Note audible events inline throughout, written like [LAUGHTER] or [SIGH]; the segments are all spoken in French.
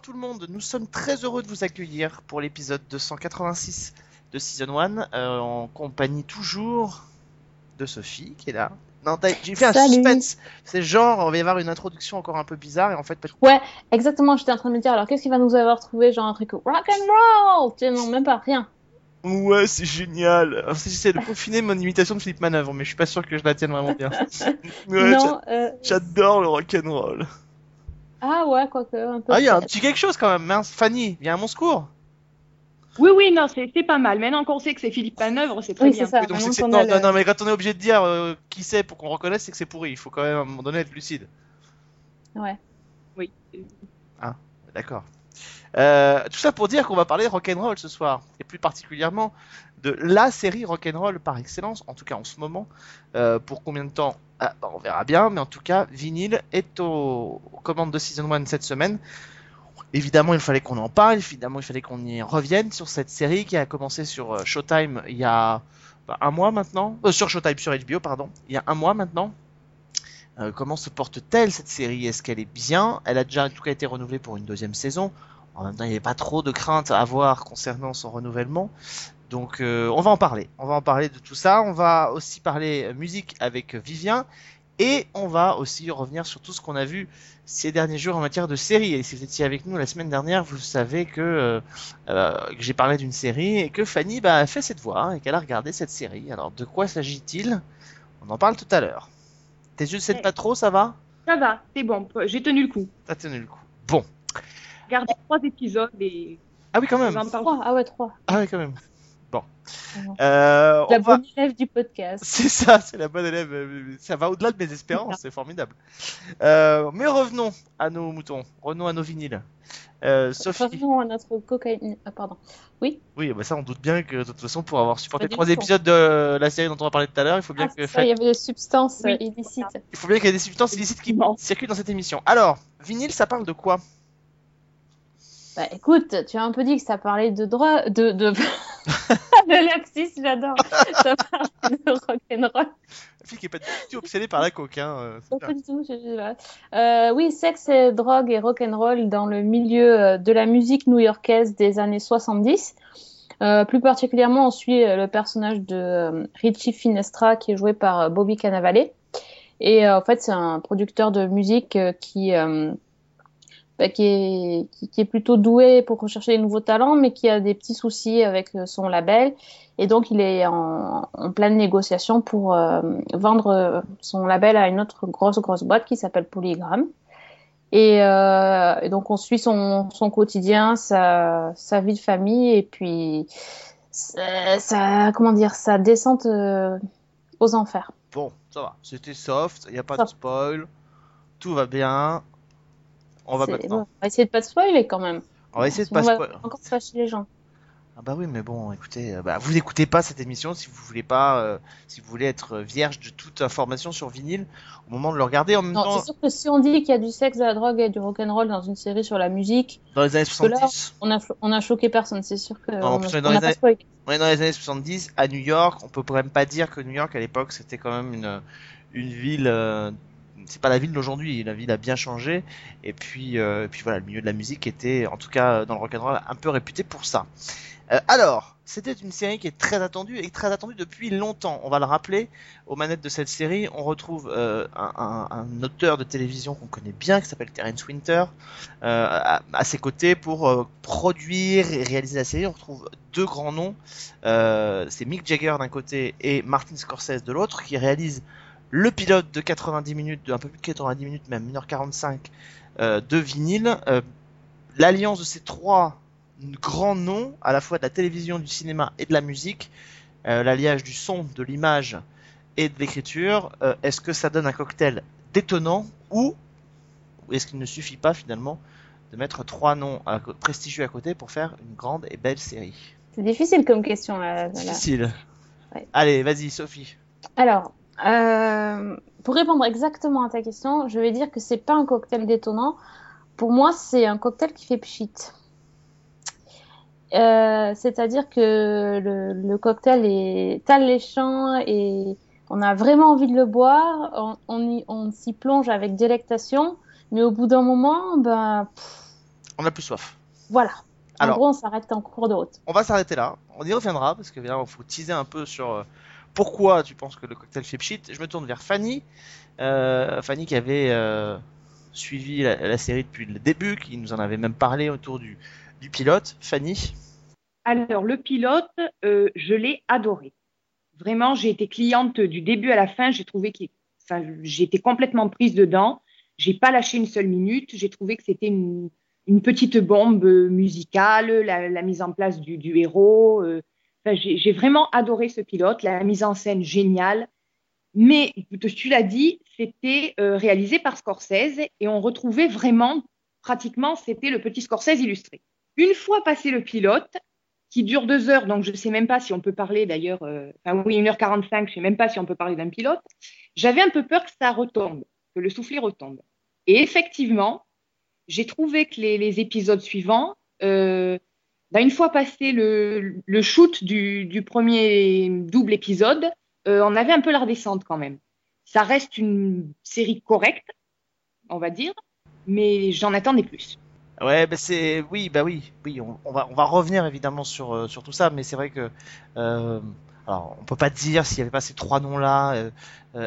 Bonsoir tout le monde, nous sommes très heureux de vous accueillir pour l'épisode 286 de Season 1 euh, en compagnie toujours de Sophie qui est là. Non, j'ai fait un suspense. C'est genre, on va y avoir une introduction encore un peu bizarre et en fait, pas- Ouais, exactement, j'étais en train de me dire, alors qu'est-ce qu'il va nous avoir trouvé Genre un truc rock and roll? Tiens, non, même pas, rien. ouais, c'est génial. J'essaie de peaufiner mon imitation de Philippe Manœuvre, mais je suis pas sûr que je la tienne vraiment bien. [LAUGHS] Ouais, euh... J'adore le rock'n'roll. Ah ouais, quoique, un peu. Ah, il y a un petit quelque chose quand même, mince. Fanny, viens à mon secours. Oui, oui, non, c'est c'est pas mal. Maintenant qu'on sait que c'est Philippe Manœuvre, c'est très Oui, bien. c'est ça. Oui, donc non, a non, le- non, mais quand on est obligé de dire euh, qui c'est pour qu'on reconnaisse, c'est que c'est pourri. Il faut quand même à un moment donné être lucide. Ouais. Oui. D'accord. Euh, tout ça pour dire qu'on va parler rock'n'roll ce soir, et plus particulièrement de la série rock'n'roll par excellence, en tout cas en ce moment. Euh, pour combien de temps? Ah, bah, On verra bien, mais en tout cas, Vinyl est au... aux commandes de Season 1 cette semaine. Évidemment, il fallait qu'on en parle, évidemment, il fallait qu'on y revienne sur cette série qui a commencé sur euh, Showtime il y a bah, un mois maintenant, sur Showtime, sur HBO, pardon, il y a un mois maintenant. Comment se porte-t-elle cette série? Est-ce qu'elle est bien? Elle a déjà en tout cas été renouvelée pour une deuxième saison. En même temps, il n'y avait pas trop de crainte à avoir concernant son renouvellement. Donc, euh, on va en parler. On va en parler de tout ça. On va aussi parler euh, musique avec Vivien. Et on va aussi revenir sur tout ce qu'on a vu ces derniers jours en matière de séries. Et si vous étiez avec nous la semaine dernière, vous savez que, euh, euh, que j'ai parlé d'une série et que Fanny bah, a fait cette voix hein, et qu'elle a regardé cette série. Alors, de quoi s'agit-il? On en parle tout à l'heure. Tes yeux ne cèdent pas trop, ça va? Ça va, c'est bon, j'ai tenu le coup. T'as tenu le coup. Bon. Regardez trois épisodes et Ah oui, quand même. Trois, ah ouais, trois. Ah oui, quand même. Bon. Euh, La on va- bonne élève du podcast. [LAUGHS] C'est ça, c'est la bonne élève. Ça va au-delà de mes espérances, c'est formidable. Euh, mais revenons à nos moutons, revenons à nos vinyles. Euh, Sophie, Revenons à notre cocaïne. Ah, pardon. oui, bah ça on doute bien que de toute façon pour avoir supporté trois épisodes de la série dont on va parler tout à l'heure, il faut bien Ah, que ça, il y avait des substances Oui. illicites. il faut bien qu'il y ait des substances illicites qui circulent dans cette émission. Alors, vinyle, ça parle de quoi? Bah écoute, tu as un peu dit que ça parlait de droit, de, de... [LAUGHS] lapsus, j'adore. ça parlait de rock'n'roll. La fille qui est pas du tout obsédée par la coke, hein. euh, Pas du tout. Euh, oui, sexe et drogue et rock'n'roll dans le milieu euh, de la musique new-yorkaise des années 70. Euh, plus particulièrement, on suit le personnage de Richie Finestra qui est joué par Bobby Cannavale. Et euh, en fait, c'est un producteur de musique qui, bah, qui, est, qui, qui est plutôt doué pour rechercher des nouveaux talents, mais qui a des petits soucis avec euh, son label. Et donc, il est en, en pleine négociation pour euh, vendre euh, son label à une autre grosse, grosse boîte qui s'appelle Polygram. Et, euh, et donc, on suit son, son quotidien, sa, sa vie de famille, et puis, sa, sa- comment dire, sa descente euh, aux enfers. Bon, ça va, c'était soft, il n'y a pas de spoil, tout va bien. On va bon, on va essayer de pas te spoiler quand même. On va essayer de pas on va spoil. encore fâcher les gens. Ah bah oui, mais bon, écoutez, euh, bah, vous n'écoutez pas cette émission si vous voulez pas, euh, si vous voulez être vierge de toute information sur vinyle au moment de le regarder. En même Non, temps, c'est sûr que si on dit qu'il y a du sexe, de la drogue et du rock'n'roll dans une série sur la musique, dans les années que là, 70, on a, on a choqué personne, c'est sûr que Non, en on plus, on est dans on les a années- spoilé. on est dans les années 70 à New York. On peut même pas dire que New York à l'époque c'était quand même une une ville. euh, c'est pas la ville d'aujourd'hui. La ville a bien changé. Et puis, euh, puis voilà, le milieu de la musique était, en tout cas dans le rock'n'roll, un peu réputé pour ça. Euh, alors, c'était une série qui est très attendue et très attendue depuis longtemps. On va le rappeler. Aux manettes de cette série, on retrouve euh, un, auteur de télévision qu'on connaît bien, qui s'appelle Terence Winter, euh, à, ses côtés pour euh, produire et réaliser la série. On retrouve deux grands noms. Euh, c'est Mick Jagger d'un côté et Martin Scorsese de l'autre, qui réalise le pilote de 90 minutes, de un peu plus de 90 minutes, même 1h45 euh, de vinyle. Euh, L'alliance de ces trois grands noms, à la fois de la télévision, du cinéma et de la musique, euh, l'alliage du son, de l'image et de l'écriture, est-ce que ça donne un cocktail détonnant ou est-ce qu'il ne suffit pas finalement de mettre trois noms à prestigieux à côté pour faire une grande et belle série? C'est difficile comme question. Là. Difficile. Ouais. Allez, vas-y, Sophie. Alors, euh, pour répondre exactement à ta question, je vais dire que c'est pas un cocktail détonnant. Pour moi, c'est un cocktail qui fait pchit. euh, c'est-à-dire que le, le cocktail est alléchant et on a vraiment envie de le boire. On, on, s'y plonge avec délectation, mais au bout d'un moment, ben pff, On a plus soif. voilà. En Alors- gros, on s'arrête en cours de route. On va s'arrêter là. On y reviendra parce que il faut teaser un peu sur euh, pourquoi tu penses que le cocktail fait pchit. Je me tourne vers Fanny. Euh, Fanny qui avait euh, suivi la, série depuis le début, qui nous en avait même parlé autour du, pilote. Fanny? Alors, le pilote, euh, je l'ai adoré. Vraiment, j'ai été cliente du début à la fin. J'ai trouvé qu'il, enfin, complètement prise dedans. J'ai pas lâché une seule minute. J'ai trouvé que c'était une, petite bombe musicale, la, mise en place du, héros. J'ai vraiment adoré ce pilote, la mise en scène géniale. Mais tu l'as dit, c'était euh, réalisé par Scorsese et on retrouvait vraiment, pratiquement, c'était le petit Scorsese illustré. Une fois passé le pilote, qui dure deux heures, donc je ne sais même pas si on peut parler d'ailleurs, euh, enfin oui, 1h45, je ne sais même pas si on peut parler d'un pilote, j'avais un peu peur que ça retombe, que le soufflet retombe. Et effectivement, j'ai trouvé que les, les épisodes suivants, euh, bah, une fois passé le, shoot du, premier double épisode, euh, on avait un peu la redescente quand même. Ça reste une série correcte, on va dire, mais j'en attendais plus. Ouais, bah c'est oui, bah oui, oui, on, va on va revenir évidemment sur euh, sur tout ça, mais c'est vrai que euh, alors on peut pas dire s'il y avait pas ces trois noms là, euh,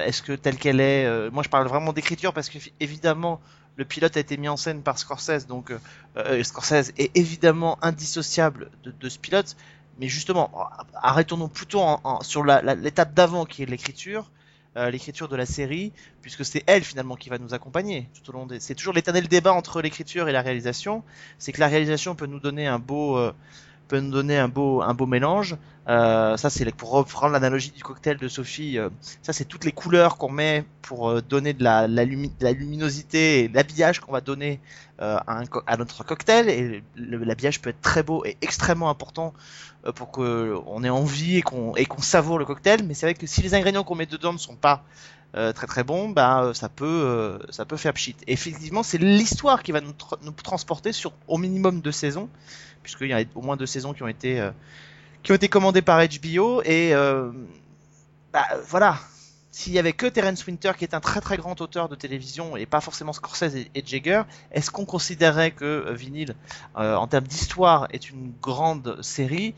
est-ce que telle qu'elle est, moi je parle vraiment d'écriture parce que évidemment le pilote a été mis en scène par Scorsese, donc euh, euh, Scorsese est évidemment indissociable de, ce pilote, mais justement arrêtons-nous plutôt sur l'étape d'avant qui est l'écriture. euh, l'écriture de la série, puisque c'est elle finalement qui va nous accompagner tout au long des. C'est toujours l'éternel débat entre l'écriture et la réalisation. C'est que la réalisation peut nous donner un beau, peut nous donner un beau, un beau mélange. Euh, ça c'est pour reprendre l'analogie du cocktail de Sophie. euh, ça c'est toutes les couleurs qu'on met pour euh, donner de la, la, luminosité et l'habillage qu'on va donner à, un à notre cocktail. Et l'habillage peut être très beau et extrêmement important pour que on ait envie et qu'on qu'on savoure le cocktail. Mais c'est vrai que si les ingrédients qu'on met dedans ne sont pas très très bons, bah ça peut ça peut faire pchit. Et effectivement, c'est l'histoire qui va nous, nous transporter sur au minimum deux saisons, puisqu'il y a au moins deux saisons qui ont été euh, commandées par HBO et euh, bah voilà. S'il y avait que Terence Winter qui est un très très grand auteur de télévision et pas forcément Scorsese et, Jagger, est-ce qu'on considérait que euh, Vinyl, en termes d'histoire, est une grande série?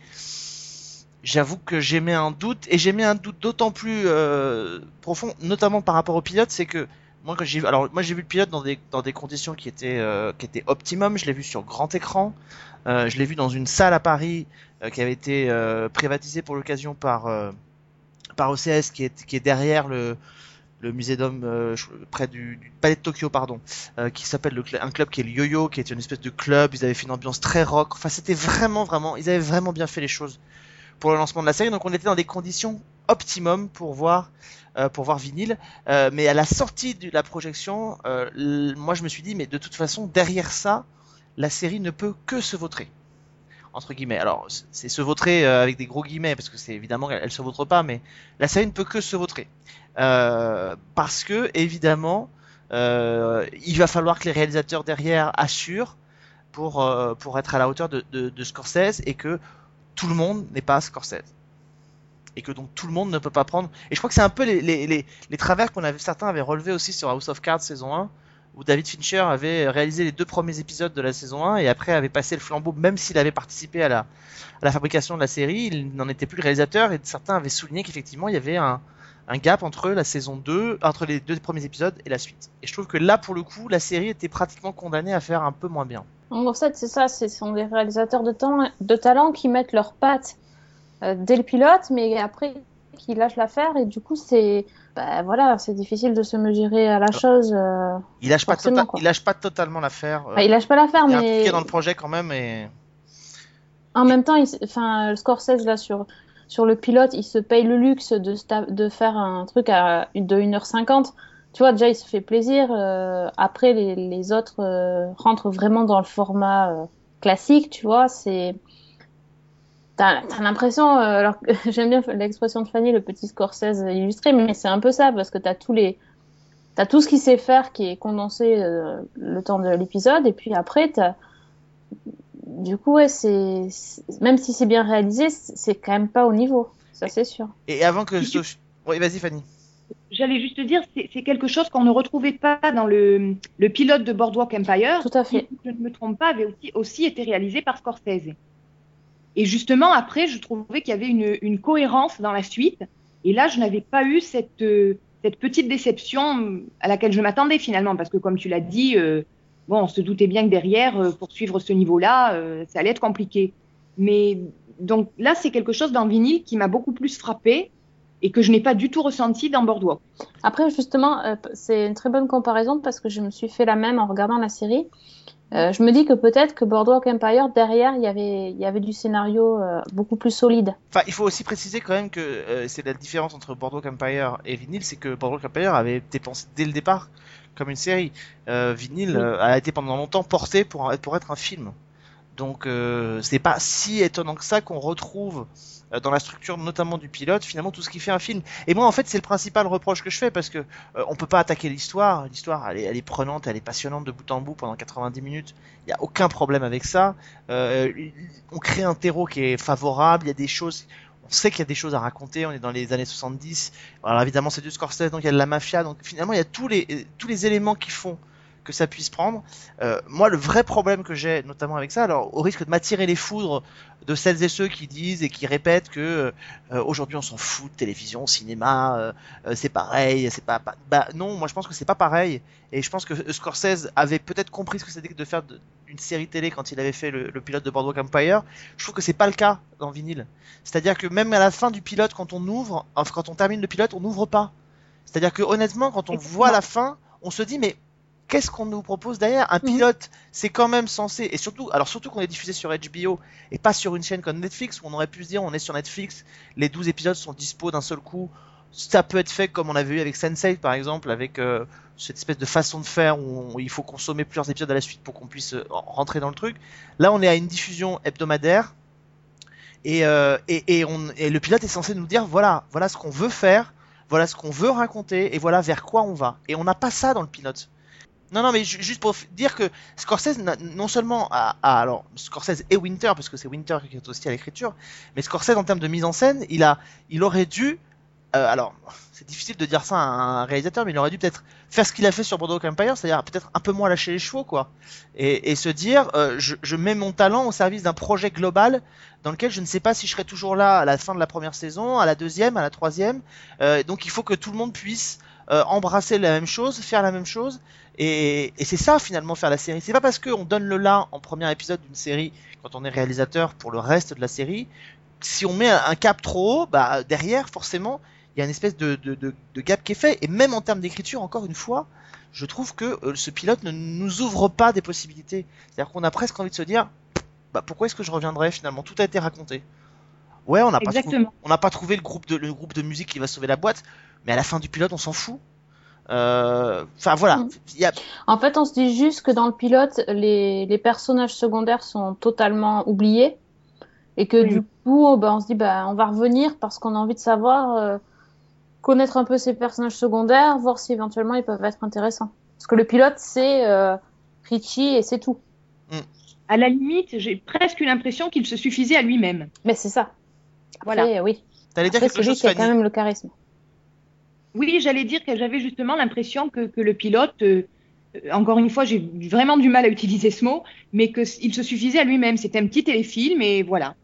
J'avoue que j'ai mis un doute et j'ai mis un doute d'autant plus profond, notamment par rapport au pilote, c'est que moi j'ai alors moi j'ai vu le pilote dans des dans des conditions qui étaient euh, qui étaient optimum, je l'ai vu sur grand écran, euh, je l'ai vu dans une salle à Paris euh, qui avait été privatisée pour l'occasion par par OCS qui est qui est derrière le le musée d'hommes près du, palais de Tokyo pardon qui s'appelle un club qui est le Yo-Yo qui est une espèce de club. Ils avaient fait une ambiance très rock. Enfin c'était vraiment vraiment ils avaient vraiment bien fait les choses pour le lancement de la série. Donc on était dans des conditions optimum pour voir euh, pour voir vinyle Euh, mais à la sortie de la projection euh, moi je me suis dit mais de toute façon derrière ça la série ne peut que se vautrer entre guillemets. Alors, c'est se vautrer euh, avec des gros guillemets, parce que c'est évidemment, elle, se vautre pas, mais la série ne peut que se vautrer. Euh, parce que, évidemment, euh, il va falloir que les réalisateurs derrière assurent pour, pour être à la hauteur de, de, de Scorsese et que tout le monde n'est pas Scorsese. Et que donc tout le monde ne peut pas prendre. Et je crois que c'est un peu les, travers qu'on avait, certains avaient relevé aussi sur House of Cards saison 1, où David Fincher avait réalisé les deux premiers épisodes de la saison 1 et après avait passé le flambeau, même s'il avait participé à la, à la fabrication de la série, il n'en était plus le réalisateur et certains avaient souligné qu'effectivement il y avait un, gap entre la saison 2, entre les deux premiers épisodes et la suite. Et je trouve que là, pour le coup, la série était pratiquement condamnée à faire un peu moins bien. En fait, c'est ça, ce sont des réalisateurs de, de talent qui mettent leurs pattes dès le pilote, mais après qui lâchent l'affaire, et du coup, c'est bah, voilà, c'est difficile de se mesurer à la chose. euh. Il lâche pas, tota- quoi. il lâche pas totalement l'affaire. euh, Enfin, il lâche pas l'affaire, il est mais dans le projet quand même et en même temps, il, enfin, le Scorsese là sur sur le pilote, il se paye le luxe de de faire un truc à de 1h50. Tu vois, déjà, il se fait plaisir. euh, après, les, les autres euh, rentrent vraiment dans le format euh, classique, tu vois. C'est T'as l'impression, euh, alors [LAUGHS] j'aime bien l'expression de Fanny, le petit Scorsese illustré, mais c'est un peu ça, parce que t'as tous les, t'as tout ce qu'il sait faire qui est condensé euh, le temps de l'épisode, et puis après, t'as, du coup, ouais, c'est même si c'est bien réalisé, c'est quand même pas au niveau. Ça, c'est sûr. Et avant que Sophie... Oui, vas-y Fanny. J'allais juste te dire, c'est c'est quelque chose qu'on ne retrouvait pas dans le, le pilote de Boardwalk Empire. Tout à fait. qui, si je ne me trompe pas, avait aussi, aussi été réalisé par Scorsese. Et justement, après, je trouvais qu'il y avait une, cohérence dans la suite. Et là, je n'avais pas eu cette, euh, cette petite déception à laquelle je m'attendais finalement, parce que comme tu l'as dit, euh, bon, on se doutait bien que derrière, euh, pour suivre ce niveau-là, euh, ça allait être compliqué. Mais donc là, c'est quelque chose dans vinyle qui m'a beaucoup plus frappé et que je n'ai pas du tout ressenti dans Boardwalk. Après, justement, c'est une très bonne comparaison parce que je me suis fait la même en regardant la série. Euh, je me dis que peut-être que Boardwalk Empire, derrière, il y avait, il y avait du scénario euh, beaucoup plus solide. Enfin, il faut aussi préciser quand même que euh, c'est la différence entre Boardwalk Empire et Vinyl, c'est que Boardwalk Empire avait été pensé dès le départ comme une série. Vinyl Oui. a été pendant longtemps porté pour, pour être un film. Donc c'est pas si étonnant que ça qu'on retrouve euh, dans la structure notamment du pilote finalement tout ce qui fait un film. Et moi en fait c'est le principal reproche que je fais parce que euh, on peut pas attaquer l'histoire. L'histoire elle est, prenante, elle est passionnante de bout en bout pendant 90 minutes. Il y a aucun problème avec ça. Euh, on crée un terreau qui est favorable. Il y a des choses on sait qu'il y a des choses à raconter, on est dans les années 70. Alors évidemment, c'est du Scorsese, donc il y a de la mafia, donc finalement il y a tous les tous les éléments qui font que ça puisse prendre. Euh, moi, le vrai problème que j'ai, notamment avec ça, alors au risque de m'attirer les foudres de celles et ceux qui disent et qui répètent que euh, aujourd'hui on s'en fout de télévision, cinéma, euh, c'est pareil, c'est pas, pas- bah non, moi je pense que c'est pas pareil. Et je pense que Scorsese avait peut-être compris ce que c'était que de faire de- une série télé quand il avait fait le, le pilote de Boardwalk Empire. Je trouve que c'est pas le cas dans Vinyl. C'est-à-dire que même à la fin du pilote, quand on ouvre, enfin quand on termine le pilote, on n'ouvre pas. C'est-à-dire que honnêtement, quand on Exactement. voit la fin, on se dit mais qu'est-ce qu'on nous propose derrière? Un Mhm. pilote, c'est quand même censé, et surtout, alors surtout qu'on est diffusé sur HBO et pas sur une chaîne comme Netflix où on aurait pu se dire on est sur Netflix, les 12 épisodes sont dispo d'un seul coup. Ça peut être fait comme on avait eu avec Sense8 par exemple, avec euh, cette espèce de façon de faire où, on- il faut consommer plusieurs épisodes à la suite pour qu'on puisse euh, rentrer dans le truc. Là, on est à une diffusion hebdomadaire et, euh, et, et, on, et le pilote est censé nous dire voilà, voilà ce qu'on veut faire, voilà ce qu'on veut raconter et voilà vers quoi on va. Et on n'a pas ça dans le pilote. Non, non, mais ju- juste pour dire que Scorsese, non seulement a, alors Scorsese et Winter, parce que c'est Winter qui est aussi à l'écriture, mais Scorsese en termes de mise en scène, il a, il aurait dû, euh, alors c'est difficile de dire ça à un réalisateur, mais il aurait dû peut-être faire ce qu'il a fait sur Boardwalk Empire, c'est-à-dire peut-être un peu moins lâcher les chevaux, quoi, et, et se dire, euh, je, je mets mon talent au service d'un projet global dans lequel je ne sais pas si je serai toujours là à la fin de la première saison, à la deuxième, à la troisième, euh, donc il faut que tout le monde puisse euh, embrasser la même chose, faire la même chose. Et, et c'est ça finalement faire la série. C'est pas parce qu'on donne le là en premier épisode d'une série quand on est réalisateur pour le reste de la série. Si on met un, un cap trop haut, bah derrière forcément il y a une espèce de, de, de, de gap qui est fait. Et même en termes d'écriture, encore une fois, je trouve que euh, ce pilote ne nous ouvre pas des possibilités. C'est-à-dire qu'on a presque envie de se dire, bah pourquoi est-ce que je reviendrai finalement? Tout a été raconté. Ouais, on n'a pas, trou- trouvé le groupe de le groupe de musique qui va sauver la boîte, mais à la fin du pilote, on s'en fout. Euh, Enfin voilà, il y a, En fait, on se dit juste que dans le pilote, les, les personnages secondaires sont totalement oubliés et que Oui. du coup, ben, on se dit, bah, on va revenir parce qu'on a envie de savoir, euh, connaître un peu ces personnages secondaires, voir si éventuellement ils peuvent être intéressants. Parce que le pilote, c'est euh, Richie et c'est tout. À la limite, j'ai presque eu l'impression qu'il se suffisait à lui-même. Mais c'est ça. Après, Voilà. oui. t'allais dire Après, quelque chose, qui a quand même le charisme. Oui, j'allais dire que j'avais justement l'impression que, que le pilote, euh, encore une fois, j'ai vraiment du mal à utiliser ce mot, mais qu'il se suffisait à lui-même. C'était un petit téléfilm et voilà.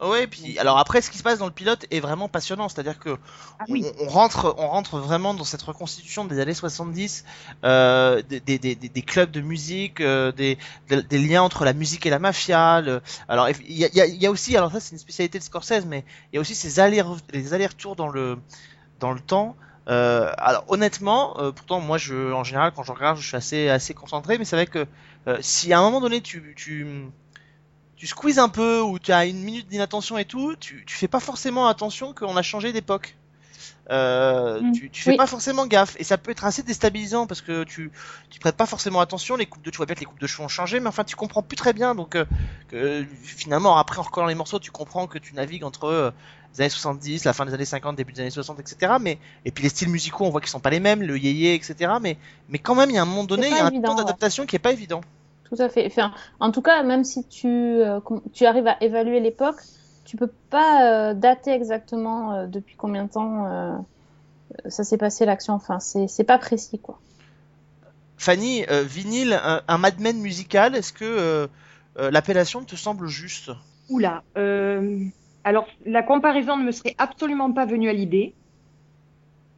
Ouais, puis alors après, ce qui se passe dans le pilote est vraiment passionnant, c'est-à-dire que Ah oui. on, on rentre, on rentre vraiment dans cette reconstitution des années 70, euh, des, des, des, des clubs de musique, euh, des, liens entre la musique et la mafia. le- alors il y a, il y, a, il y a aussi, alors ça c'est une spécialité de Scorsese, mais il y a aussi ces allers, les allers-retours dans le dans le temps. Euh, alors honnêtement, euh, pourtant moi je, en général quand je regarde, je suis assez assez concentré, mais c'est vrai que euh, si à un moment donné tu tu tu squeezes un peu ou tu as une minute d'inattention et tout, tu, tu fais pas forcément attention qu'on a changé d'époque. Euh, Mm. tu, tu fais Oui. pas forcément gaffe et ça peut être assez déstabilisant parce que tu tu prêtes pas forcément attention les coupes de tu vois bien que les coupes de cheveux ont changé mais enfin tu comprends plus très bien donc euh, que finalement après en recollant les morceaux tu comprends que tu navigues entre euh, les années 70 la fin des années 50 début des années 60 etc mais et puis les styles musicaux on voit qu'ils sont pas les mêmes le yéyé etc mais mais quand même il y a un moment donné il y a un temps ouais. d'adaptation qui est pas évident Tout à fait. Enfin, en tout cas, même si tu, tu arrives à évaluer l'époque, tu peux pas euh, dater exactement euh, depuis combien de temps euh, ça s'est passé l'action. Enfin, c'est pas précis, quoi. Fanny, euh, vinyle, un, un Mad Men musical, est-ce que euh, euh, l'appellation te semble juste? Oula. euh, alors, la comparaison ne me serait absolument pas venue à l'idée.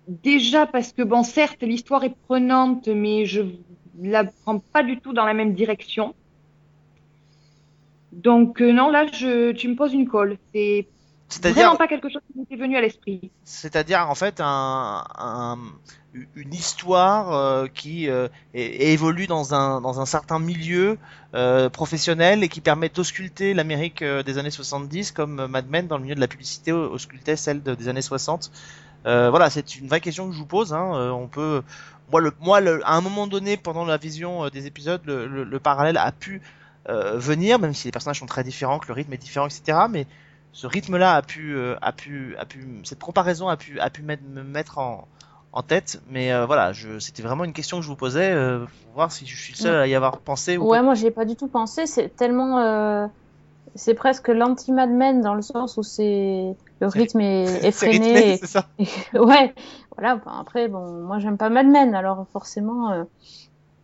Déjà parce que, bon, certes, l'histoire est prenante, mais je la prends pas du tout dans la même direction. Donc, euh, non, là, je, tu me poses une colle. C'est vraiment pas quelque chose qui m'était venu à l'esprit. c'est-à-dire en fait un, un- une histoire euh, qui euh, é- évolue dans un dans un certain milieu euh, professionnel et qui permet d'ausculter l'Amérique des années 70 comme Mad Men dans le milieu de la publicité au- auscultait celle de- des années 60. Euh, voilà, c'est une vraie question que je vous pose. Hein. On peut, moi, le, moi, le, à un moment donné, pendant la vision des épisodes, le, le- le parallèle a pu euh, venir, même si les personnages sont très différents, que le rythme est différent, etc. Mais ce rythme-là a pu, euh, a pu, a pu, cette comparaison a pu, a pu me mettre en, en tête. Mais euh, voilà, c'était vraiment une question que je vous posais, pour voir si je suis le seul à y avoir pensé ou Ouais, moi, j'y ai pas du tout pensé. C'est tellement. C'est presque l'anti-Mad Men dans le sens où c'est. Le rythme est [LAUGHS] C'est rythmé, effréné. et- c'est ça. [LAUGHS] Ouais, voilà. Après, bon, moi, j'aime pas Mad Men, alors forcément.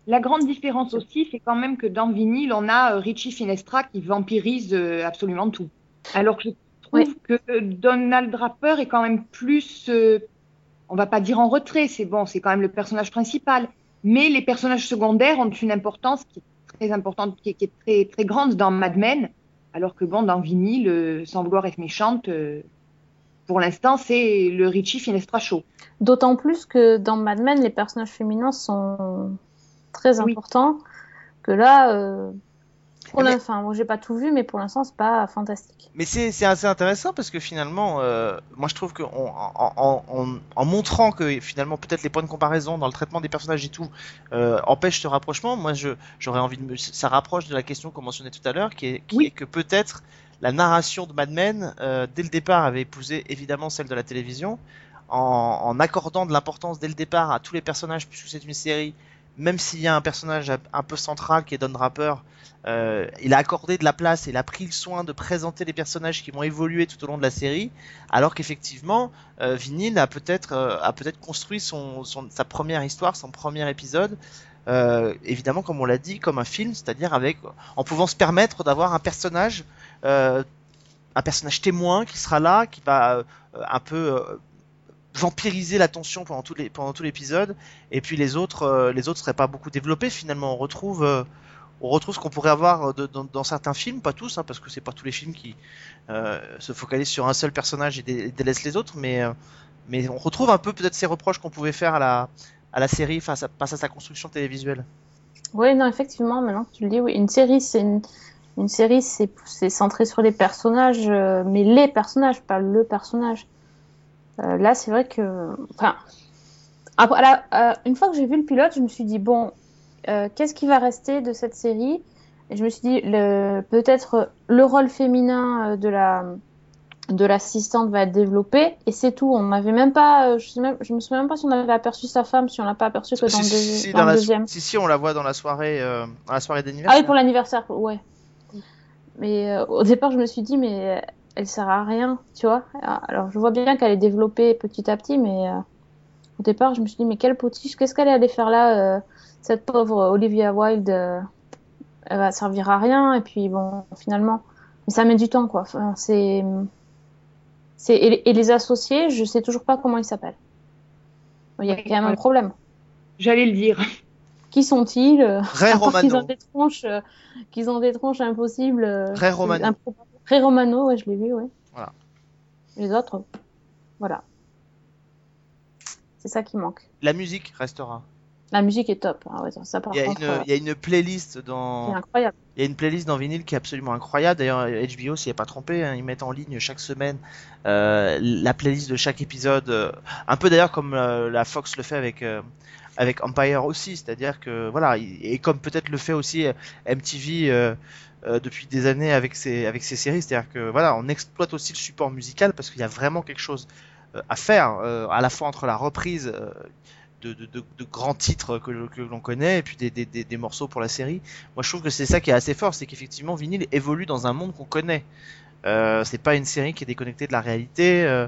La grande différence aussi, c'est quand même que dans Vinyl, on a euh, Richie Finestra qui vampirise euh, absolument tout. Alors que je trouve Oui. que euh, Donald Draper est quand même plus, euh, on va pas dire en retrait, c'est bon, c'est quand même le personnage principal, mais les personnages secondaires ont une importance qui est très importante, qui est, qui est très très grande dans Mad Men, alors que bon, dans Vinyl, euh, sans vouloir être méchante, euh, pour l'instant, c'est le Richie Finestra show. D'autant plus que dans Mad Men, les personnages féminins sont très Oui. importants. Que là, euh, pour Mais- l'in- enfin, moi, j'ai pas tout vu, mais pour l'instant, c'est pas fantastique. Mais c'est assez intéressant parce que finalement, euh, moi je trouve que on- en, en, en, en montrant que finalement peut-être les points de comparaison dans le traitement des personnages et tout euh, empêchent ce rapprochement, moi j'aurais envie de me ça rapproche de la question qu'on mentionnait tout à l'heure, qui est qui Oui. est que peut-être la narration de Mad Men euh, dès le départ avait épousé évidemment celle de la télévision en, en accordant de l'importance dès le départ à tous les personnages puisque c'est une série. Même s'il y a un personnage un peu central qui est Don Draper, euh, il a accordé de la place il a pris le soin de présenter les personnages qui vont évoluer tout au long de la série, alors qu'effectivement, euh, Vinyl a peut-être euh, a peut-être construit son, son- sa première histoire, son premier épisode, évidemment comme on l'a dit, comme un film, c'est-à-dire avec en pouvant se permettre d'avoir un personnage, un personnage témoin qui sera là, qui va un peu vampiriser l'attention pendant tout l'épisode, et puis les autres euh, les autres seraient pas beaucoup développés finalement. On retrouve euh, on retrouve ce qu'on pourrait avoir de- dans, certains films, pas tous, hein, parce que c'est pas tous les films qui euh, se focalisent sur un seul personnage et, dé- délaissent les autres, mais, euh, mais on retrouve un peu peut-être ces reproches qu'on pouvait faire à la, série face à, sa construction télévisuelle. Oui, non, effectivement, maintenant que tu le dis, oui, une série, c'est une, série, c'est centré sur les personnages, euh, mais les personnages, pas le personnage. Euh, là, c'est vrai que, enfin, après, là, euh, une fois que j'ai vu le pilote, je me suis dit bon, euh, qu'est-ce qui va rester de cette série? Et je me suis dit peut-être le rôle féminin euh, de la de l'assistante va être développé et c'est tout. On n'avait même pas, je, sais même, je me souviens même pas si on avait aperçu sa femme, si on l'a pas aperçu que dans, si, le, si, deuxi- si, dans dans le la, deuxième. si, si, on la voit dans la soirée, dans la soirée Ah d'anniversaire. oui, pour l'anniversaire, ouais. Mais euh, au départ, je me suis dit, mais elle sert à rien, tu vois. Alors, je vois bien qu'elle est développée petit à petit, mais euh, au départ, je me suis dit, mais quelle potiche, qu'est-ce qu'elle est allée faire là, euh, cette pauvre Olivia Wilde euh, Elle va servir à rien, et puis bon, finalement. Mais ça met du temps, quoi. Enfin, c'est. c'est... Et, les- et les associés, je sais toujours pas comment ils s'appellent. Il y a quand même un problème. J'allais le dire. Qui sont-ils qu'ils ont des tronches, euh, qu'ils ont des tronches impossibles. euh, Ray Romano. improbables. Ray Romano, ouais, je l'ai vu, ouais. Voilà. Les autres, voilà. C'est ça qui manque. La musique restera. La musique est top. hein, ouais, ça, par Il y, a contre, une, euh, il y a une playlist dans, incroyable. il y a une playlist dans vinyle qui est absolument incroyable. D'ailleurs, HBO s'y est pas trompé, hein, ils mettent en ligne chaque semaine euh, la playlist de chaque épisode, euh, un peu d'ailleurs comme la Fox le fait avec avec Empire aussi, c'est-à-dire que voilà, il- et comme peut-être le fait aussi MTV euh, depuis des années avec ses avec séries, c'est-à-dire que voilà, on exploite aussi le support musical parce qu'il y a vraiment quelque chose euh, à faire, euh, à la fois entre la reprise de, de, grands titres que, l'on connaît et puis des, des, des, morceaux pour la série. Moi, je trouve que c'est ça qui est assez fort, c'est qu'effectivement, Vinyl évolue dans un monde qu'on connaît. Euh, c'est pas une série qui est déconnectée de la réalité.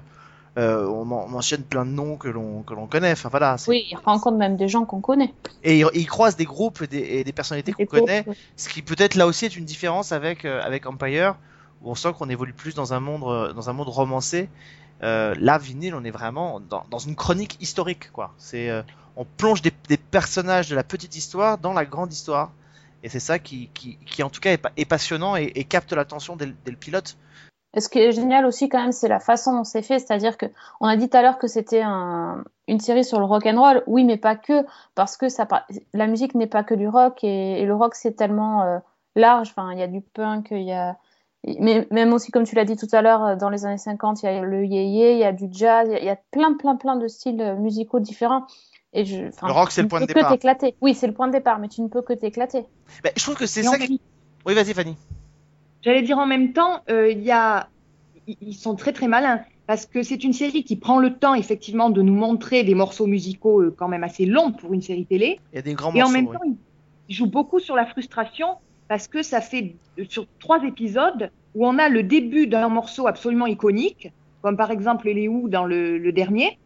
Euh, on, on mentionne plein de noms que l'on que l'on connaît. Enfin voilà. Oui, il rencontre même des gens qu'on connaît. Et il, il croise des groupes et des, et des personnalités qu'on connaît. ouais. Ce qui peut-être là aussi est une différence avec euh, avec Empire où on sent qu'on évolue plus dans un monde euh, dans un monde romancé. Euh, là, vinyle, on est vraiment dans, dans une chronique historique, quoi. C'est euh, on plonge des, des personnages de la petite histoire dans la grande histoire, et c'est ça qui, qui, qui en tout cas est, pa- est passionnant et, et capte l'attention dès, dès le pilote. Et ce qui est génial aussi quand même, c'est la façon dont c'est fait. C'est-à-dire que on a dit tout à l'heure que c'était un, une série sur le rock and roll. Oui, mais pas que, parce que ça, la musique n'est pas que du rock et, et le rock c'est tellement euh, large. Enfin, il y a du punk, il y a, mais même aussi comme tu l'as dit tout à l'heure, euh, dans les années 50, il y a le yéyé, il y a du jazz, il y a, il y a plein, plein, plein de styles euh, musicaux différents. Et je, Le rock, c'est tu le point de peux départ. Que t'éclater. Oui, c'est le point de départ, mais tu ne peux que t'éclater. Ben, je trouve que c'est ça. Qui... Oui, vas-y, Fanny. J'allais dire en même temps, euh, il y a, ils sont très très malins parce que c'est une série qui prend le temps effectivement de nous montrer des morceaux musicaux euh, quand même assez longs pour une série télé. Il y a des grands Et en morceaux. même temps, il- joue beaucoup sur la frustration parce que ça fait euh, sur trois épisodes où on a le début d'un morceau absolument iconique, comme par exemple Les Who dans le, le dernier,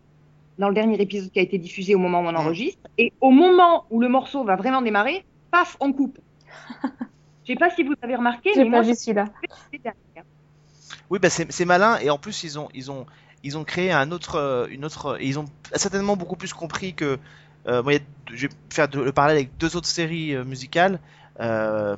dans le dernier épisode qui a été diffusé au moment où on enregistre. Et au moment où le morceau va vraiment démarrer, paf, on coupe. [LAUGHS] Je sais pas si vous avez remarqué, mais pas moi, celui-là. c'est derrière. Oui, bah c'est malin et en plus ils ont ils ont ils ont créé un autre euh, une autre et ils ont certainement beaucoup plus compris que euh, moi, je vais faire de- le parallèle avec deux autres séries euh, musicales. Euh,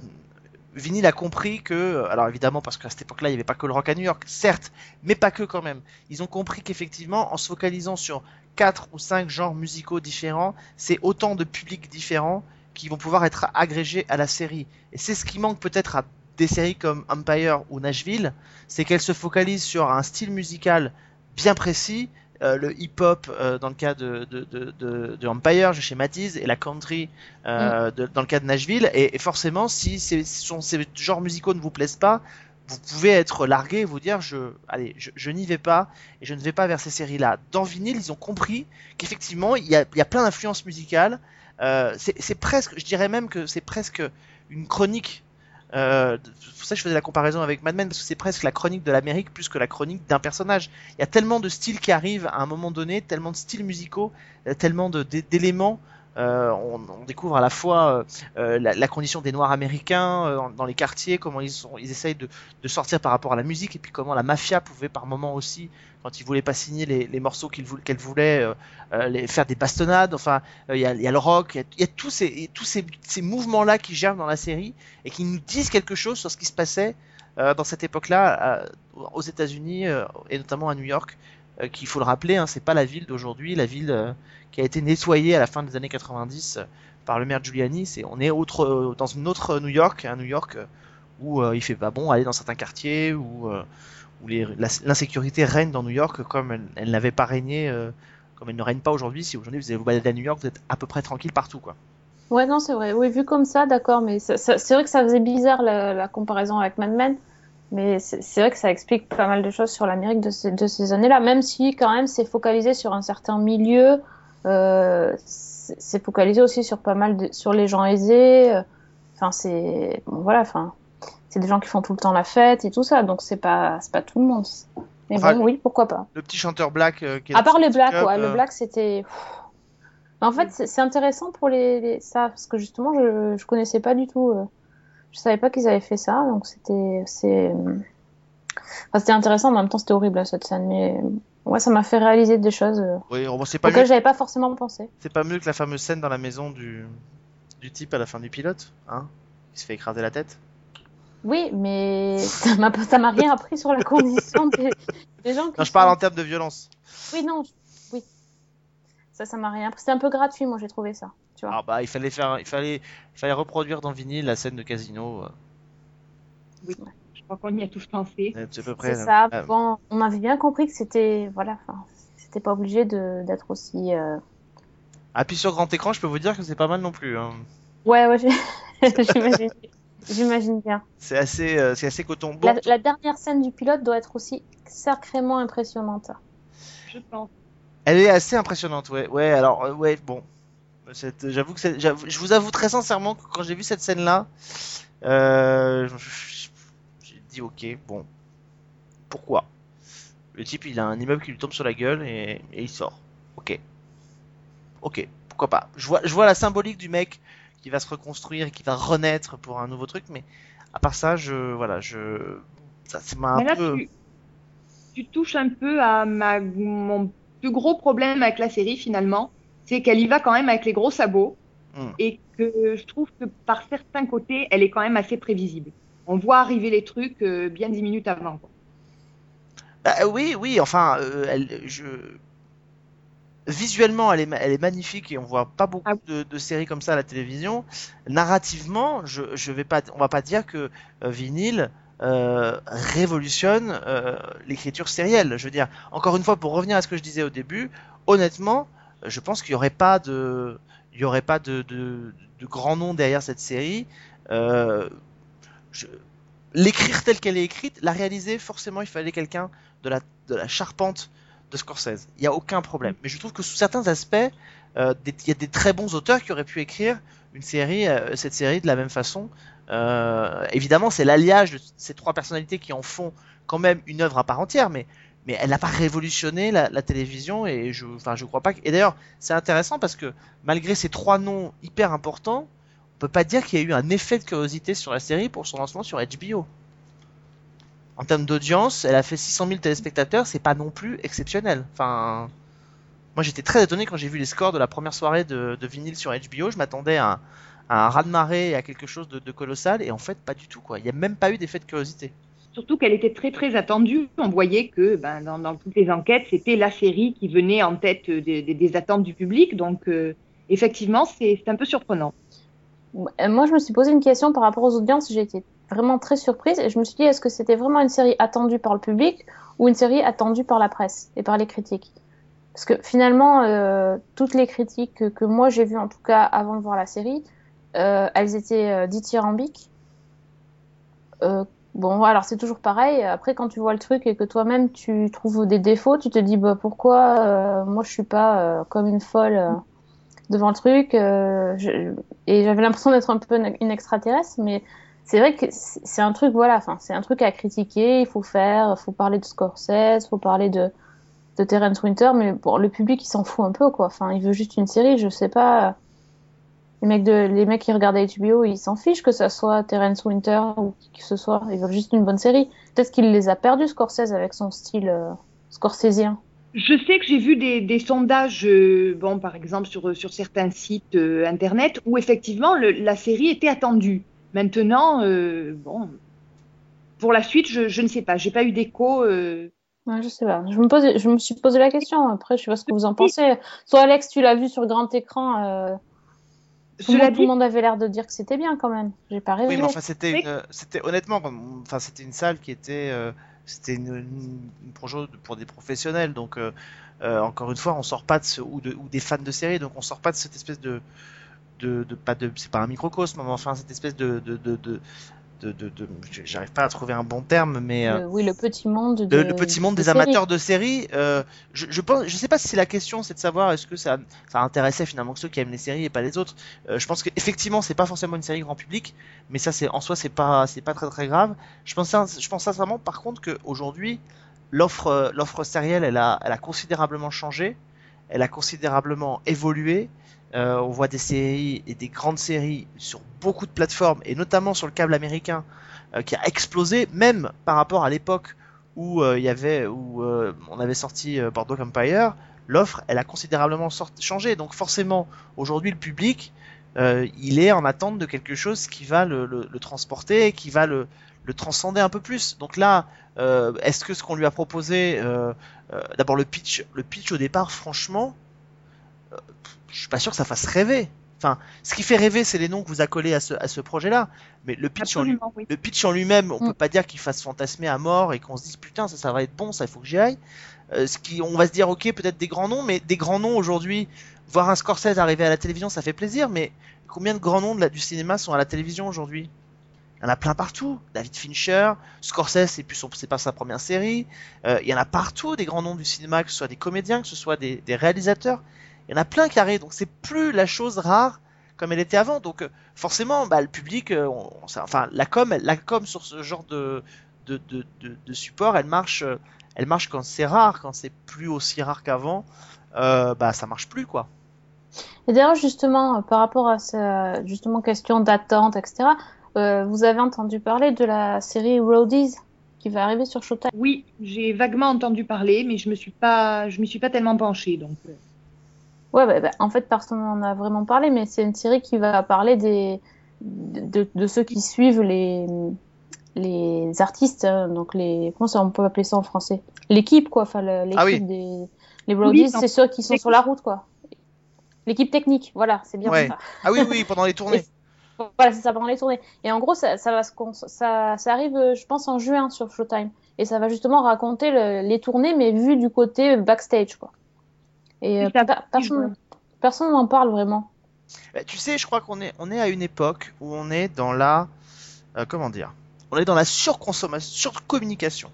Vinyl a compris que alors évidemment parce qu'à cette époque-là il n'y avait pas que le rock à New York, certes, mais pas que quand même. Ils ont compris qu'effectivement en se focalisant sur quatre ou cinq genres musicaux différents, c'est autant de publics différents qui vont pouvoir être agrégés à la série. Et c'est ce qui manque peut-être à des séries comme Empire ou Nashville, c'est qu'elle se focalise sur un style musical bien précis, euh, le hip-hop euh, dans le cas de, de, de, de, de Empire, je schématise, et la country euh, de- dans le cas de Nashville. Et, et forcément, si ces, ce sont ces genres musicaux ne vous plaisent pas, vous pouvez être largué et vous dire je, allez, je, je n'y vais pas et je ne vais pas vers ces séries-là. Dans Vinyl, ils ont compris qu'effectivement, il y a, il y a plein d'influences musicales. Euh, c'est presque, je dirais même que c'est presque une chronique euh, pour ça je faisais la comparaison avec Mad Men parce que c'est presque la chronique de l'Amérique plus que la chronique d'un personnage. Il y a tellement de styles qui arrivent à un moment donné, tellement de styles musicaux, euh, tellement d'éléments. Euh, on, découvre à la fois la, condition des Noirs américains dans- les quartiers, comment ils, essayent de, de sortir par rapport à la musique, et puis comment la mafia pouvait par moment aussi, quand ils voulaient pas signer les, les morceaux qu'elle voulait, euh, euh, les, faire des bastonnades. Enfin, euh, il y, il y a le rock, il y il y a tous ces, tous ces, ces mouvements-là qui germent dans la série et qui nous disent quelque chose sur ce qui se passait euh, dans cette époque-là aux États-Unis et notamment à New York, qu'il faut le rappeler, hein, c'est pas la ville d'aujourd'hui, la ville euh, qui a été nettoyée à la fin des années 90 euh, par le maire Giuliani. C'est, on est autre, euh, dans une autre New York, un New York où il fait pas bon aller dans certains quartiers, où, où l'insécurité règne dans New York comme elle, n'avait pas régné, euh, comme elle ne règne pas aujourd'hui. Si aujourd'hui vous allez vous balader à New York, vous êtes à peu près tranquille partout, quoi. Ouais, non, c'est vrai. Oui, vu comme ça, d'accord, mais c'est vrai que ça faisait bizarre la, comparaison avec Mad Men, mais c'est vrai que ça explique pas mal de choses sur l'Amérique de ces, de ces années-là, même si quand même c'est focalisé sur un certain milieu, euh, c'est c'est focalisé aussi sur pas mal de, sur les gens aisés. euh, Enfin, c'est bon, voilà, enfin, c'est des gens qui font tout le temps la fête et tout ça, donc c'est pas c'est pas tout le monde. Mais Enfin, bon, oui, pourquoi pas. Le petit chanteur black euh, qui est À part les blacks, ouais, euh, le black c'était. En fait, c'est intéressant pour les, les- ça parce que justement, je je connaissais pas du tout. euh, Je savais pas qu'ils avaient fait ça, donc c'était c'est. euh, Enfin, c'était intéressant, mais en même temps, c'était horrible cette scène. Mais ouais, ça m'a fait réaliser des choses euh, Oui, bon, c'est pas auxquelles mieux. j'avais pas forcément pensé. C'est pas mieux que la fameuse scène dans la maison du, du type à la fin du pilote, hein Il se fait écraser la tête. Oui, mais ça m'a pas- ça m'a rien appris sur la condition des, des gens. Qui Non, je parle sont- en termes de violence. Oui, non, je- oui. Ça, ça m'a rien appris. C'était un peu gratuit, moi, j'ai trouvé ça. Tu vois. Ah bah, il fallait faire, il fallait, il fallait reproduire dans Vinyle la scène de casino. euh, Je crois qu'on y a tous pensé. C'est à peu près. C'est là. ça. Euh, Bon, on avait bien compris que c'était, voilà, enfin, c'était pas obligé de d'être aussi. euh, Ah, puis sur grand écran, je peux vous dire que c'est pas mal non plus. hein. Ouais, ouais, [LAUGHS] j'imagine, j'imagine bien. C'est assez, euh, c'est assez coton. Bon, La, la dernière scène du pilote doit être aussi sacrément impressionnante. Je pense. Elle est assez impressionnante, ouais. Ouais, alors, euh, ouais, bon. J'avoue que c'est- j'avoue- je vous avoue très sincèrement que quand j'ai vu cette scène-là, euh, j'ai dit ok, bon, pourquoi? Le type, il a un immeuble qui lui tombe sur la gueule et, et il sort. Ok. Ok, pourquoi pas. Je vois, je vois la symbolique du mec qui va se reconstruire et qui va renaître pour un nouveau truc, mais à part ça, je, voilà, je, ça, c'est m'a un là, peu. tu, tu touches un peu à ma, mon plus gros problème avec la série finalement, c'est qu'elle y va quand même avec les gros sabots Hmm. et que je trouve que par certains côtés, elle est quand même assez prévisible. On voit arriver les trucs euh, bien dix minutes avant. quoi. Bah, oui, oui, enfin, euh, elle, je... visuellement, elle est, ma- elle est magnifique et on voit pas beaucoup Ah. de, de séries comme ça à la télévision. Narrativement, je, je vais pas, on va pas dire que euh, Vinyl euh, révolutionne euh, l'écriture sérielle. Je veux dire, encore une fois, pour revenir à ce que je disais au début, honnêtement, je pense qu'il y aurait pas de, il y aurait pas de, de, de grand nom derrière cette série. Je- l'écrire telle qu'elle est écrite, la réaliser, forcément, il fallait quelqu'un de la, de la charpente de Scorsese. Il n'y a aucun problème. Mais je trouve que sous certains aspects, euh, il y a des très bons auteurs qui auraient pu écrire une série, euh, cette série de la même façon. Euh, évidemment, c'est l'alliage de ces trois personnalités qui en font quand même une œuvre à part entière, mais, mais elle n'a pas révolutionné la, télévision et je, enfin, je crois pas. Et d'ailleurs, c'est intéressant parce que malgré ces trois noms hyper importants, on peut pas dire qu'il y a eu un effet de curiosité sur la série pour son lancement sur HBO. En termes d'audience, elle a fait 600 000 téléspectateurs, c'est pas non plus exceptionnel. Enfin, moi j'étais très étonné quand j'ai vu les scores de la première soirée de, de vinyle sur HBO. Je m'attendais à, un- à un raz-de-marée et à quelque chose de, de colossal, et en fait pas du tout quoi. Il n'y a même pas eu d'effet de curiosité. Surtout qu'elle était très très attendue. On voyait que ben, dans, dans toutes les enquêtes, c'était la série qui venait en tête des, des- des attentes du public. Donc euh, effectivement, c'est un peu surprenant. Moi, je me suis posé une question par rapport aux audiences. J'ai été vraiment très surprise et je me suis dit, est-ce que c'était vraiment une série attendue par le public ou une série attendue par la presse et par les critiques? Parce que finalement, euh, toutes les critiques que, moi j'ai vues, en tout cas avant de voir la série, euh, elles étaient euh, dithyrambiques. Bon, alors c'est toujours pareil. Après, quand tu vois le truc et que toi-même tu trouves des défauts, tu te dis, bah, pourquoi moi je suis pas comme une folle devant le truc et j'avais l'impression d'être un peu une extraterrestre mais c'est vrai que c'est un truc voilà enfin c'est un truc à critiquer il faut faire faut parler de Scorsese faut parler de de Terence Winter mais bon le public il s'en fout un peu quoi. Enfin il veut juste une série je sais pas. Les mecs de les mecs qui regardent HBO ils s'en fichent que ça soit Terence Winter ou qui que ce soit ils veulent juste une bonne série. Peut-être qu'il les a perdus Scorsese avec son style euh, scorsésien. Je sais que j'ai vu des, sondages, euh, bon, par exemple sur, sur certains sites euh, internet, où effectivement la série était attendue. Maintenant, euh, bon, pour la suite, je, je ne sais pas. J'ai pas eu d'écho. euh, Ouais, je sais pas. Je me pose, je me suis posé la question. Après, je sais pas ce que vous en pensez. Soit Alex, tu l'as vu sur grand écran. Euh, tout, le Cela monde, tout le dit, monde avait l'air de dire que c'était bien quand même. J'ai pas rêvé. Oui, mais enfin c'était Oui. une, c'était honnêtement, enfin c'était une salle qui était, euh, c'était une, projet pour des professionnels. Donc euh, euh, encore une fois, on sort pas de ce ou, de, ou des fans de série, donc on sort pas de cette espèce de de, de pas de c'est pas un microcosme, mais enfin cette espèce de de de de, de, de- de- j'arrive pas à trouver un bon terme, mais euh, oui, le petit monde. De, le, petit monde de des séries. amateurs de séries. euh, je, je pense, je sais pas si la question c'est de savoir est-ce que ça, ça intéressait finalement que ceux qui aiment les séries et pas les autres. Euh, je pense qu'effectivement c'est pas forcément une série grand public, mais ça c'est en soi c'est pas c'est pas très très grave. Je pense je pense sincèrement par contre que aujourd'hui l'offre l'offre sérielle elle a elle a considérablement changé, elle a considérablement évolué. Euh, on voit des séries et des grandes séries sur beaucoup de plateformes et notamment sur le câble américain euh, qui a explosé même par rapport à l'époque où euh, on avait sorti Boardwalk Empire, l'offre elle a considérablement changé. Donc forcément aujourd'hui le public il est en attente de quelque chose qui va le, transporter, qui va le, transcender un peu plus. Donc là, est-ce que ce qu'on lui a proposé, d'abord le pitch, le pitch au départ, franchement, je suis pas sûr que ça fasse rêver. Enfin, ce qui fait rêver, c'est les noms que vous accolez à ce, à ce projet-là. Mais le pitch en lui, absolument, oui. le pitch en lui-même, on Mm. peut pas dire qu'il fasse fantasmer à mort et qu'on se dise putain ça, ça va être bon, ça il faut que j'y aille. Euh, ce qui, on va se dire ok peut-être des grands noms, mais des grands noms aujourd'hui, voir un Scorsese arriver à la télévision, ça fait plaisir. Mais combien de grands noms de la- du cinéma sont à la télévision aujourd'hui? Il y en a plein partout. David Fincher, Scorsese, c'est plus c'est pas sa première série. Euh, il y en a partout des grands noms du cinéma, que ce soit des comédiens, que ce soit des, des réalisateurs. Il y en a plein qui arrivent. Donc c'est plus la chose rare comme elle était avant. Donc euh, forcément, bah, le public, euh, on- enfin la com, la com sur ce genre de de, de, de, de support, elle marche, euh, elle marche quand c'est rare, quand c'est plus aussi rare qu'avant. Euh, bah ça marche plus quoi. Et d'ailleurs, justement, par rapport à cette justement question d'attente, etc., euh, vous avez entendu parler de la série Roadies qui va arriver sur Showtime? Oui, j'ai vaguement entendu parler, mais je me suis pas, je m'y suis pas tellement penchée. Donc, Ouais, bah, bah, en fait, personne n'en a vraiment parlé, mais c'est une série qui va parler des de, de ceux qui suivent les les artistes, hein, donc les comment ça on peut appeler ça en français? L'équipe quoi, enfin le- l'équipe Ah oui. des les Roadies, Oui, c'est ceux qui sont sur la route quoi. L'équipe technique, voilà, c'est bien Ouais. ça. Ah oui oui pendant les tournées. [LAUGHS] Voilà, c'est ça pendant les tournées. Et en gros, ça, ça va se ça, ça arrive, euh, je pense, en juin sur Showtime. Et ça va justement raconter le- les tournées, mais vu du côté backstage, quoi. Et euh, personne, personne n'en parle vraiment. Bah, tu sais, je crois qu'on est, on est à une époque où on est dans la, euh, comment dire, on est dans la surconsommation, surcommunication.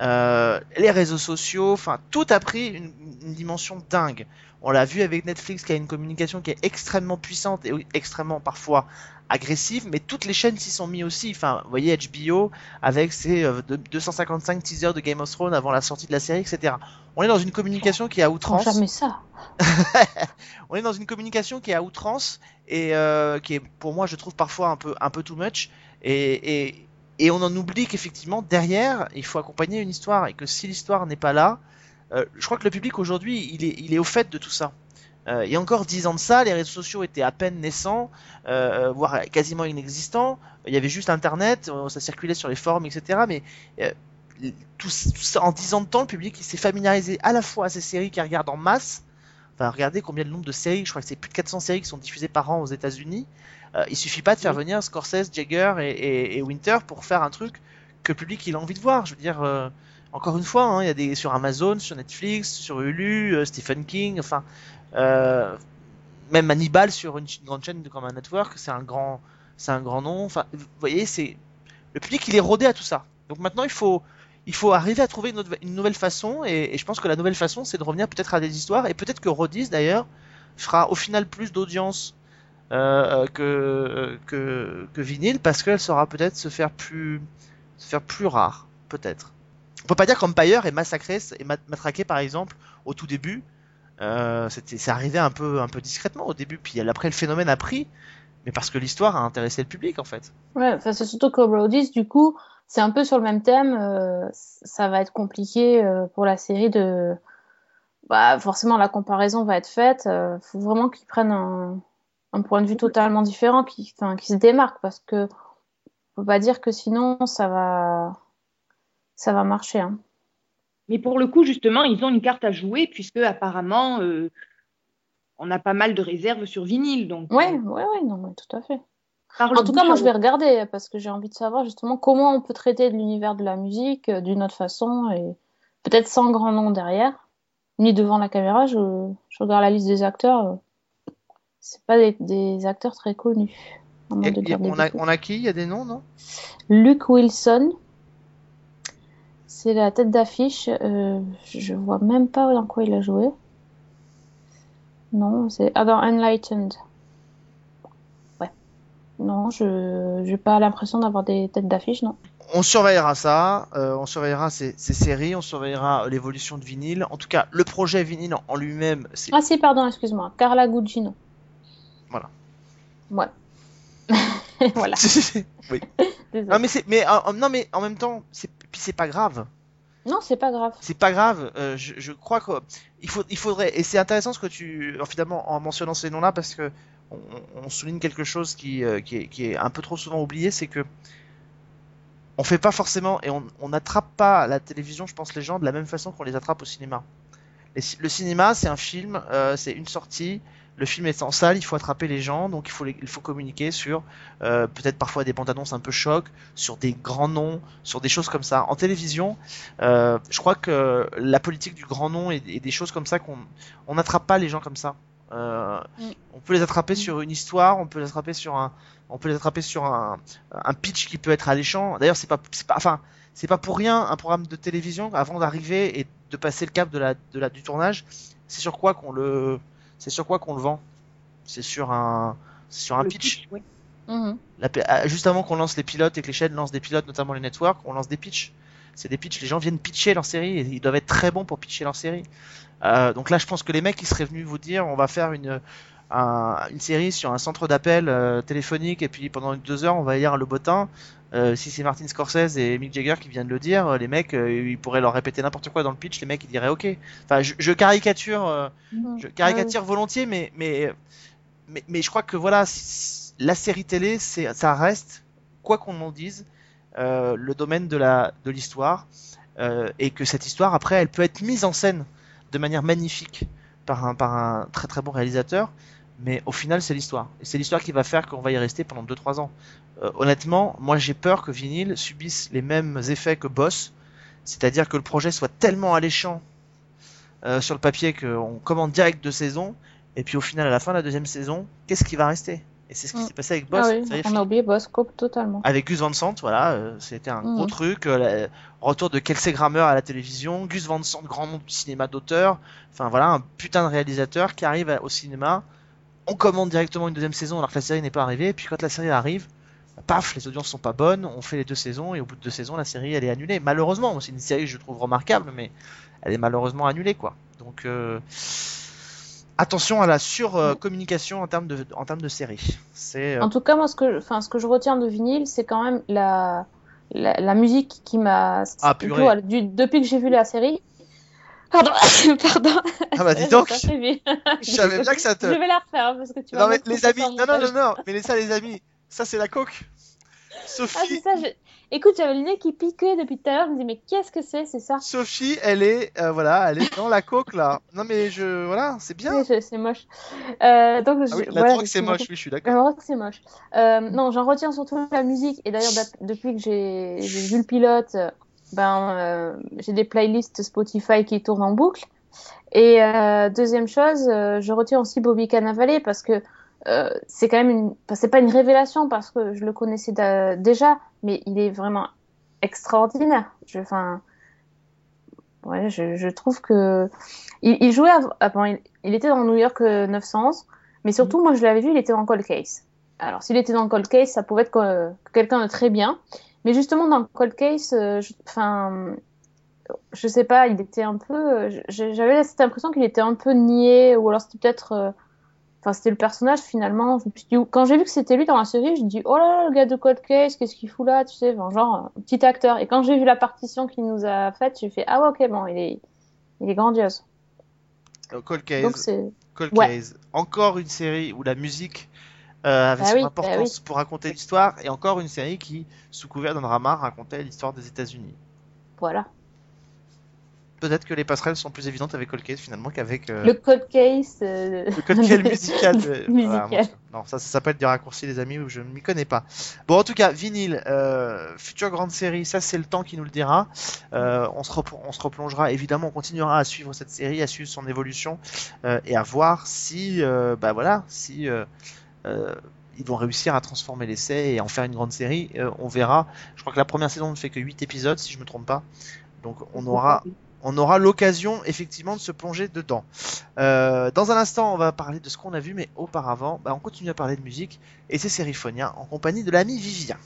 Euh, les réseaux sociaux, enfin, tout a pris une, une dimension dingue. On l'a vu avec Netflix qui a une communication qui est extrêmement puissante et extrêmement parfois agressive, mais toutes les chaînes s'y sont mis aussi. Enfin, vous voyez HBO avec ses euh, de- 255 teasers de Game of Thrones avant la sortie de la série, etc. On est dans une communication qui est à outrance. jamais ça. [LAUGHS] on est dans une communication qui est à outrance et euh, qui est pour moi je trouve parfois un peu un peu too much et, et, et on en oublie qu'effectivement derrière il faut accompagner une histoire et que si l'histoire n'est pas là euh, je crois que le public aujourd'hui il est, il est au fait de tout ça euh, il y a encore dix ans de ça, les réseaux sociaux étaient à peine naissants, euh, voire quasiment inexistants. Il y avait juste Internet, euh, ça circulait sur les forums, etc. Mais euh, tout, tout ça, en dix ans de temps, le public il s'est familiarisé à la fois à ces séries qu'il regarde en masse, Enfin, regardez combien de nombre de séries, je crois que c'est plus de 400 séries qui sont diffusées par an aux États-Unis. Euh, il suffit pas de faire Oui. venir Scorsese, Jagger et, et- et Winter pour faire un truc que le public il a envie de voir. Je veux dire, euh, encore une fois, hein, il y a des sur Amazon, sur Netflix, sur Hulu, euh, Stephen King, enfin, euh, même Hannibal sur une, grande chaîne comme un network, c'est un grand, c'est un grand nom. Enfin, vous voyez, c'est le public il est rodé à tout ça. Donc maintenant il faut il faut arriver à trouver une, nouvelle façon et, je pense que la nouvelle façon c'est de revenir peut-être à des histoires et peut-être que Rodis d'ailleurs fera au final plus d'audience euh, que, que que vinyle parce qu'elle saura peut-être se faire plus se faire plus rare peut-être. On peut pas dire qu'Empire est massacré et mat- matraqué par exemple au tout début. Euh, c'est arrivé un peu un peu discrètement au début puis après le phénomène a pris mais parce que l'histoire a intéressé le public en fait. Ouais, c'est surtout que Roadies, du coup, c'est un peu sur le même thème. euh, ça va être compliqué euh, pour la série de. Bah, forcément, la comparaison va être faite. Il faut vraiment qu'ils prennent un, point de vue totalement différent, qui se démarque, parce que on peut pas dire que sinon ça va, ça va marcher. Hein. Mais pour le coup, justement, ils ont une carte à jouer puisque apparemment, euh, on a pas mal de réserves sur vinyle. Donc, Ouais, euh, ouais, ouais, non, mais tout à fait. par En tout cas, moi, je vais regarder parce que j'ai envie de savoir justement comment on peut traiter de l'univers de la musique euh, d'une autre façon et peut-être sans grand nom derrière, ni devant la caméra. Je, je regarde la liste des acteurs. euh, C'est pas des, des acteurs très connus. on a on a qui? Il y a des noms non? Luke Wilson, c'est la tête d'affiche. euh, je vois même pas dans quoi il a joué. Non, c'est ah dans Enlightened. Ouais. Non, je j'ai pas l'impression d'avoir des têtes d'affiche, non. On surveillera ça, euh, on surveillera ces, ces séries, on surveillera l'évolution de vinyle. En tout cas, le projet vinyle en, lui-même, c'est Ah si, pardon, excuse-moi. Carla Gugino. Voilà. Ouais. [LAUGHS] voilà. [LAUGHS] oui. [LAUGHS] Non mais c'est mais euh, non mais en même temps, c'est puis c'est pas grave. Non, c'est pas grave. C'est pas grave. euh, je, crois que il faut il faudrait et c'est intéressant ce que tu finalement en mentionnant ces noms-là parce que on, souligne quelque chose qui, euh, qui est, un peu trop souvent oublié, c'est que on fait pas forcément et on n'attrape pas la télévision, je pense, les gens de la même façon qu'on les attrape au cinéma. Le cinéma, c'est un film, euh, c'est une sortie. Le film est en salle, il faut attraper les gens, donc il faut, les- il faut communiquer sur euh, peut-être parfois des bandes annonces un peu choc, sur des grands noms, sur des choses comme ça. En télévision, euh, je crois que la politique du grand nom et, et des choses comme ça qu'on on n'attrape pas les gens comme ça. Euh, Mm. On peut les attraper sur une histoire, on peut les attraper sur un, on peut les attraper sur un, un pitch qui peut être alléchant. D'ailleurs, c'est pas, c'est pas, enfin, c'est pas pour rien un programme de télévision avant d'arriver et de passer le cap de la, de la, du tournage. C'est sur quoi qu'on le, c'est sur quoi qu'on le vend? C'est sur un, sur un Le pitch. oui. Mhm. La ah, juste avant qu'on lance les pilotes et que les chaînes lancent des pilotes, notamment les networks, on lance des pitchs. C'est des pitchs, les gens viennent pitcher leur série et ils doivent être très bons pour pitcher leur série. Euh, donc là, je pense que les mecs, ils seraient venus vous dire, on va faire une, un- une série sur un centre d'appel euh, téléphonique et puis pendant deux heures, on va lire le bottin. Euh, si c'est Martin Scorsese et Mick Jagger qui viennent de le dire, euh, les mecs, euh, ils pourraient leur répéter n'importe quoi dans le pitch, les mecs, ils diraient OK. Enfin, je, je caricature. euh, je caricature volontiers, mais, mais, mais, mais je crois que voilà, la série télé, ça reste, quoi qu'on en dise, le domaine de la, de l'histoire, et que cette histoire, après, elle peut être mise en scène de manière magnifique par un, par un très très bon réalisateur, mais au final, c'est l'histoire. Et c'est l'histoire qui va faire qu'on va y rester pendant 2-3 ans. Euh, honnêtement, moi j'ai peur que Vinyl subisse les mêmes effets que Boss, c'est-à-dire que le projet soit tellement alléchant euh, sur le papier qu'on commande direct deux saisons, et puis au final, à la fin de la deuxième saison, qu'est-ce qui va rester? Et c'est ce qui Mm. s'est passé avec Boss. Ah oui, on a oublié Boss Cope totalement. avec Gus Van Sant, voilà, euh, c'était un Mhm. gros truc. euh, retour de Kelsey Grammer à la télévision, Gus Van Sant, grand nom du cinéma d'auteur. Enfin voilà, un putain de réalisateur qui arrive au cinéma. On commande directement une deuxième saison alors que la série n'est pas arrivée. Et puis quand la série arrive, paf, les audiences sont pas bonnes. On fait les deux saisons et au bout de deux saisons, la série elle est annulée. Malheureusement, c'est une série que je trouve remarquable, mais elle est malheureusement annulée quoi. Donc euh, attention à la sur-communication en termes de en termes de série. C'est euh, En tout cas, moi, ce que, enfin, ce que je retiens de vinyle, c'est quand même la, la, la musique qui m'a. Ah, depuis que j'ai vu la série. Pardon, [LAUGHS] pardon. ah bah dis donc, [LAUGHS] je savais bien que ça te Je vais la refaire parce que tu Non mais les amis, non non non non, mais les- ça les amis, ça c'est la coke. Ah, c'est Sophie, ça. je- Écoute, j'avais le nez qui piquait depuis tout à l'heure. Je me dis, mais qu'est-ce que c'est C'est ça Sophie, elle est euh, voilà, elle est dans la coke là. Non mais je voilà, c'est bien. Oui, C'est moche. Euh, donc, Ah oui, la voilà, drogue c'est moche, oui, je suis d'accord. La drogue, c'est moche. Euh, non, j'en retiens surtout la musique. Et d'ailleurs, depuis que j'ai vu le pilote, ben, j'ai des playlists Spotify qui tournent en boucle. Et deuxième chose, je retiens aussi Bobby Cannavale parce que euh, c'est quand même une, c'est pas une révélation parce que je le connaissais déjà, mais il est vraiment extraordinaire. Je, enfin, ouais, je, je trouve que il, il jouait av- avant, il, il était dans New York euh, 911, mais surtout moi je l'avais vu, il était dans Cold Case. Alors s'il était dans Cold Case, ça pouvait être que- quelqu'un de très bien, mais justement dans Cold Case, euh, je- enfin, je sais pas, il était un peu, euh, je- j'avais cette impression qu'il était un peu niais, ou alors c'était peut-être, euh, enfin c'était le personnage finalement. Quand j'ai vu que c'était lui dans la série, je me dis oh là là le gars de Cold Case, qu'est-ce qu'il fout là, tu sais, enfin, genre un petit acteur. Et quand j'ai vu la partition qu'il nous a faite, j'ai fait ah ouais ok bon il est, il est grandiose. Euh, Cold Case, Cold ouais. Case. Encore une série où la musique euh, avait Bah son oui, bah importance pour raconter l'histoire et encore une série qui, sous couvert d'un drama, racontait l'histoire des États-Unis. voilà. Peut-être que les passerelles sont plus évidentes avec Cold Case finalement qu'avec euh, Le Cold Case. euh, Le code quel [LAUGHS] musical. de- [LAUGHS] Musical. Voilà, non, ça, ça s'appelle des raccourcis, les amis, où je ne m'y connais pas. Bon, en tout cas, vinyle, euh, future grande série, ça c'est le temps qui nous le dira. On, se repl- on se replongera, évidemment, on continuera à suivre cette série, à suivre son évolution et à voir si, bah voilà, si ils vont réussir à transformer l'essai et en faire une grande série. Euh, on verra. Je crois que la première saison ne fait que 8 épisodes, si je me trompe pas. Donc on aura on aura l'occasion effectivement de se plonger dedans. Euh, dans un instant, on va parler de ce qu'on a vu, mais auparavant, bah, on continue à parler de musique et c'est Sériphonia en compagnie de l'ami Vivien.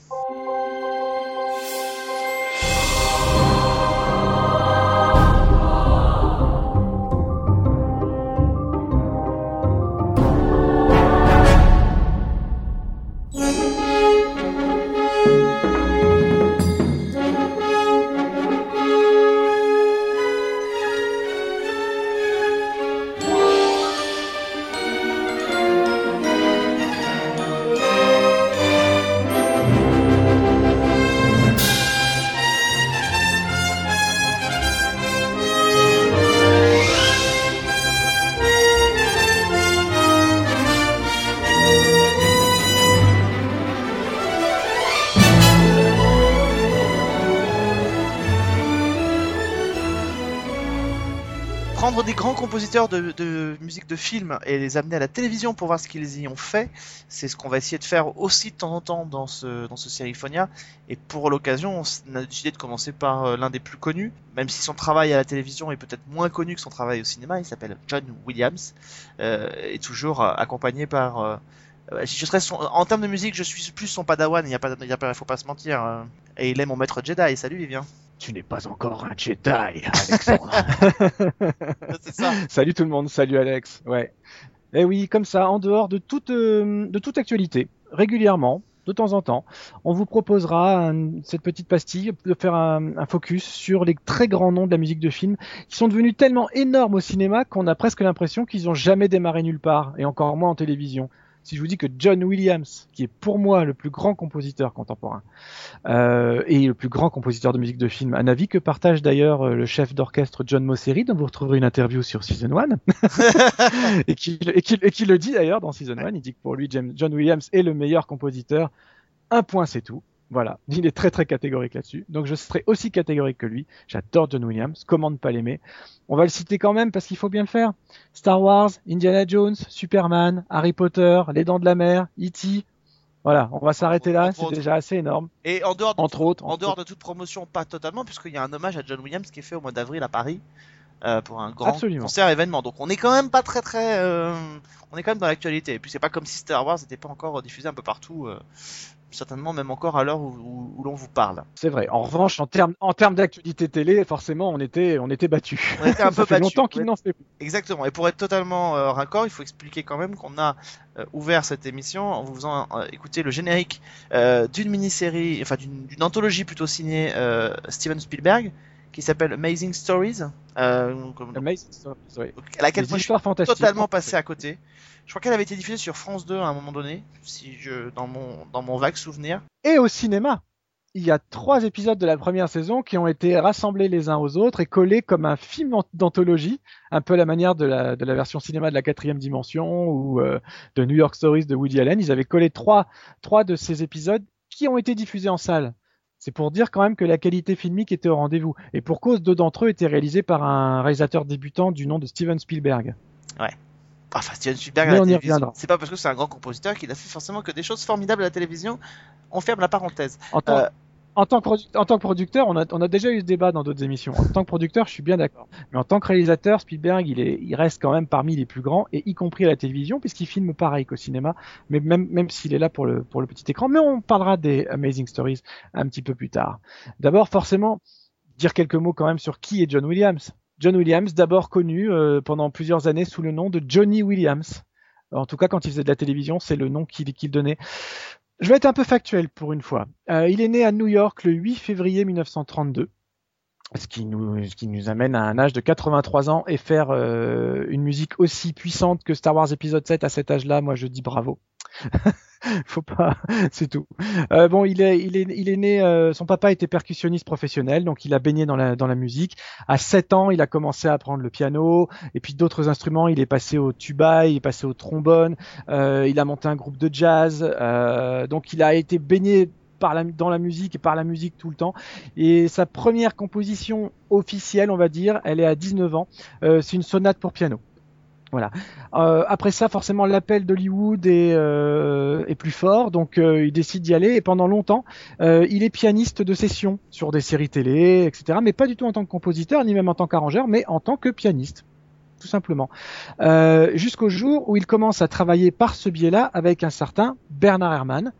Compositeurs de, musique de film et les amener à la télévision pour voir ce qu'ils y ont fait. C'est ce qu'on va essayer de faire aussi de temps en temps dans ce, dans ce Seriphonia. Et pour l'occasion, on a décidé de commencer par euh, l'un des plus connus, même si son travail à la télévision est peut-être moins connu que son travail au cinéma. Il s'appelle John Williams, euh, et toujours euh, accompagné par... En termes de musique, je suis plus son padawan, il y a pas, il faut pas se mentir. Et il est mon maître Jedi. Salut Vivien. Tu n'es pas encore un Jedi, Alexandre. [LAUGHS] C'est ça. salut tout le monde, salut Alex. Ouais. Eh oui, comme ça, en dehors de toute, euh, de toute actualité, régulièrement, de temps en temps, on vous proposera un- cette petite pastille de faire un, un focus sur les très grands noms de la musique de film qui sont devenus tellement énormes au cinéma qu'on a presque l'impression qu'ils ont jamais démarré nulle part, et encore moins en télévision. Si je vous dis que John Williams, qui est pour moi le plus grand compositeur contemporain, euh, et le plus grand compositeur de musique de film, un avis que partage d'ailleurs euh, le chef d'orchestre John Mosseri, dont vous retrouverez une interview sur Season 1, [LAUGHS] [LAUGHS] et, qui, et, qui, et qui le dit d'ailleurs dans Season 1, il dit que pour lui, James, John Williams est le meilleur compositeur. Un point, c'est tout. Voilà, [LAUGHS] il est très très catégorique là-dessus. Donc je serai aussi catégorique que lui. J'adore John Williams, comment ne pas l'aimer? On va le citer quand même parce qu'il faut bien le faire. Star Wars, Indiana Jones, Superman, Harry Potter, Les Dents de la Mer, E.T. Voilà, on va s'arrêter là, c'est déjà assez énorme. Et en dehors de Entre autres. En dehors de toute promotion, pas totalement, puisqu'il y a un hommage à John Williams qui est fait au mois d'avril à Paris euh, pour un grand Absolument. concert événement. Donc on est quand même pas très très, euh, on est quand même dans l'actualité. Et puis c'est pas comme si Star Wars n'était pas encore diffusé un peu partout, euh, certainement même encore à l'heure où, où- où l'on vous parle. C'est vrai. En revanche, en termes en termes d'actualité télé, forcément, on était on était battu. On était un [LAUGHS] peu battus. longtemps qu'il Ouais. n'en fait plus. Exactement. Et pour être totalement euh, raccord, il faut expliquer quand même qu'on a euh, ouvert cette émission en vous faisant euh, écouter le générique d'une mini-série, enfin d'une anthologie plutôt signée Steven Spielberg, qui s'appelle Amazing Stories, Amazing Stories, ouais. à laquelle moi je suis totalement passé à côté. Je crois qu'elle avait été diffusée sur France 2 à un moment donné, si je dans mon dans mon vague souvenir. Et au cinéma, il y a trois épisodes de la première saison qui ont été rassemblés les uns aux autres et collés comme un film an- d'anthologie, un peu à la manière de la, de la version cinéma de la quatrième dimension ou euh, de New York Stories de Woody Allen. Ils avaient collé trois, trois de ces épisodes qui ont été diffusés en salle. C'est pour dire quand même que la qualité filmique était au rendez-vous. Et pour cause, deux d'entre eux étaient réalisés par un réalisateur débutant du nom de Steven Spielberg. Enfin, Steven Spielberg à la. C'est pas parce que c'est un grand compositeur qu'il a fait forcément que des choses formidables à la télévision. On ferme la parenthèse. En tant, Euh, en tant, que, produ- en tant que producteur, on a, on a déjà eu ce débat dans d'autres émissions. En tant que producteur, je suis bien d'accord. Mais en tant que réalisateur, Spielberg, il, est, il reste quand même parmi les plus grands, et y compris à la télévision, puisqu'il filme pareil qu'au cinéma, mais même, même s'il est là pour le, pour le petit écran. Mais on parlera des Amazing Stories un petit peu plus tard. D'abord, forcément, dire quelques mots quand même sur qui est John Williams. John Williams, d'abord connu euh, pendant plusieurs années sous le nom de Johnny Williams. En tout cas, quand il faisait de la télévision, c'est le nom qu'il donnait. Je vais être un peu factuel pour une fois. Euh, il est né à New York le 8 février 1932, ce qui nous, ce qui nous amène à un âge de 83 ans et faire euh, une musique aussi puissante que Star Wars épisode 7 à cet âge-là, moi je dis bravo. [LAUGHS] Faut pas, [LAUGHS] c'est tout. Euh, bon, il est, né. euh, son papa était percussionniste professionnel, donc il a baigné dans la musique. À 7 ans, il a commencé à apprendre le piano et puis d'autres instruments. Il est passé au tuba, il est passé au trombone. Euh, il a monté un groupe de jazz. donc il a été baigné dans la musique et par la musique tout le temps. Et sa première composition officielle, on va dire, elle est à 19 ans. C'est une sonate pour piano. Voilà. Euh, après ça, forcément, l'appel d'Hollywood est, euh, est plus fort, donc euh, il décide d'y aller. Et pendant longtemps, euh, il est pianiste de session sur des séries télé, etc. Mais pas du tout en tant que compositeur, ni même en tant qu'arrangeur, mais en tant que pianiste, tout simplement. Euh, Jusqu'au jour où il commence à travailler par ce biais-là avec un certain Bernard Herrmann,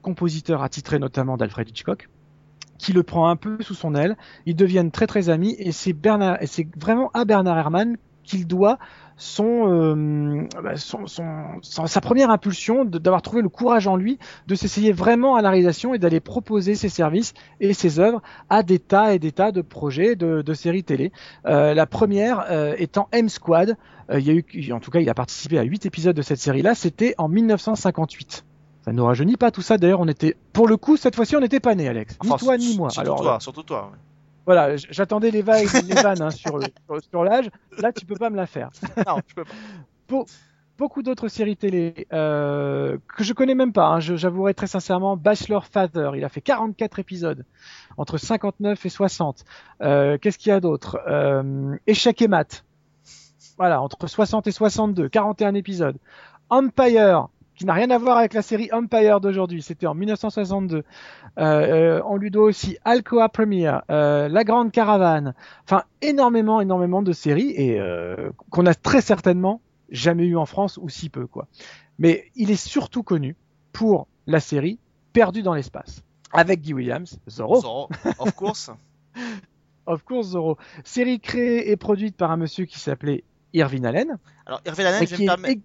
compositeur attitré notamment d'Alfred Hitchcock qui le prend un peu sous son aile. Ils deviennent très très amis et c'est Bernard, et c'est vraiment à Bernard Herrmann qu'il doit son, euh, bah, son, son- son- sa première impulsion d'avoir trouvé le courage en lui de s'essayer vraiment à la réalisation et d'aller proposer ses services et ses œuvres à des tas et des tas de projets de, de séries télé. Euh, la première euh, étant M Squad. Il y a eu, en tout cas, il a participé à huit épisodes de cette série-là. C'était en 1958. Ça nous rajeunit pas tout ça. D'ailleurs, on était, pour le coup, cette fois-ci, on n'était pas nés, Alex. Ni Enfin, toi ni moi. Surtout Alors, toi, surtout toi. ouais. Voilà, j'attendais les, vagues, les vannes hein, sur, sur, sur l'âge. Là, tu peux pas me la faire. Non, je peux pas. [LAUGHS] Beau- beaucoup d'autres séries télé euh, que je connais même pas. hein, J'avouerai très sincèrement, Bachelor Father, il a fait 44 épisodes entre 59 et 60. Euh, Qu'est-ce qu'il y a d'autre? Euh, Échec et maths. voilà, entre 60 et 62, 41 épisodes. Empire, qui n'a rien à voir avec la série Empire d'aujourd'hui, c'était en 1962. Euh, euh, on lui doit aussi Alcoa Premier, euh, La Grande Caravane, enfin énormément, énormément de séries et euh, qu'on a très certainement jamais eu en France ou si peu quoi. Mais il est surtout connu pour la série Perdu dans l'espace avec Guy Williams, Zorro, Zorro, of course. [LAUGHS] of course Zorro, série créée et produite par un monsieur qui s'appelait Irvin Allen. Alors, Lannes, et je vais me est permettre.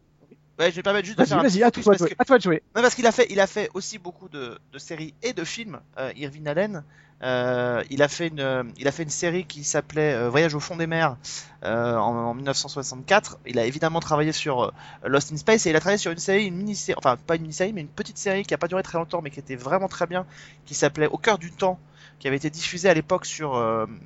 Ouais, je vais me permettre juste de faire un petit à toi, de parce jouer, que- à toi de jouer. Non, parce qu'il a fait, il a fait aussi beaucoup de, de séries et de films. Euh, Irvin Allen, Euh, il a fait une, euh, il a fait une série qui s'appelait euh, Voyage au fond des mers euh, en, en 1964. Il a évidemment travaillé sur Lost in Space et il a travaillé sur une série, une mini-série, enfin pas une mini-série, mais une petite série qui a pas duré très longtemps, mais qui était vraiment très bien, qui s'appelait Au cœur du temps, qui avait été diffusée à l'époque sur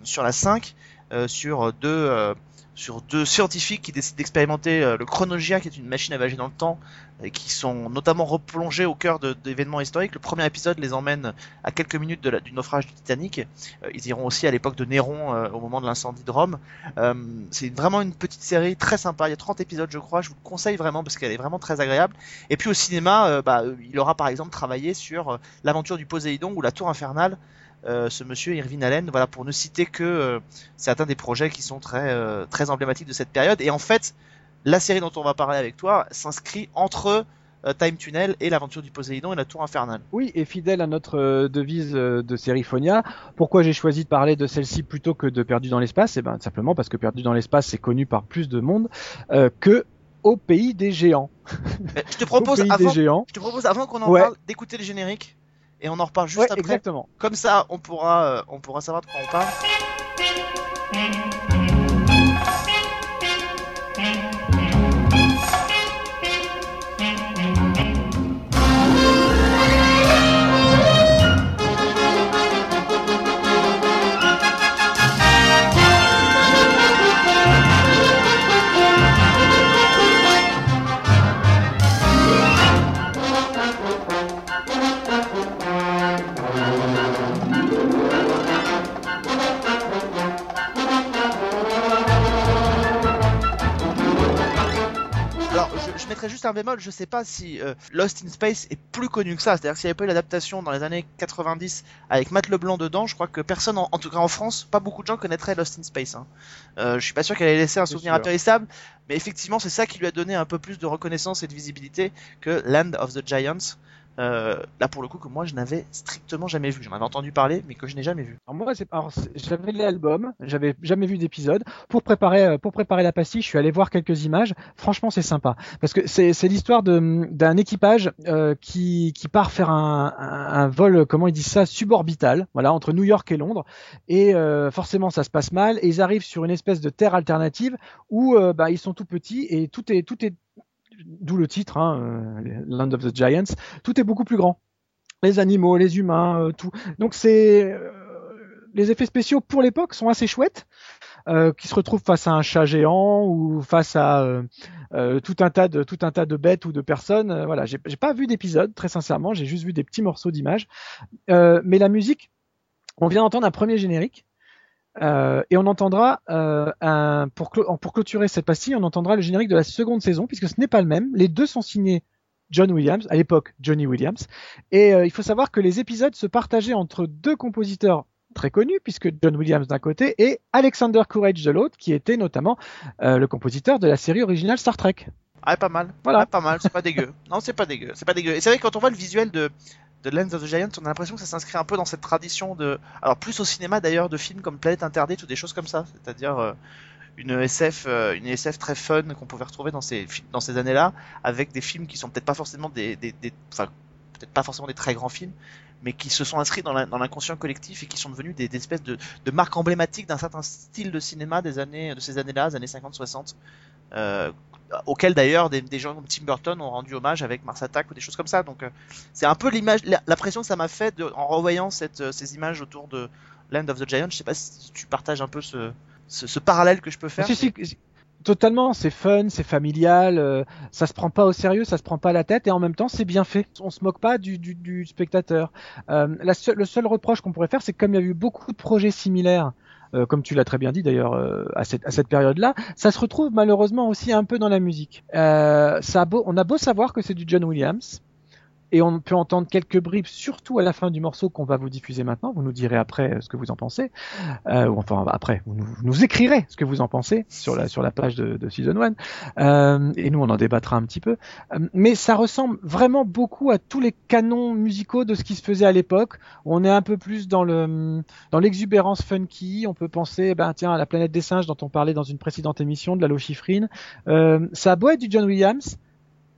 sur la 5, euh, sur deux sur deux scientifiques qui décident d'expérimenter euh, le chronogia, qui est une machine à voyager dans le temps, et qui sont notamment replongés au cœur d'événements historiques. Le premier épisode les emmène à quelques minutes du naufrage du Titanic. Euh, ils iront aussi à l'époque de Néron, euh, au moment de l'incendie de Rome. C'est vraiment une petite série très sympa. Il y a 30 épisodes, je crois. Je vous le conseille vraiment parce qu'elle est vraiment très agréable. Et puis au cinéma, bah, il aura par exemple travaillé sur l'aventure du Poséidon ou la Tour infernale. Euh, ce monsieur Irvin Allen, voilà, pour ne citer que euh, certains des projets qui sont très euh, très emblématiques de cette période. Et en fait, la série dont on va parler avec toi s'inscrit entre Time Tunnel et l'aventure du Poséidon et la Tour infernale. Oui, et fidèle à notre devise de Serifonia, pourquoi j'ai choisi de parler de celle-ci plutôt que de Perdu dans l'espace? Eh ben simplement parce que Perdu dans l'espace c'est connu par plus de monde que au pays des géants. Je te propose avant, des géants. je te propose avant qu'on en Ouais. parle d'écouter le générique et on en reparle juste Ouais, après. exactement. Comme ça, on pourra euh, on pourra savoir de quoi on parle. Mettrais juste un bémol, je sais pas si euh, Lost in Space est plus connu que ça. C'est-à-dire s'il n'y avait pas eu l'adaptation dans les années 90 avec Matt Leblanc dedans, je crois que personne, en, en tout cas en France, pas beaucoup de gens connaîtraient Lost in Space. Hein. Euh, je suis pas sûr qu'elle ait laissé un souvenir sûr. intarissable, mais effectivement, c'est ça qui lui a donné un peu plus de reconnaissance et de visibilité que Land of the Giants. Euh, là, pour le coup, que moi, je n'avais strictement jamais vu. J'en avais entendu parler, mais que je n'ai jamais vu. Alors moi, j'avais l'album, j'avais jamais vu d'épisode. Pour préparer, euh, pour préparer la pastille, je suis allé voir quelques images. Franchement, c'est sympa parce que c'est, l'histoire d'un équipage euh, qui, part faire un, vol, comment ils disent ça, suborbital, voilà, entre New York et Londres. Et forcément, ça se passe mal. Et ils arrivent sur une espèce de terre alternative où bah, ils sont tout petits et tout est, tout est, d'où le titre, hein, euh, Land of the Giants. Tout est beaucoup plus grand. Les animaux, les humains, euh, tout. Donc c'est euh, les effets spéciaux pour l'époque sont assez chouettes. Qui se retrouvent face à un chat géant ou face à tout un tas de bêtes ou de personnes. Voilà, j'ai pas vu d'épisode très sincèrement, j'ai juste vu des petits morceaux d'images. Mais la musique, on vient d'entendre un premier générique. Euh, et on entendra euh, pour, clôturer cette pastille, on entendra le générique de la seconde saison puisque ce n'est pas le même. Les deux sont signés John Williams, à l'époque Johnny Williams. Et euh, il faut savoir que les épisodes se partageaient entre deux compositeurs très connus, puisque John Williams d'un côté et Alexander Courage de l'autre, qui était notamment le compositeur de la série originale Star Trek. Ah, pas mal. Voilà. Ouais, pas mal, c'est pas dégueu. Non, c'est pas dégueu. C'est pas dégueu. Et c'est vrai que quand on voit le visuel de, de Lands of the Giants, on a l'impression que ça s'inscrit un peu dans cette tradition de. Alors, plus au cinéma d'ailleurs, de films comme Planète Interdite ou des choses comme ça. C'est-à-dire euh, une SF, euh, une SF très fun qu'on pouvait retrouver dans ces, dans ces années-là, avec des films qui sont peut-être pas forcément des. des, des- Enfin, peut-être pas forcément des très grands films, mais qui se sont inscrits dans l'inconscient collectif et qui sont devenus des, des espèces de, de marques emblématiques d'un certain style de cinéma des années, de ces années-là, des années 50-60. Euh, auquel d'ailleurs des, des gens comme Tim Burton ont rendu hommage avec Mars Attack ou des choses comme ça. Donc euh, c'est un peu l'image, la, la pression que ça m'a fait de, en revoyant cette, euh, ces images autour de Land of the Giant. Je sais pas si tu partages un peu ce, ce, ce parallèle que je peux faire. Si, si, si, totalement, c'est fun, c'est familial, euh, ça se prend pas au sérieux, ça se prend pas à la tête, et en même temps, c'est bien fait. On se moque pas du, du, du spectateur. Euh, la le seul reproche qu'on pourrait faire, c'est que comme il y a eu beaucoup de projets similaires euh, comme tu l'as très bien dit d'ailleurs euh, à cette, à cette période-là. Ça se retrouve malheureusement aussi un peu dans la musique. Euh, ça a beau, on a beau savoir que c'est du John Williams, et on peut entendre quelques bribes, surtout à la fin du morceau qu'on va vous diffuser maintenant. Vous nous direz après ce que vous en pensez, euh, enfin après, vous nous, vous nous, écrirez ce que vous en pensez sur la sur la page de, de Season 1, euh, et nous on en débattra un petit peu. Euh, mais ça ressemble vraiment beaucoup à tous les canons musicaux de ce qui se faisait à l'époque. On est un peu plus dans le dans l'exubérance funky. On peut penser, ben tiens, à la planète des singes dont on parlait dans une précédente émission, de la lochifrine. Euh, ça a beau être du John Williams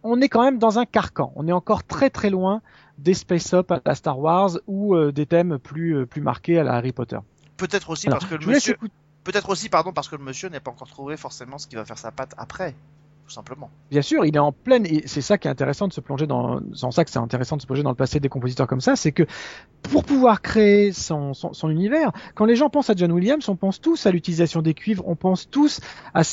on est quand même dans un carcan. On est encore très très loin des space up à la Star Wars ou euh, des thèmes plus euh, plus marqués à la Harry Potter. Peut-être aussi Alors, parce que le monsieur, peut-être aussi pardon parce que le monsieur n'est pas encore trouvé forcément ce qui va faire sa patte après, tout simplement. Bien sûr, il est en pleine et c'est ça qui est intéressant de se plonger dans ça que c'est intéressant de se plonger dans le passé des compositeurs comme ça, c'est que pour pouvoir créer son, univers, quand les gens pensent à John Williams, on pense tous à l'utilisation des cuivres, on pense tous à,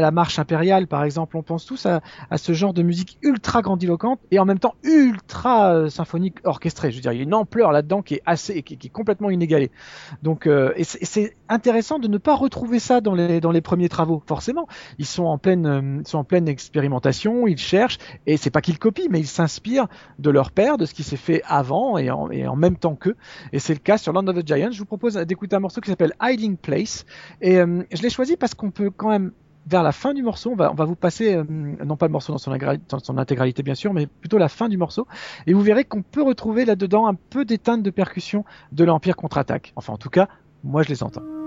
la marche impériale par exemple, on pense tous à, ce genre de musique ultra grandiloquente et en même temps ultra euh, symphonique orchestrée. Je veux dire, il y a une ampleur là-dedans qui est assez, qui, est complètement inégalée. Donc, euh, et c'est intéressant de ne pas retrouver ça dans les dans les premiers travaux. Forcément, ils sont en pleine euh, sont pleine expérimentation, ils cherchent et c'est pas qu'ils copient, mais ils s'inspirent de leur père, de ce qui s'est fait avant et en, même temps qu'eux. Et c'est le cas sur Land of the Giants. Je vous propose d'écouter un morceau qui s'appelle Hiding Place et euh, je l'ai choisi parce qu'on peut quand même vers la fin du morceau, on va, vous passer, euh, non pas le morceau dans son, dans son intégralité bien sûr, mais plutôt la fin du morceau, et vous verrez qu'on peut retrouver là-dedans un peu des teintes de percussion de l'Empire contre-attaque. Enfin en tout cas, moi je les entends.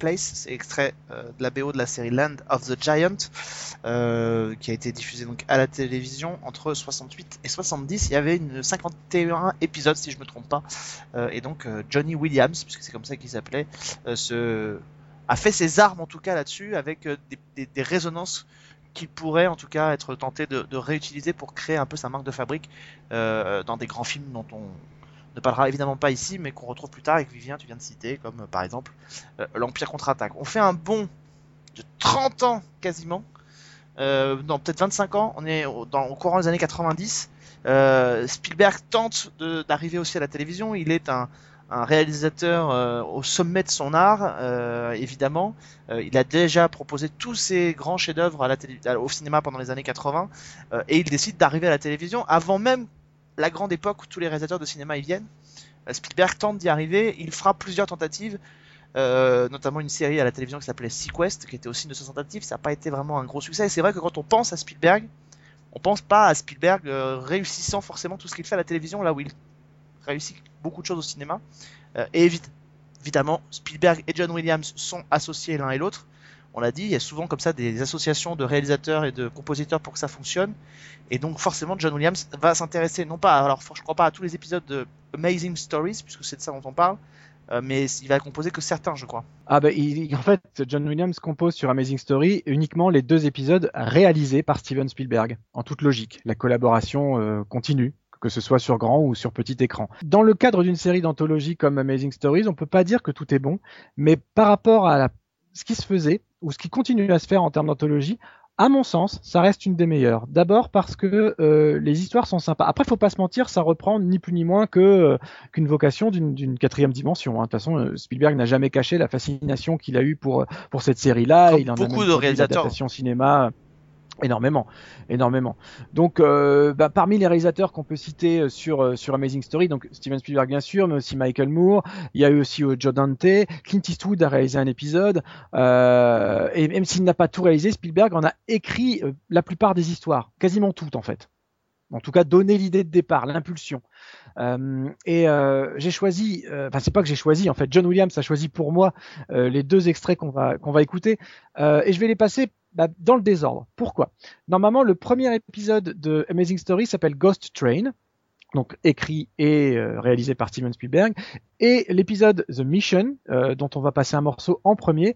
Place, c'est extrait euh, de la BO de la série Land of the Giant, euh, qui a été diffusée donc à la télévision entre 68 et 70. Il y avait une 51 épisodes si je me trompe pas, Euh, et donc Johnny Williams, puisque c'est comme ça qu'il s'appelait, a fait ses armes en tout cas là-dessus avec des, résonances qu'il pourrait en tout cas être tenté de, réutiliser pour créer un peu sa marque de fabrique dans des grands films dont on ne parlera évidemment pas ici, mais qu'on retrouve plus tard et que Vivien tu viens de citer, comme euh, par exemple euh, l'Empire contre-attaque. On fait un bond de 30 ans quasiment, euh, non peut-être 25 ans, on est au, dans, au courant des années 90. Euh, Spielberg tente d'arriver aussi à la télévision, il est un, réalisateur au sommet de son art, évidemment. Il a déjà proposé tous ses grands chefs-d'œuvre à la télé- au cinéma pendant les années 80, euh, et il décide d'arriver à la télévision avant même la grande époque où tous les réalisateurs de cinéma y viennent. Euh, Spielberg tente d'y arriver, il fera plusieurs tentatives, euh, notamment une série à la télévision qui s'appelait Sequest, qui était aussi une de ses tentatives, ça n'a pas été vraiment un gros succès, et c'est vrai que quand on pense à Spielberg, on pense pas à Spielberg euh, réussissant forcément tout ce qu'il fait à la télévision, là où il réussit beaucoup de choses au cinéma. Et évi- évidemment, Spielberg et John Williams sont associés l'un et l'autre. On l'a dit, il y a souvent comme ça des associations de réalisateurs et de compositeurs pour que ça fonctionne. Et donc forcément, John Williams va s'intéresser, non pas, alors je crois pas à tous les épisodes de Amazing Stories, puisque c'est de ça dont on parle, euh, mais il va composer que certains, je crois. Ah bah en fait, John Williams compose sur Amazing Story uniquement les deux épisodes réalisés par Steven Spielberg, en toute logique. La collaboration euh, continue, que ce soit sur grand ou sur petit écran. Dans le cadre d'une série d'anthologies comme Amazing Stories, on peut pas dire que tout est bon, mais par rapport à la, ce qui se faisait ou ce qui continue à se faire en termes d'anthologie, à mon sens, ça reste une des meilleures. D'abord parce que euh, les histoires sont sympas. Après, faut pas se mentir, ça reprend ni plus ni moins que euh, qu'une vocation d'une quatrième dimension. hein. De toute façon, euh, Spielberg n'a jamais caché la fascination qu'il a eue pour pour cette série-là. Il en a beaucoup même de réalisateurs. cinéma. Énormément, énormément. Donc, euh, bah, parmi les réalisateurs qu'on peut citer euh, sur euh, sur Amazing Story, donc Steven Spielberg bien sûr, mais aussi Michael Moore. Il y a eu aussi euh, Joe Dante, Clint Eastwood a réalisé un épisode, euh, et même s'il n'a pas tout réalisé, Spielberg en a écrit la plupart des histoires, quasiment toutes en fait. En tout cas, donner l'idée de départ, l'impulsion. Euh, et euh, j'ai choisi, enfin c'est pas que j'ai choisi, en fait, John Williams a choisi pour moi les deux extraits qu'on va qu'on va écouter, et je vais les passer bah, dans le désordre. Pourquoi? Normalement, le premier épisode de Amazing Story s'appelle Ghost Train, donc écrit et euh, réalisé par Steven Spielberg, et l'épisode The Mission, euh, dont on va passer un morceau en premier,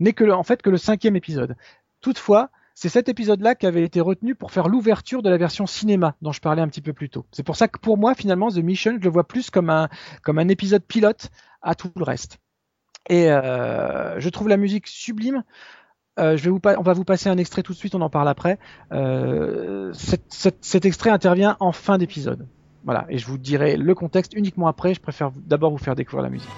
n'est que le, en fait que le cinquième épisode. Toutefois, c'est cet épisode-là qui avait été retenu pour faire l'ouverture de la version cinéma dont je parlais un petit peu plus tôt. C'est pour ça que pour moi, finalement, The Mission, je le vois plus comme un, comme un épisode pilote à tout le reste. Et euh, je trouve la musique sublime. Euh, je vais vous on va vous passer un extrait tout de suite, on en parle après. Euh, cet, cet, cet extrait intervient en fin d'épisode. Voilà, et je vous dirai le contexte uniquement après. Je préfère d'abord vous faire découvrir la musique.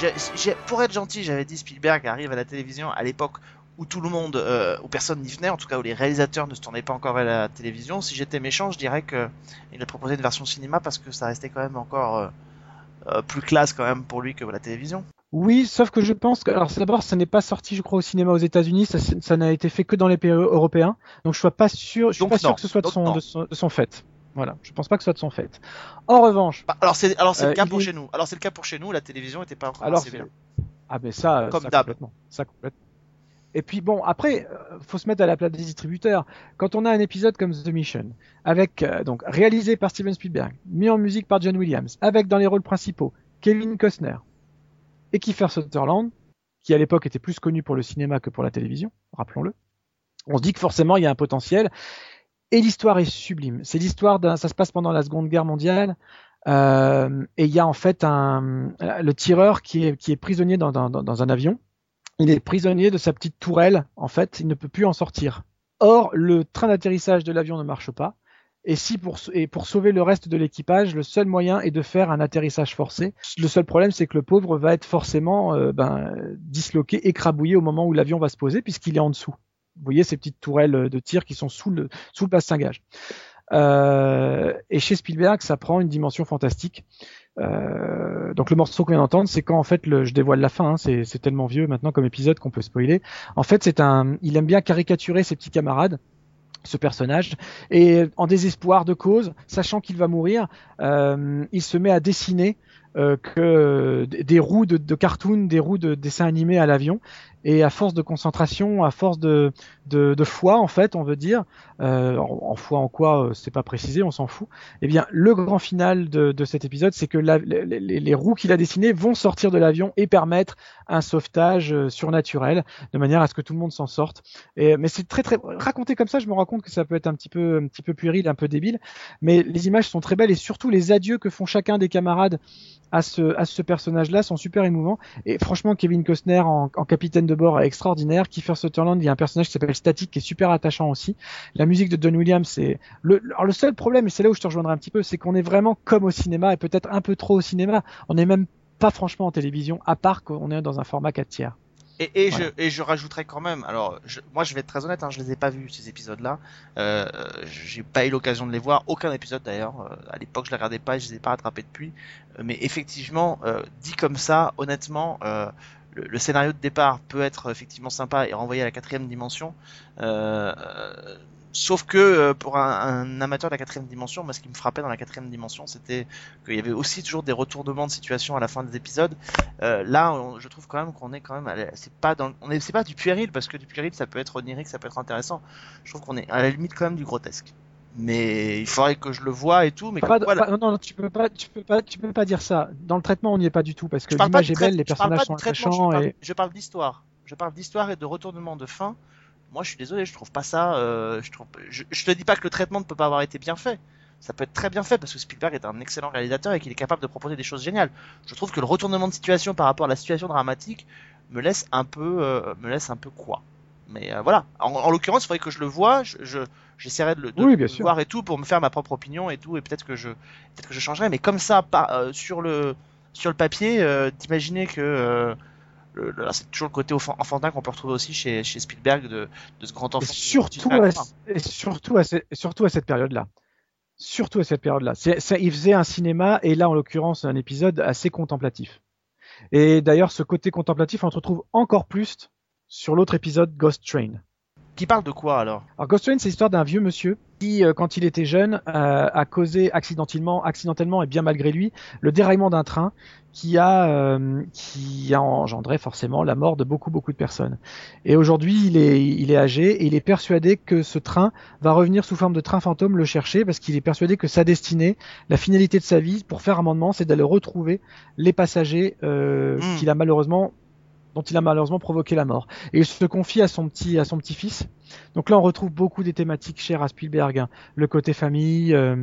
J'ai- pour être gentil, j'avais dit Spielberg arrive à la télévision à l'époque où tout le monde, euh, où personne n'y venait, en tout cas où les réalisateurs ne se tournaient pas encore vers la télévision. Si j'étais méchant, je dirais que il a proposé une version cinéma parce que ça restait quand même encore euh, euh, plus classe quand même pour lui que la télévision. Oui, sauf que je pense que, alors d'abord, ça n'est pas sorti, je crois, au cinéma aux États-Unis, ça, n'a été fait que dans les pays européens, donc je suis pas sûr, je suis Donc pas sûr que ce soit de Donc son, non. de son, de son fait. Voilà, je pense pas que ce soit de son fait. En revanche, Bah, alors c'est, alors c'est Euh, le cas il pour est- chez nous. Alors c'est le cas pour chez nous, la télévision était pas encore alors, assez ah ben ça, Comme ça complètement, ça complètement. Et puis bon, après, euh, faut se mettre à la place des distributeurs. Quand on a un épisode comme The Mission, avec euh, donc réalisé par Steven Spielberg, mis en musique par John Williams, avec dans les rôles principaux Kevin Costner et Kiefer Sutherland, qui à l'époque était plus connu pour le cinéma que pour la télévision, rappelons-le. On se dit que forcément il y a un potentiel. Et l'histoire est sublime. C'est l'histoire d'un, ça se passe pendant la Seconde Guerre mondiale. Euh, et il y a en fait un, le tireur qui est, qui est prisonnier dans, un avion. Il est prisonnier de sa petite tourelle. En fait, il ne peut plus en sortir. Or, le train d'atterrissage de l'avion ne marche pas. Et si pour sauver le reste de l'équipage, le seul moyen est de faire un atterrissage forcé. Le seul problème, c'est que le pauvre va être forcément euh, ben, disloqué, écrabouillé au moment où l'avion va se poser, puisqu'il est en dessous. Vous voyez ces petites tourelles de tir qui sont sous le, sous le bastingage. Euh, et chez Spielberg, ça prend une dimension fantastique. Euh, donc le morceau qu'on vient d'entendre, c'est quand en fait je dévoile la fin. Hein, c'est, tellement vieux maintenant comme épisode qu'on peut spoiler. En fait, c'est un, il aime bien caricaturer ses petits camarades ce personnage et en désespoir de cause, sachant qu'il va mourir, euh, il se met à dessiner euh, que des roues de, de cartoon, des roues de dessins animés à l'avion, et à force de concentration, à force de, de, de foi en fait, on veut dire, euh, en, en foi en quoi, euh, c'est pas précisé, on s'en fout. Eh bien, le grand final de, de cet épisode, c'est que la, les, les, les roues qu'il a dessinées vont sortir de l'avion et permettre un sauvetage euh, surnaturel, de manière à ce que tout le monde s'en sorte. Et, mais c'est très très raconté comme ça, je me rends compte que ça peut être un petit peu un petit peu puéril, un peu débile, mais les images sont très belles et surtout les adieux que font chacun des camarades à ce, à ce personnage-là sont super émouvants. Et franchement, Kevin Costner en, en capitaine de bord est extraordinaire. Kiefer Sutherland, il y a un personnage qui s'appelle Static qui est super attachant aussi. La musique de John Williams, c'est le, alors le seul problème, et c'est là où je te rejoindrai un petit peu, c'est qu'on est vraiment comme au cinéma et peut-être un peu trop au cinéma. On n'est même pas franchement en télévision, à part qu'on est dans un format 4 tiers. Et, et, Voilà. je, et je rajouterais quand même, alors je, moi je vais être très honnête, hein, je les ai pas vus ces épisodes-là, euh, j'ai pas eu l'occasion de les voir, aucun épisode d'ailleurs, euh, à l'époque je les regardais pas et je les ai pas rattrapés depuis, Euh, mais effectivement, euh, dit comme ça, honnêtement, le, scénario de départ peut être effectivement sympa et renvoyer à la quatrième dimension, euh, euh, sauf que euh, pour un, amateur de la quatrième dimension, moi ce qui me frappait dans la quatrième dimension, c'était qu'il y avait aussi toujours des retournements de situation à la fin des épisodes. Là, je trouve quand même qu'on est quand même, c'est pas c'est pas du puéril parce que du puéril ça peut être onirique, ça peut être intéressant. Je trouve qu'on est à la limite quand même du grotesque. Mais il faudrait que je le voie et tout. Mais Pas comme de- quoi, la- pas- non, non, tu peux pas, tu peux pas, tu peux pas dire ça. Dans le traitement, on n'y est pas du tout parce que l'image est belle, les personnages sont attachants je et je parle d'histoire. je parle d'histoire et de retournement de fin. Moi, je suis désolé, je trouve pas ça. Euh, je, trouve, je, je te dis pas que le traitement ne peut pas avoir été bien fait. Ça peut être très bien fait parce que Spielberg est un excellent réalisateur et qu'il est capable de proposer des choses géniales. Je trouve que le retournement de situation par rapport à la situation dramatique me laisse un peu, euh, me laisse un peu quoi. Mais euh, voilà. En, en l'occurrence, il faudrait que je le vois. Je, je- j'essaierai de le, de Oui, bien le sûr. voir et tout pour me faire ma propre opinion et tout. Et peut-être que je, peut-être que je changerai. Mais comme ça, euh, sur le, sur le papier, euh, d'imaginer que euh, le- le- là, c'est toujours le côté enfant- enfantin qu'on peut retrouver aussi chez, chez Spielberg de, de ce grand Et enfant. qui- surtout, à, et surtout, à, ce- surtout à cette période-là. Surtout à cette période-là. Il faisait un cinéma, et là, en l'occurrence, un épisode assez contemplatif. Et d'ailleurs, ce côté contemplatif, on se retrouve encore plus sur l'autre épisode, Ghost Train. Qui parle de quoi alors? Alors Ghost Train, c'est l'histoire d'un vieux monsieur qui, euh, quand il était jeune, euh, a causé accidentellement, accidentellement et bien malgré lui, le déraillement d'un train qui a, euh, qui a engendré forcément la mort de beaucoup beaucoup de personnes. Et aujourd'hui, il est, il est âgé et il est persuadé que ce train va revenir sous forme de train fantôme le chercher parce qu'il est persuadé que sa destinée, la finalité de sa vie, pour faire amendement, c'est d'aller retrouver les passagers euh, Mm. qu'il a malheureusement dont il a malheureusement provoqué la mort. Et il se confie à son petit à son petit fils. Donc là, on retrouve beaucoup des thématiques chères à Spielberg, hein. le côté famille, euh,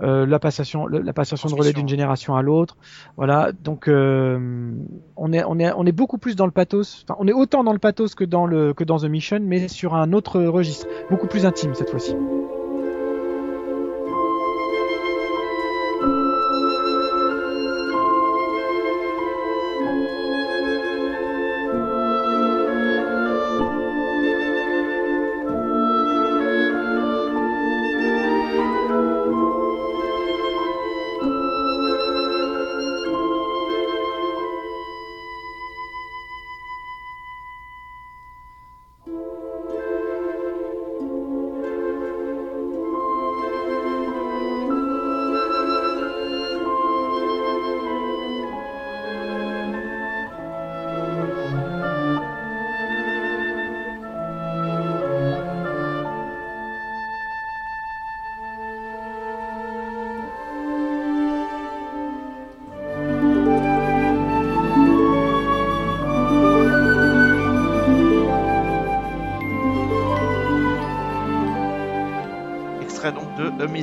euh, la passation, le- la passation de relais d'une génération à l'autre. Voilà. Donc euh, on est on est on est beaucoup plus dans le pathos. Enfin, on est autant dans le pathos que dans le que dans The Mission, mais sur un autre registre, beaucoup plus intime cette fois-ci.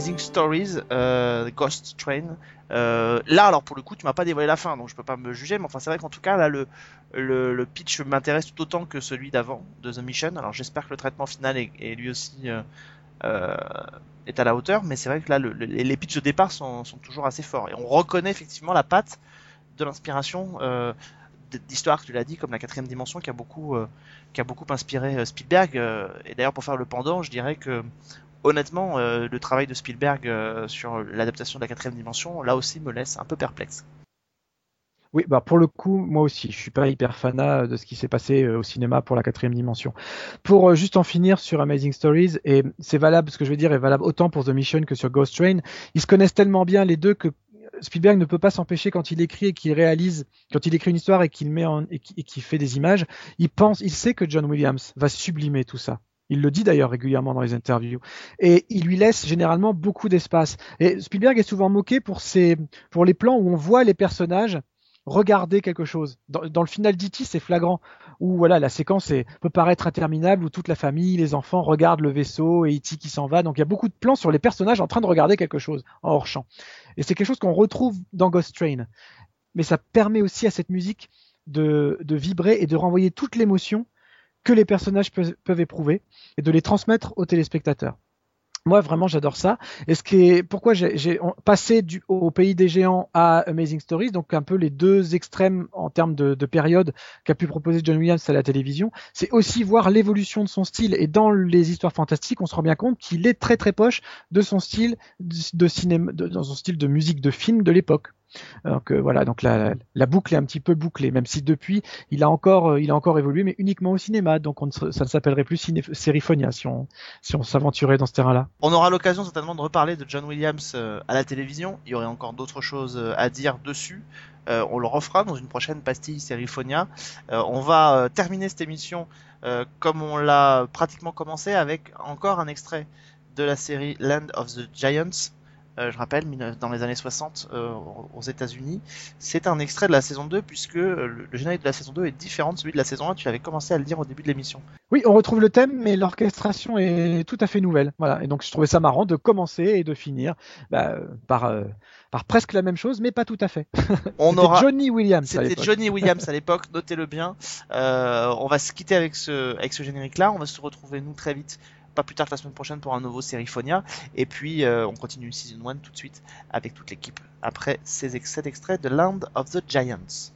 Amazing Stories, euh, Ghost Train. Euh, là, alors pour le coup, tu m'as pas dévoilé la fin, donc je peux pas me juger, mais enfin c'est vrai qu'en tout cas là, le, pitch m'intéresse tout autant que celui d'avant, de The Mission. Alors j'espère que le traitement final est, lui aussi euh, est à la hauteur, mais c'est vrai que là, le, le- les pitchs de départ sont, toujours assez forts et on reconnaît effectivement la patte de l'inspiration euh, d'histoire, tu l'as dit, comme la quatrième dimension qui a beaucoup, qui a beaucoup inspiré Spielberg. et d'ailleurs, pour faire le pendant, je dirais que honnêtement, euh, le travail de Spielberg euh, sur l'adaptation de la quatrième dimension, là aussi, me laisse un peu perplexe. Oui, bah pour le coup, moi aussi, je suis pas hyper fanat de ce qui s'est passé euh, au cinéma pour la quatrième dimension. Pour juste en finir sur Amazing Stories, et c'est valable, ce que je veux dire est valable autant pour The Mission que sur Ghost Train, ils se connaissent tellement bien les deux que Spielberg ne peut pas s'empêcher quand il écrit et qu'il réalise, quand il écrit une histoire et qu'il met en, et qui- et qu'il fait des images, il pense, il sait que John Williams va sublimer tout ça. Il le dit d'ailleurs régulièrement dans les interviews. Et il lui laisse généralement beaucoup d'espace. Et Spielberg est souvent moqué pour les plans où on voit les personnages regarder quelque chose. Dans, le final d'E.T., c'est flagrant, où voilà, la séquence peut paraître interminable, où toute la famille, les enfants regardent le vaisseau et E.T. qui s'en va. Donc il y a beaucoup de plans sur les personnages en train de regarder quelque chose en hors champ. Et c'est quelque chose qu'on retrouve dans Ghost Train. Mais ça permet aussi à cette musique de vibrer et de renvoyer toute l'émotion que les personnages peuvent, éprouver et de les transmettre aux téléspectateurs. Moi, vraiment, j'adore ça. Et ce qui est, pourquoi j'ai passé du, au pays des géants à Amazing Stories, donc un peu les deux extrêmes en termes de, de période qu'a pu proposer John Williams à la télévision, c'est aussi voir l'évolution de son style. Et dans les histoires fantastiques, on se rend bien compte qu'il est très très proche de son style de, de cinéma, de- dans son style de musique de film de l'époque. Donc voilà, donc la, boucle est un petit peu bouclée, même si depuis il a encore, euh, il a encore évolué, mais uniquement au cinéma. Donc ça ne s'appellerait plus ciné, Sériphonia si on, si on s'aventurait dans ce terrain-là. On aura l'occasion certainement de reparler de John Williams euh, à la télévision. Il y aurait encore d'autres choses euh, à dire dessus. On le refera dans une prochaine pastille Seriphonia. Euh, on va terminer cette émission comme on l'a pratiquement commencé avec encore un extrait de la série Land of the Giants. Euh, je rappelle, dans les années 60 euh, aux États-Unis. C'est un extrait de la saison 2 puisque euh, le, générique de la saison 2 est différent de celui de la saison 1. Tu avais commencé à le dire au début de l'émission. Oui, on retrouve le thème, mais l'orchestration est tout à fait nouvelle. Voilà. Et donc, je trouvais ça marrant de commencer et de finir bah, par, euh, par presque la même chose, mais pas tout à fait. On [LAUGHS] aura. Johnny Williams. C'était. Johnny Williams à [LAUGHS] l'époque, notez-le bien. Euh, on va se quitter avec ce, avec ce générique-là. On va se retrouver nous très vite, pas plus tard que la semaine prochaine pour un nouveau Seriphonia. Et puis euh, on continue Season 1 tout de suite avec toute l'équipe après ces cet extrait de Land of the Giants.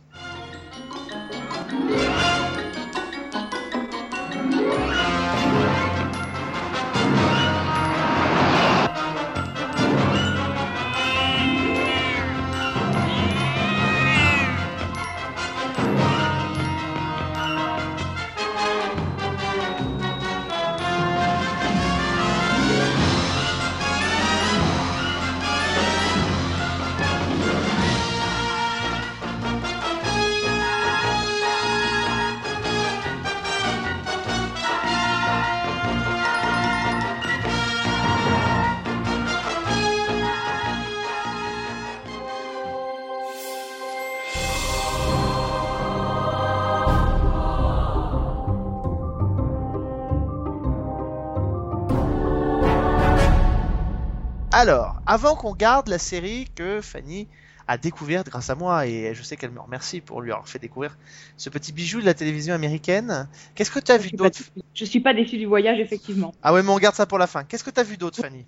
Alors, avant qu'on garde la série que Fanny a découverte grâce à moi, et je sais qu'elle me remercie pour lui avoir fait découvrir ce petit bijou de la télévision américaine, qu'est-ce que tu as Je vu d'autre Je suis pas déçue du voyage, effectivement. Ah ouais, mais on garde ça pour la fin. Qu'est-ce que tu as vu d'autre, Fanny?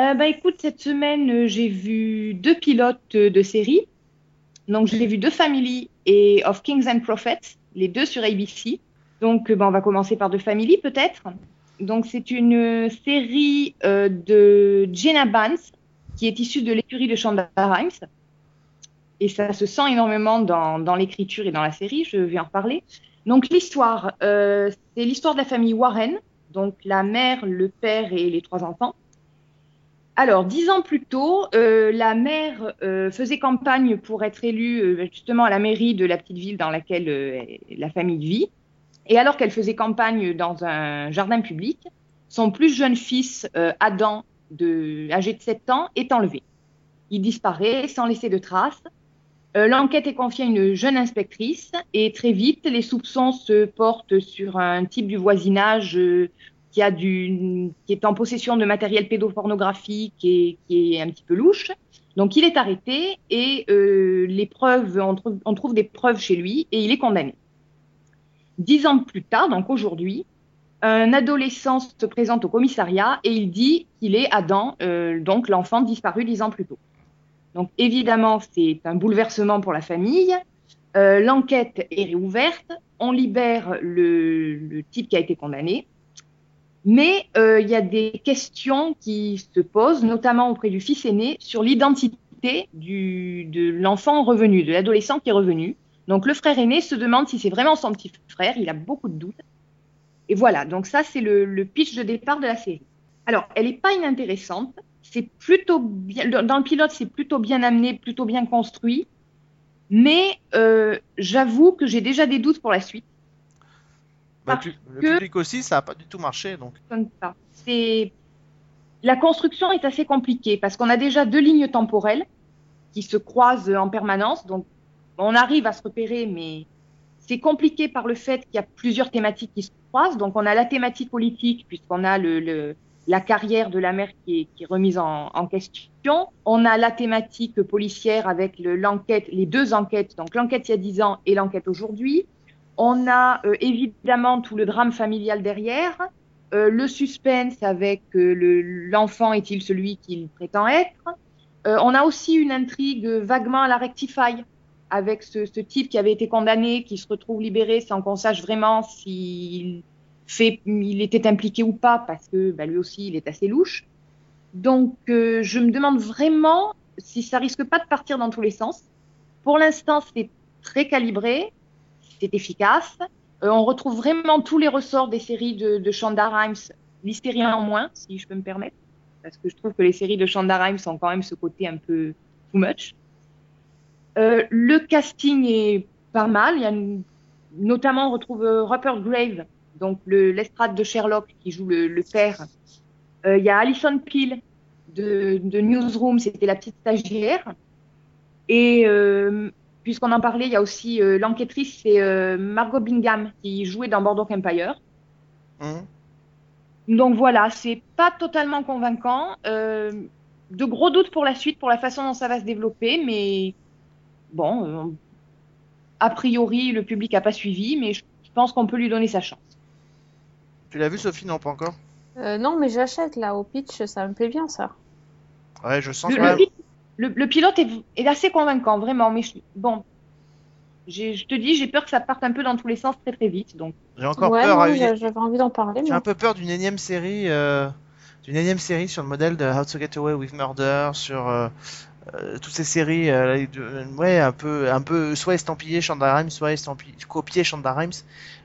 Euh, bah écoute, cette semaine, euh, j'ai vu deux pilotes euh, de séries. Donc, j'ai vu The Family et Of Kings and Prophets, les deux sur ABC. Donc, euh, bah, on va commencer par The Family, peut-être? Donc, c'est une série euh, de Jenna Bans, qui est issue de l'écurie de Shonda Rhimes. Et ça se sent énormément dans, l'écriture et dans la série, je vais en reparler. Donc, l'histoire, euh, c'est l'histoire de la famille Warren, donc la mère, le père et les trois enfants. Alors, dix ans plus tôt, euh, la mère faisait campagne pour être élue justement à la mairie de la petite ville dans laquelle la famille vit. Et alors qu'elle faisait campagne dans un jardin public, son plus jeune fils, euh, Adam, de, âgé de 7 ans, est enlevé. Il disparaît sans laisser de traces. Euh, L'enquête est confiée à une jeune inspectrice et très vite, les soupçons se portent sur un type du voisinage euh, qui, a du, qui est en possession de matériel pédopornographique et qui est un petit peu louche. Donc il est arrêté et euh, les preuves, on, on trouve des preuves chez lui et il est condamné. Dix ans plus tard, donc aujourd'hui, un adolescent se présente au commissariat et il dit qu'il est Adam, euh, donc l'enfant disparu dix ans plus tôt. Donc évidemment, c'est un bouleversement pour la famille. Euh, L'enquête est réouverte, on libère le, type qui a été condamné. Mais euh, il y a des questions qui se posent, notamment auprès du fils aîné, sur l'identité de l'enfant revenu, de l'adolescent qui est revenu. Donc le frère aîné se demande si c'est vraiment son petit frère, il a beaucoup de doutes. Et voilà, donc ça c'est le, le pitch de départ de la série. Alors, elle n'est pas inintéressante, c'est plutôt bien, dans le pilote c'est plutôt bien amené, plutôt bien construit, mais euh, j'avoue que j'ai déjà des doutes pour la suite. Bah, pu- Le public aussi, ça a pas du tout marché, donc. C'est la construction est assez compliquée parce qu'on a déjà deux lignes temporelles qui se croisent en permanence. Donc, on arrive à se repérer, mais c'est compliqué par le fait qu'il y a plusieurs thématiques qui se croisent. Donc, on a la thématique politique puisqu'on a le, le- la carrière de la mère qui est, qui est remise en, en question. On a la thématique policière avec le- l'enquête, les deux enquêtes, donc l'enquête il y a 10 ans et l'enquête aujourd'hui. On a euh, évidemment tout le drame familial derrière. Euh, le suspense avec euh, le- l'enfant est-il celui qu'il prétend être? Euh, on a aussi une intrigue vaguement à la Rectify avec ce, type qui avait été condamné, qui se retrouve libéré sans qu'on sache vraiment s'il il était impliqué ou pas, parce que bah, lui aussi il est assez louche. Donc euh, je me demande vraiment si ça risque pas de partir dans tous les sens. Pour l'instant c'est très calibré, c'est efficace. Euh, on retrouve vraiment tous les ressorts des séries de, de Shonda Rhimes, l'hystérie en moins, si je peux me permettre, parce que je trouve que les séries de Shonda Rhimes ont quand même ce côté un peu too much. Euh, le casting est pas mal. Il y a une- notamment on retrouve euh, Rupert Grave, donc le- l'estrade de Sherlock qui joue le, le père. Euh, il y a Alison Peel de, de Newsroom, c'était la petite stagiaire. Et euh, puisqu'on en parlait, il y a aussi l'enquêtrice, c'est Margot Bingham qui jouait dans Boardwalk Empire. Hum. Donc voilà, c'est pas totalement convaincant. De gros doutes pour la suite, pour la façon dont ça va se développer, mais bon, euh, a priori, le public a pas suivi, mais je pense qu'on peut lui donner sa chance. Tu l'as vu Sophie? Non, pas encore. Euh, non, mais j'achète là au pitch, ça me plaît bien ça. Ouais, je sens Le, quand le même. le- le pilote est, est assez convaincant, vraiment, mais je- bon, j'ai- je te dis, j'ai peur que ça parte un peu dans tous les sens très très vite. Donc, J'ai encore ouais, peur. j'a- j'avais envie d'en parler. J'ai mais- un peu peur d'une énième série, euh, d'une énième série sur le modèle de How to Get Away with Murder, sur euh, euh, toutes ces séries, euh, de- ouais, un peu, un peu, soit estampillé Shonda Rhimes, soit estampillé, copié Shonda Rhimes.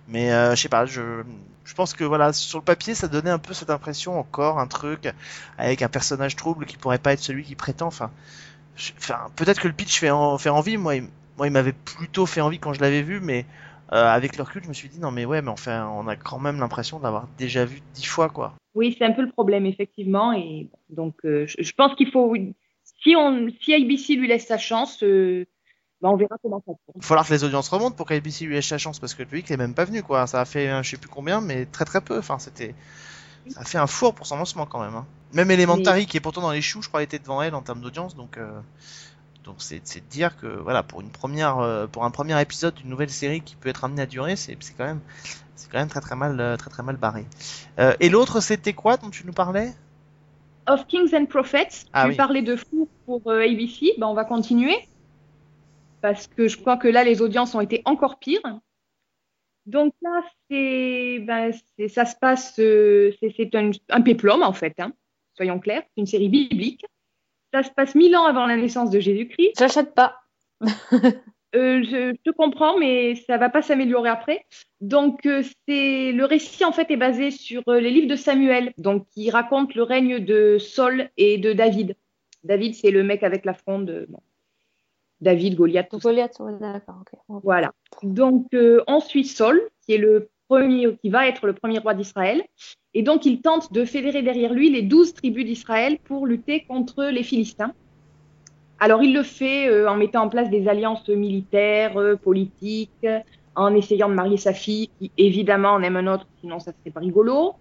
Mais euh, je sais pas, je, je pense que voilà, sur le papier, ça donnait un peu cette impression encore, un truc avec un personnage trouble qui pourrait pas être celui qui prétend. Enfin, enfin, peut-être que le pitch fait, en- fait envie. Moi, il, moi, il m'avait plutôt fait envie quand je l'avais vu, mais euh, avec le recul, je me suis dit non mais ouais, mais enfin, on a quand même l'impression de l'avoir déjà vu dix fois quoi. oui, c'est un peu le problème, effectivement. Et donc, euh, je pense qu'il faut, si, on, si ABC lui laisse sa chance, euh, ben, on verra comment ça se Il va falloir que les audiences remontent pour qu'ABC lui laisse sa chance parce que le public n'est même pas venu quoi. Ça a fait je sais plus combien, mais très très peu. Enfin, c'était, ça a fait un four pour son lancement quand même. hein. Même Elementary qui est pourtant dans les choux, je crois, était devant elle en termes d'audience, donc. euh, Donc c'est de dire que voilà pour une première euh, pour un premier épisode d'une nouvelle série qui peut être amenée à durer c'est quand même c'est quand même très très mal très très mal barré. Et l'autre c'était quoi dont tu nous parlais? Of Kings and Prophets, Ah tu oui. parlais de fou pour euh, ABC, ben, on va continuer. Parce que je crois que là, les audiences ont été encore pires. Donc là, c'est, ben, c'est- ça se passe, euh, c'est c'est un, un péplum en fait, hein, soyons clairs, c'est une série biblique. Ça se passe mille ans avant la naissance de Jésus-Christ. J'achète pas. [LAUGHS] Euh, je, te comprends, mais ça va pas s'améliorer après. Donc, euh, c'est le récit en fait est basé sur euh, les livres de Samuel, donc qui racontent le règne de Saul et de David. David, c'est le mec avec la fronde. bon. David, Goliath, tout. Goliath, ouais, d'accord, ok. Voilà. Donc, on suit Saul, qui est le premier, qui va être le premier roi d'Israël, et donc il tente de fédérer derrière lui les douze tribus d'Israël pour lutter contre les Philistins. Alors, il le fait euh, en mettant en place des alliances militaires, euh, politiques, en essayant de marier sa fille, qui évidemment en aime un autre, sinon ça serait pas rigolo.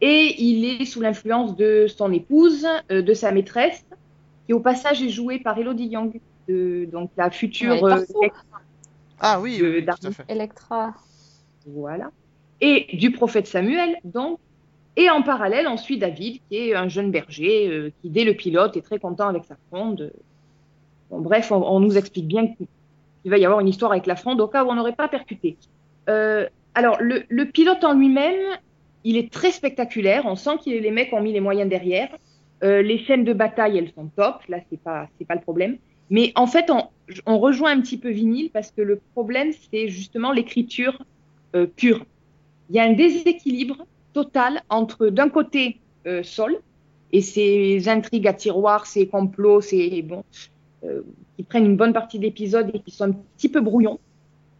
Et il est sous l'influence de son épouse, euh, de sa maîtresse, qui au passage est jouée par Elodie Young, de- donc la future euh. Ah oui, oui, oui, tout à Darwin. fait. Electra. voilà. Et du prophète Samuel, donc. Et en parallèle, on suit David, qui est un jeune berger, euh, qui, dès le pilote, est très content avec sa fronde. Bon, bref, on, on nous explique bien qu'il va y avoir une histoire avec la fronde, au cas où on n'aurait pas percuté. Euh, alors, le, le pilote en lui-même, il est très spectaculaire. On sent que les mecs ont mis les moyens derrière. Euh, les scènes de bataille, elles sont top. Là, c'est pas, c'est pas le problème. Mais en fait, on, on rejoint un petit peu Vinyle parce que le problème, c'est justement l'écriture euh, pure. Il y a un déséquilibre total entre, d'un côté, euh, Sol et ses intrigues à tiroir, ses complots, ses bon, qui prennent une bonne partie d'épisodes et qui sont un petit peu brouillons.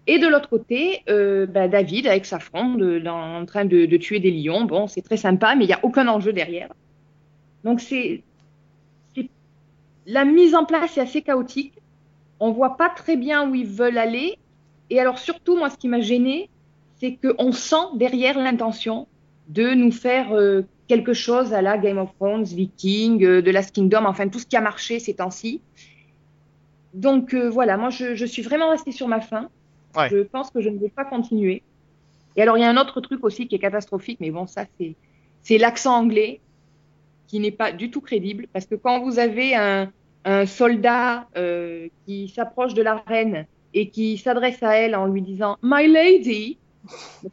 Et de l'autre côté, euh, bah, David avec sa fronde euh, en train de, de tuer des lions. Bon, c'est très sympa, mais il n'y a aucun enjeu derrière. Donc c'est, la mise en place est assez chaotique. On voit pas très bien où ils veulent aller. Et alors surtout, moi, ce qui m'a gêné, c'est qu'on sent derrière l'intention de nous faire euh, quelque chose à la Game of Thrones, Viking, euh, The Last Kingdom, enfin tout ce qui a marché ces temps-ci. Donc euh, voilà, moi je, je suis vraiment restée sur ma faim. Ouais. Je pense que je ne vais pas continuer. Et alors il y a un autre truc aussi qui est catastrophique, mais bon ça c'est c'est l'accent anglais qui n'est pas du tout crédible parce que quand vous avez un, un soldat euh, qui s'approche de la reine et qui s'adresse à elle en lui disant My lady, [LAUGHS]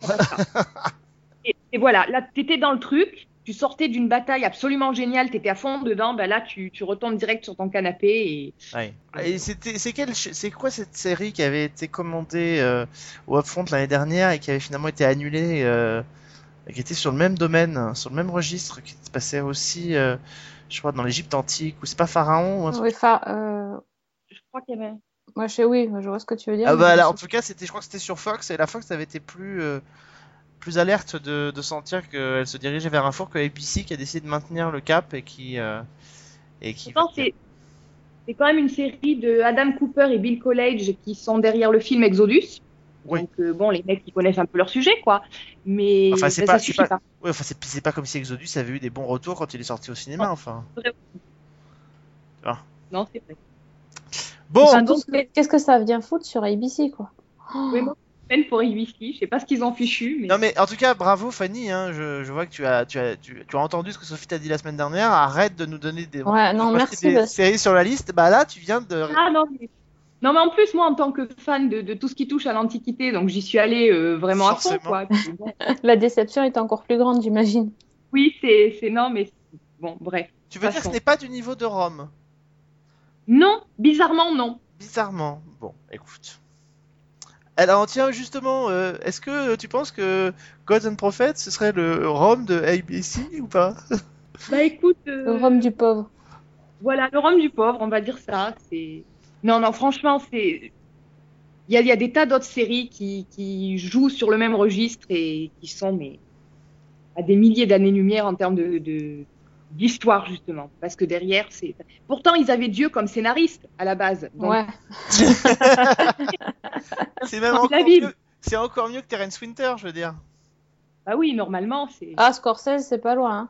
et, et voilà, là t'étais dans le truc, tu sortais d'une bataille absolument géniale, t'étais à fond dedans, ben là tu, tu retombes direct sur ton canapé et Ouais. Et c'était, c'est quelle, ch- c'est quoi cette série qui avait été commandée euh, au Upfront l'année dernière et qui avait finalement été annulée, euh, qui était sur le même domaine, hein, sur le même registre, qui se passait aussi, euh, je crois, dans l'Égypte antique, ou c'est pas Pharaon ou un truc Oui, fa- euh, je crois qu'il y avait. moi, je sais, oui, je vois ce que tu veux dire. Ah bah là, en tout cas, c'était, je crois que c'était sur Fox et la Fox avait été plus, euh, plus alerte de, de sentir qu'elle se dirigeait vers un four que ABC qui a décidé de maintenir le cap et qui, euh, et qui. C'est c'est quand même une série de Adam Cooper et Bill College qui sont derrière le film Exodus. Oui. Donc euh, bon, les mecs qui connaissent un peu leur sujet, quoi. Mais Enfin, c'est ben, pas- ça pas- pas. Ouais, enfin, c'est pas comme si Exodus avait eu des bons retours quand il est sorti au cinéma, enfin. Non, c'est vrai. Bon, Enfin, donc- Qu'est-ce que ça vient foutre sur ABC, quoi? Oui, moi, peine pour ABC. Je sais pas ce qu'ils ont fichu, mais Non mais en tout cas bravo Fanny, hein, je, je vois que tu as, tu, as, tu, tu as entendu ce que Sophie t'a dit la semaine dernière, arrête de nous donner des, Ouais, non, [LAUGHS] merci. des parce- séries sur la liste, bah là tu viens de... ah non, mais non, mais en plus moi, en tant que fan de, de tout ce qui touche à l'antiquité, donc j'y suis allée euh, vraiment à fond, quoi. Bon, [LAUGHS] La déception est encore plus grande, j'imagine. oui, c'est c'est non, mais bon, bref. Tu veux dire que ce n'est pas du niveau de Rome? Non, bizarrement non. Bizarrement. Bon, écoute. Alors tiens justement, euh, est-ce que tu penses que Gods and Prophets ce serait le Rome de ABC ou pas? [LAUGHS] Bah écoute, euh, Le rhum du pauvre. Voilà, le rhum du pauvre, on va dire ça. C'est non, non, franchement, c'est il y a, il y a des tas d'autres séries qui, qui jouent sur le même registre et qui sont mais à des milliers d'années-lumière en termes de de- d'histoire justement, parce que derrière c'est. Pourtant, ils avaient Dieu comme scénariste à la base. Donc, Ouais. [LAUGHS] C'est même encore mieux. C'est encore mieux que Terence Winter, je veux dire. Bah oui, normalement, c'est. Ah, Scorsese, c'est pas loin. hein.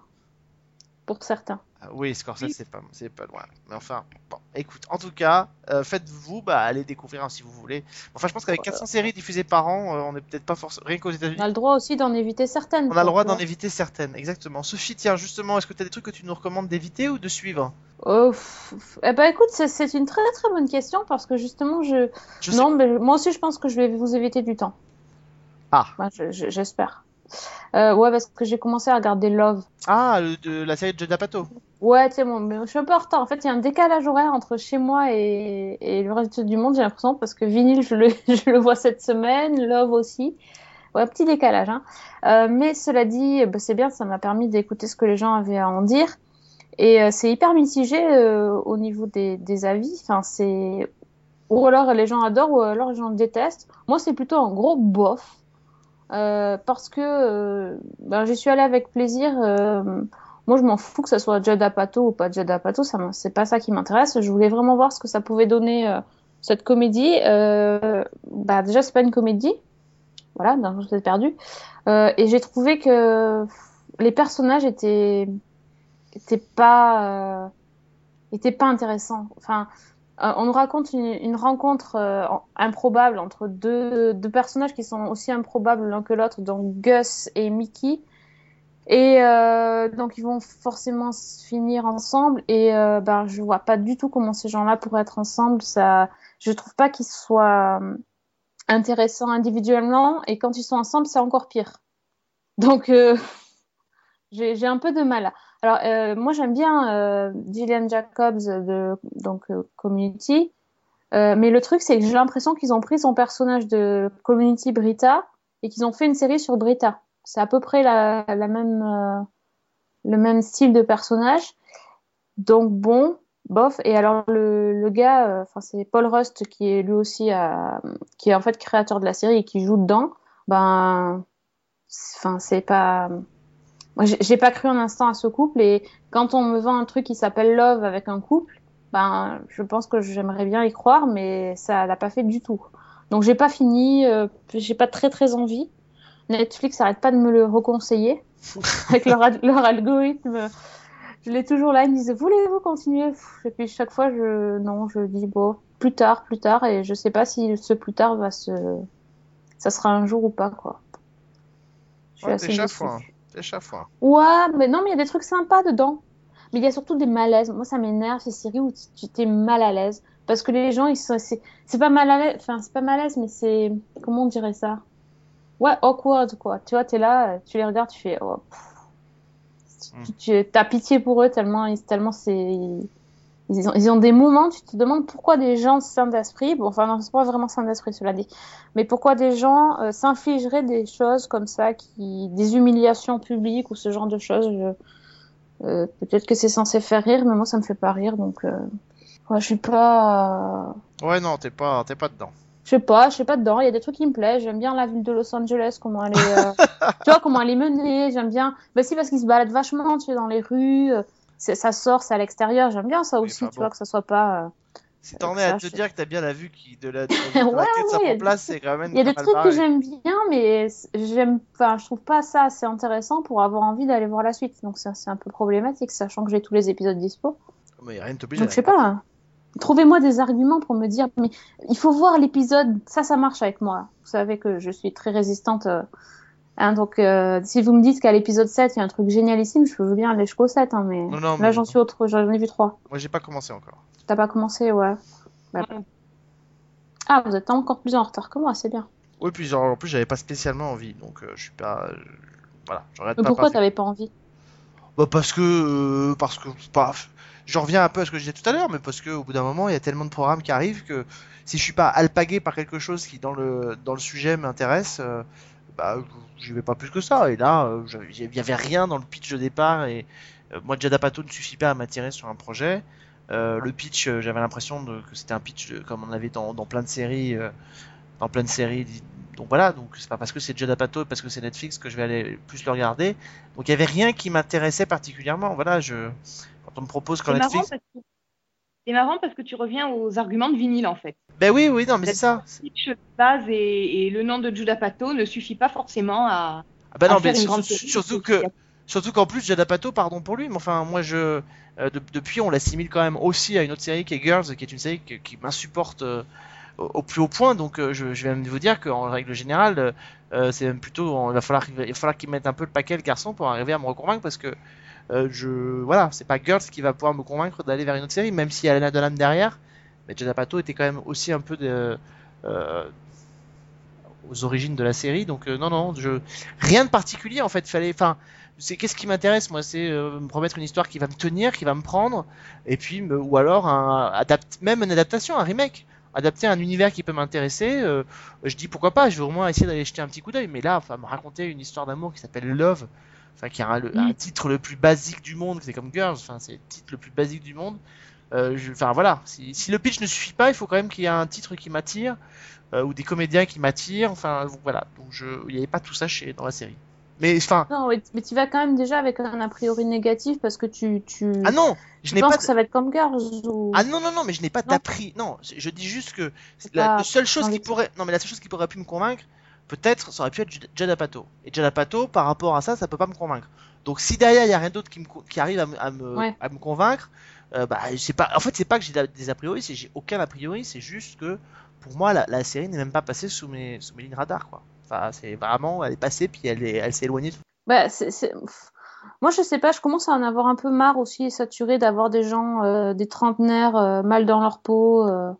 Pour certains. Oui, Scorsese, Oui. c'est pas, c'est pas loin. Mais enfin, bon, écoute, en tout cas, euh, faites-vous, bah, allez découvrir hein, si vous voulez. Enfin, je pense qu'avec 400 séries diffusées par an, euh, on est peut-être pas forcément. Rien qu'aux États-Unis, On a le droit aussi d'en éviter certaines. on a le droit d'en éviter certaines, exactement. Sophie, tiens, justement, est-ce que tu as des trucs que tu nous recommandes d'éviter ou de suivre? Oh, eh ben, écoute, c'est- une très très bonne question parce que justement, je. Je sais- Non, mais moi aussi, je pense que je vais vous éviter du temps. Ah. Je- J'espère. Euh, ouais, parce que j'ai commencé à regarder Love. Ah, le- de la série de Judd Apatow. Ouais, tu sais, bon, mais je suis un peu en retard. En fait, il y a un décalage horaire entre chez moi et, et le reste du monde, j'ai l'impression, parce que Vinyl, je le, [LAUGHS] je le vois cette semaine, Love aussi. Ouais, petit décalage, hein. Euh, mais cela dit, bah, c'est bien, ça m'a permis d'écouter ce que les gens avaient à en dire. Et euh, c'est hyper mitigé euh, au niveau des, des avis. Enfin, c'est ou alors les gens adorent, ou alors les gens détestent. Moi, c'est plutôt un gros bof. Euh, parce que euh, ben, j'y suis allée avec plaisir. euh, moi, je m'en fous que ça soit Judd Apatow ou pas Judd Apatow, ça c'est pas ça qui m'intéresse. Je voulais vraiment voir ce que ça pouvait donner cette comédie. Bah déjà, c'est pas une comédie, voilà, d'un coup, c'est perdu. Et j'ai trouvé que les personnages étaient étaient pas étaient pas intéressants. Enfin, euh, on nous raconte une, rencontre euh, improbable entre deux, personnages qui sont aussi improbables l'un que l'autre, donc Gus et Mickey. Et euh, donc ils vont forcément finir ensemble et ben je vois pas du tout comment ces gens-là pourraient être ensemble. Ça, je trouve pas qu'ils soient intéressants individuellement et quand ils sont ensemble c'est encore pire. Donc [LAUGHS] j'ai j'ai un peu de mal. Alors euh, moi j'aime bien euh, Gillian Jacobs de donc euh, Community, Euh, mais le truc c'est que j'ai l'impression qu'ils ont pris son personnage de Community Brita et qu'ils ont fait une série sur Brita. C'est à peu près la, la même, euh, le même style de personnage. Donc bon, bof. Et alors le, le gars, euh, enfin c'est Paul Rust qui est lui aussi, qui est en fait créateur de la série et qui joue dedans. Ben, enfin c'est pas, moi j'ai pas cru un instant à ce couple et quand on me vend un truc qui s'appelle Love avec un couple, ben je pense que j'aimerais bien y croire, mais ça l'a pas fait du tout. Donc j'ai pas fini, euh, j'ai pas très très envie. Netflix arrête pas de me le reconseiller [LAUGHS] avec leur, leur algorithme. Je l'ai toujours là, ils me disent voulez-vous continuer? Et puis chaque fois je non, je dis bon plus tard, plus tard et je sais pas si ce plus tard va se ça sera un jour ou pas quoi. Je suis Ouais, assez déçue. T'es chafouin. Ouais, mais non, mais il y a des trucs sympas dedans. Mais il y a surtout des malaises. Moi, ça m'énerve ces séries où tu- t'es mal à l'aise. Parce que les gens, ils sont, c'est, c'est pas mal à l'aise, enfin, c'est pas malaise, mais c'est, comment on dirait ça? Ouais, awkward, quoi. Tu vois, t'es là, tu les regardes, tu fais, oh. Mm. tu, tu, t'as pitié pour eux tellement, tellement c'est, ils ont, ils ont des moments, tu te demandes pourquoi des gens sains d'esprit, bon, enfin, non, c'est pas vraiment sains d'esprit, cela dit, mais pourquoi des gens euh, s'infligeraient des choses comme ça, qui, des humiliations publiques ou ce genre de choses. je- euh, Peut-être que c'est censé faire rire, mais moi ça me fait pas rire, donc euh, ouais, je suis pas, euh, Ouais, non, t'es pas, t'es pas dedans. je sais pas, je sais pas dedans. Il y a des trucs qui me plaisent. J'aime bien la ville de Los Angeles, comment elle est, [LAUGHS] tu vois, comment elle est menée. J'aime bien. Bah si parce qu'ils se baladent vachement, tu sais, dans les rues. C'est- ça sort, c'est à l'extérieur. J'aime bien ça aussi, tu bon. vois, que ça soit pas. euh, Si t'en es à te dire que t'as bien la vue qui, de la, de [LAUGHS] la, Ouais, ouais, place, c'est quand même Il y a des trucs que j'aime bien, mais j'aime, enfin, je trouve pas ça assez intéressant pour avoir envie d'aller voir la suite. Donc c'est un peu problématique, sachant que j'ai tous les épisodes dispo. Mais rien ne t'oblige Donc je sais pas. hein. Trouvez-moi des arguments pour me dire, mais il faut voir l'épisode. Ça, ça marche avec moi. Vous savez que je suis très résistante. euh, hein, donc euh, si vous me dites qu'à l'épisode 7, il y a un truc génialissime, je peux bien aller jusqu'au 7. Hein, mais Non, non, là, mais- j'en suis autre. J'en ai vu trois. Moi, j'ai pas commencé encore. T'as pas commencé, ouais. Bah, Non. Ah, vous êtes encore plus en retard que moi, c'est bien. Oui, puis genre, en plus, j'avais pas spécialement envie, donc euh, je suis pas. euh, voilà, j'arrête Mais pas. pourquoi t'avais pas envie? Bah, parce que. euh, parce que. Bah, je reviens un peu à ce que je disais tout à l'heure, mais parce qu'au bout d'un moment, il y a tellement de programmes qui arrivent que si je suis pas alpagué par quelque chose qui, dans le, dans le sujet, m'intéresse, euh, bah, j'y vais pas plus que ça. Et là, euh, il y avait rien dans le pitch de départ, et euh, moi, Jada Pato ne suffit pas à m'attirer sur un projet. Euh, le pitch, j'avais l'impression que c'était un pitch comme on avait dans, dans plein de séries, dans plein de séries. Donc voilà, donc c'est pas parce que c'est et parce que c'est Netflix que je vais aller plus le regarder. Donc il y avait rien qui m'intéressait particulièrement. Voilà, je quand on me propose quand Netflix, parce. C'est marrant parce que tu reviens aux arguments de vinyle en fait. ben oui, oui, non, mais c'est ça. Le base et, et le nom de Judah Pato ne suffit pas forcément à, Ah à non, faire mais une grande surtout que Surtout qu'en plus, Judd Apatow, pardon pour lui, mais enfin, moi, je, euh, de- depuis, on l'assimile quand même aussi à une autre série qui est Girls, qui est une série qui, qui m'insupporte euh, au, au plus haut point. Donc, euh, je, je vais même vous dire qu'en règle générale, c'est même plutôt, il va falloir, il va falloir qu'il mette un peu le paquet, le garçon, pour arriver à me reconvaincre, parce que euh, je, voilà, c'est pas Girls qui va pouvoir me convaincre d'aller vers une autre série, même si Alana Dolan derrière. Mais Judd Apatow était quand même aussi un peu de, euh, aux origines de la série. Donc euh, non, non, je rien de particulier en fait. Fallait, enfin, c'est qu'est-ce qui m'intéresse moi, c'est me promettre une histoire qui va me tenir, qui va me prendre, et puis ou alors un même une adaptation, un remake, adapter un univers qui peut m'intéresser. je dis pourquoi pas. Je vais au moins essayer d'aller jeter un petit coup d'œil. Mais là, enfin, me raconter une histoire d'amour qui s'appelle Love. Enfin, qui a un, le- un titre le plus basique du monde, c'est comme Girls, enfin, c'est le titre le plus basique du monde. Euh, je- Enfin voilà, si, si le pitch ne suffit pas, il faut quand même qu'il y ait un titre qui m'attire euh, ou des comédiens qui m'attirent. Enfin voilà, donc je, il n'y avait pas tout ça chez dans la série. Mais enfin, Non, mais, tu vas quand même déjà avec un a priori négatif parce que tu, tu, ah non, je n'ai pas. que ça va être comme Girls ou... Ah non non non, mais je n'ai pas d'appris. Non, je dis juste que la, pas seule chose qui pourrait, non mais la seule chose qui pourrait pu me convaincre, peut-être, ça aurait pu être Apatow. Et Judd Apatow, par rapport à ça, ça peut pas me convaincre. Donc si derrière il y a rien d'autre qui me co- qui arrive à me à me, Ouais. à me convaincre, euh, bah pas. En fait, c'est pas que j'ai des a priori, c'est que j'ai aucun a priori, c'est juste que pour moi la, la série n'est même pas passée sous mes sous mes lignes radar quoi. Enfin, c'est vraiment, elle est passée puis elle est, elle s'est éloignée. Bah, c'est, c'est- pff. Moi, je sais pas, je commence à en avoir un peu marre aussi, saturé d'avoir des gens, euh, des trentenaires euh, mal dans leur peau, euh,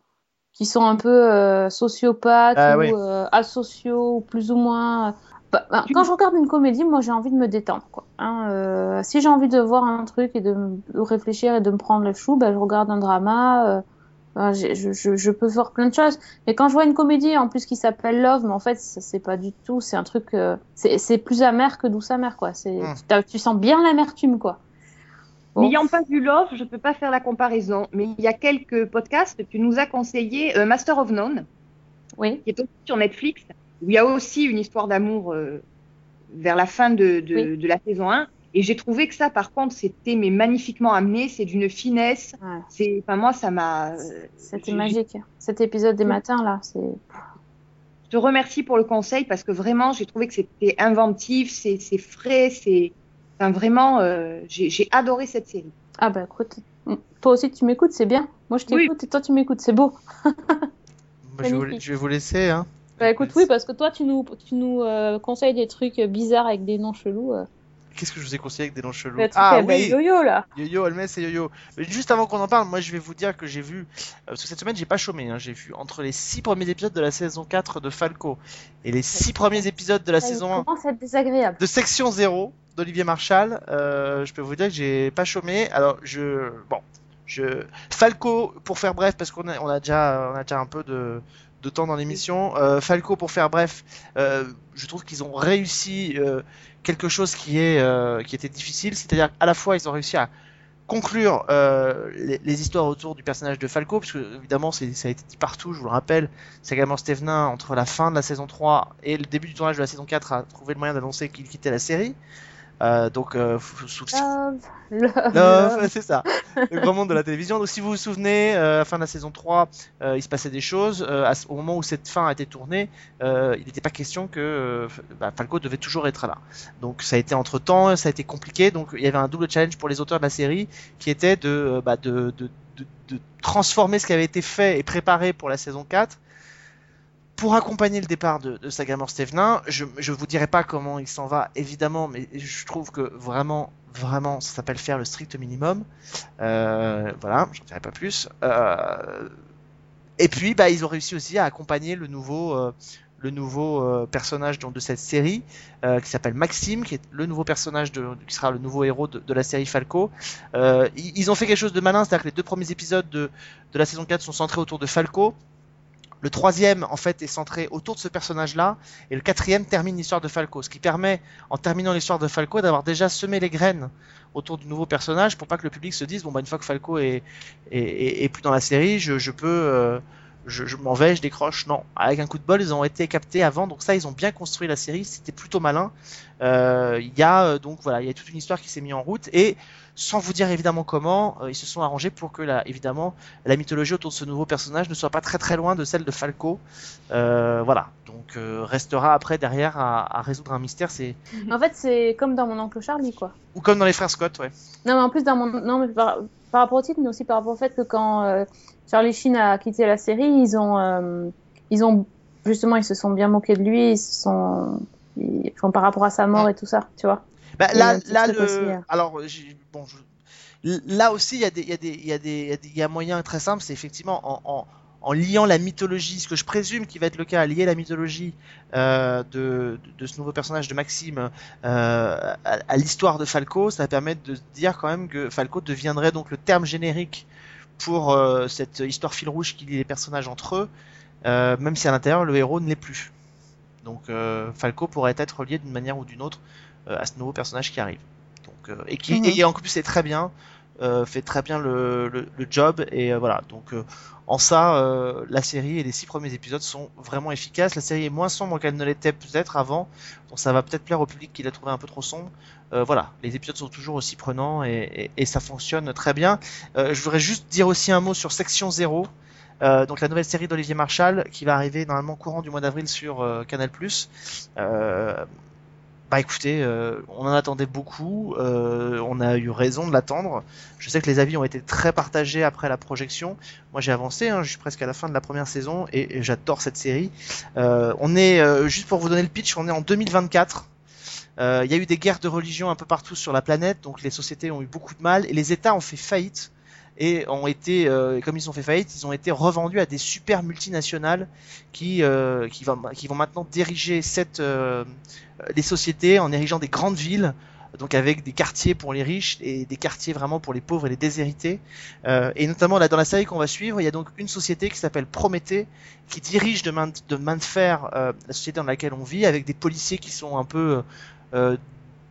qui sont un peu euh, sociopathes Ah ou oui. euh, asociaux, ou plus ou moins. euh, bah, bah, quand je regarde une comédie, moi, j'ai envie de me détendre, quoi. Hein, euh, si j'ai envie de voir un truc et de, réfléchir et de me prendre le chou, bah, je regarde un drama. euh, je, je, je peux faire plein de choses. Mais quand je vois une comédie en plus qui s'appelle Love, mais en fait, c'est pas du tout, c'est un truc, euh, c'est plus amer que douce amer, quoi. C'est, Mm. t'as- tu sens bien l'amertume, quoi. Bon. N'ayant pas vu Love, je peux pas faire la comparaison. Mais il y a quelques podcasts, tu nous as conseillé euh, Master of None, Oui. qui est aussi sur Netflix, où il y a aussi une histoire d'amour euh, vers la fin de, de, Oui. de la saison 1. Et j'ai trouvé que ça, par contre, c'était mais magnifiquement amené, c'est d'une finesse. Ouais. C'est, enfin moi, ça m'a. C'était magique. Cet épisode des matins, là, c'est. Je te remercie pour le conseil parce que vraiment, j'ai trouvé que c'était inventif, c'est frais, c'est, enfin vraiment, euh, j'ai, j'ai adoré cette série. Ah bah écoute, toi aussi tu m'écoutes, c'est bien. Moi je Oui. t'écoute et toi tu m'écoutes, c'est beau. Moi, [LAUGHS] je, vais vous, Magnifique. je vais vous laisser hein. Bah écoute, oui, parce que toi tu nous, tu nous euh, conseilles des trucs bizarres avec des noms chelous. euh. Qu'est-ce que je vous ai conseillé avec des noms chelous Ah oui. Yo-Yo là. Yo-Yo, Holmes et Yo-Yo. Juste avant qu'on en parle, moi je vais vous dire que j'ai vu, euh, parce que cette semaine j'ai pas chômé, hein, j'ai vu entre les 6 premiers épisodes de la saison 4 de Falco et les 6 premiers épisodes de la Ça saison 1 commence à être désagréable. de Section 0 d'Olivier Marchal, euh, je peux vous dire que j'ai pas chômé. Alors je, bon, je Falco pour faire bref parce qu'on a, on a déjà, on a déjà un peu de, de temps dans l'émission. Euh, Falco pour faire bref, euh, je trouve qu'ils ont réussi euh, quelque chose qui est, euh, qui était difficile, c'est-à-dire à la fois ils ont réussi à conclure euh, les, histoires autour du personnage de Falco, parce que évidemment ça a été dit partout, je vous le rappelle, c'est également Stevenin entre la fin de la saison 3 et le début du tournage de la saison 4 a trouvé le moyen d'annoncer qu'il quittait la série. Euh, donc euh, sous Love, love, Love, c'est ça. Le grand monde de la télévision. Donc, si vous vous souvenez, euh, à la fin de la saison 3, euh, il se passait des choses. À au moment où cette fin a été tournée, il n'était pas question que bah, Falco devait toujours être là. Donc, ça a été entre temps, ça a été compliqué. Donc, il y avait un double challenge pour les auteurs de la série qui était de, bah, de, de, de, de transformer ce qui avait été fait et préparé pour la saison 4 pour accompagner le départ de, de Sagamore Stevenin, je je vous dirai pas comment il s'en va, évidemment, mais je trouve que vraiment, vraiment, ça s'appelle faire le strict minimum. Euh, voilà, j'en dirai pas plus. Euh, et puis, bah, ils ont réussi aussi à accompagner le nouveau, euh, euh, personnage de cette série, qui s'appelle Maxime, qui est le nouveau personnage qui sera le nouveau héros de, la série Falco. Ils, ont fait quelque chose de malin, c'est-à-dire que les deux premiers épisodes de, de la saison 4 sont centrés autour de Falco. Le troisième, en fait, est centré autour de ce personnage-là, et le quatrième termine l'histoire de Falco, ce qui permet, en terminant l'histoire de Falco, d'avoir déjà semé les graines autour du nouveau personnage pour pas que le public se dise bon bah une fois que Falco est est, plus dans la série, je, je peux euh, je, je m'en vais, je décroche. Non, avec un coup de bol, ils ont été captés avant, donc ça ils ont bien construit la série, c'était plutôt malin. Euh, Il y a euh, donc voilà, il y a toute une histoire qui s'est mise en route et sans vous dire évidemment comment, euh, ils se sont arrangés pour que la, évidemment la mythologie autour de ce nouveau personnage ne soit pas très très loin de celle de Falco. Euh, voilà, donc restera après derrière à, à résoudre un mystère. C'est En fait, c'est comme dans mon oncle Charlie, quoi. ou comme dans les frères Scott, ouais. Non, mais en plus, dans mon... non, mais par... par rapport au titre, mais aussi par rapport au fait que quand Charlie Sheen a quitté la série, ils ont, euh, ils ont justement, ils se sont bien moqués de lui, ils se sont, ils... Enfin, par rapport à sa mort et tout ça, tu vois. Bah, là, petit là, le... aussi, hein. alors, bon, je- là aussi, il y a des, il y a des, il y a des, il y a moyen très simple, c'est effectivement en, en, en liant la mythologie, ce que je présume qui va être le cas, lier la mythologie euh, de, de ce nouveau personnage de Maxime euh, à, à l'histoire de Falco, ça va permettre de dire quand même que Falco deviendrait donc le terme générique pour euh, cette histoire fil rouge qui lie les personnages entre eux, euh, même si à l'intérieur le héros ne l'est plus. Donc euh, Falco pourrait être relié d'une manière ou d'une autre à ce nouveau personnage qui arrive. Donc, et qui Mhm. et en plus c'est très bien, fait très bien le, le, le job et voilà. Donc en ça, euh, la série et les six premiers épisodes sont vraiment efficaces. La série est moins sombre qu'elle ne l'était peut-être avant, donc ça va peut-être plaire au public qui l'a trouvé un peu trop sombre. Euh, voilà, les épisodes sont toujours aussi prenants et, ça fonctionne très bien. Euh, je voudrais juste dire aussi un mot sur Section 0. Euh, donc la nouvelle série d'Olivier Marchal qui va arriver normalement courant du mois d'avril sur Canal+. Euh, bah écoutez, euh, on en attendait beaucoup, euh, on a eu raison de l'attendre. Je sais que les avis ont été très partagés après la projection. Moi j'ai avancé, hein, je suis presque à la fin de la première saison et, j'adore cette série. Euh, on est, juste pour vous donner le pitch, on est en 2024. Euh, Il y a eu des guerres de religion un peu partout sur la planète, donc les sociétés ont eu beaucoup de mal et les États ont fait faillite et ont été, euh, comme ils ont fait faillite, ils ont été revendus à des super multinationales qui, euh, vont, maintenant diriger euh, les sociétés en érigeant des grandes villes, donc avec des quartiers pour les riches et des quartiers vraiment pour les pauvres et les déshérités. Et notamment là dans la série qu'on va suivre, il y a donc une société qui s'appelle Prométhée, qui dirige de main de, main fer la société dans laquelle on vit, avec des policiers qui sont un peu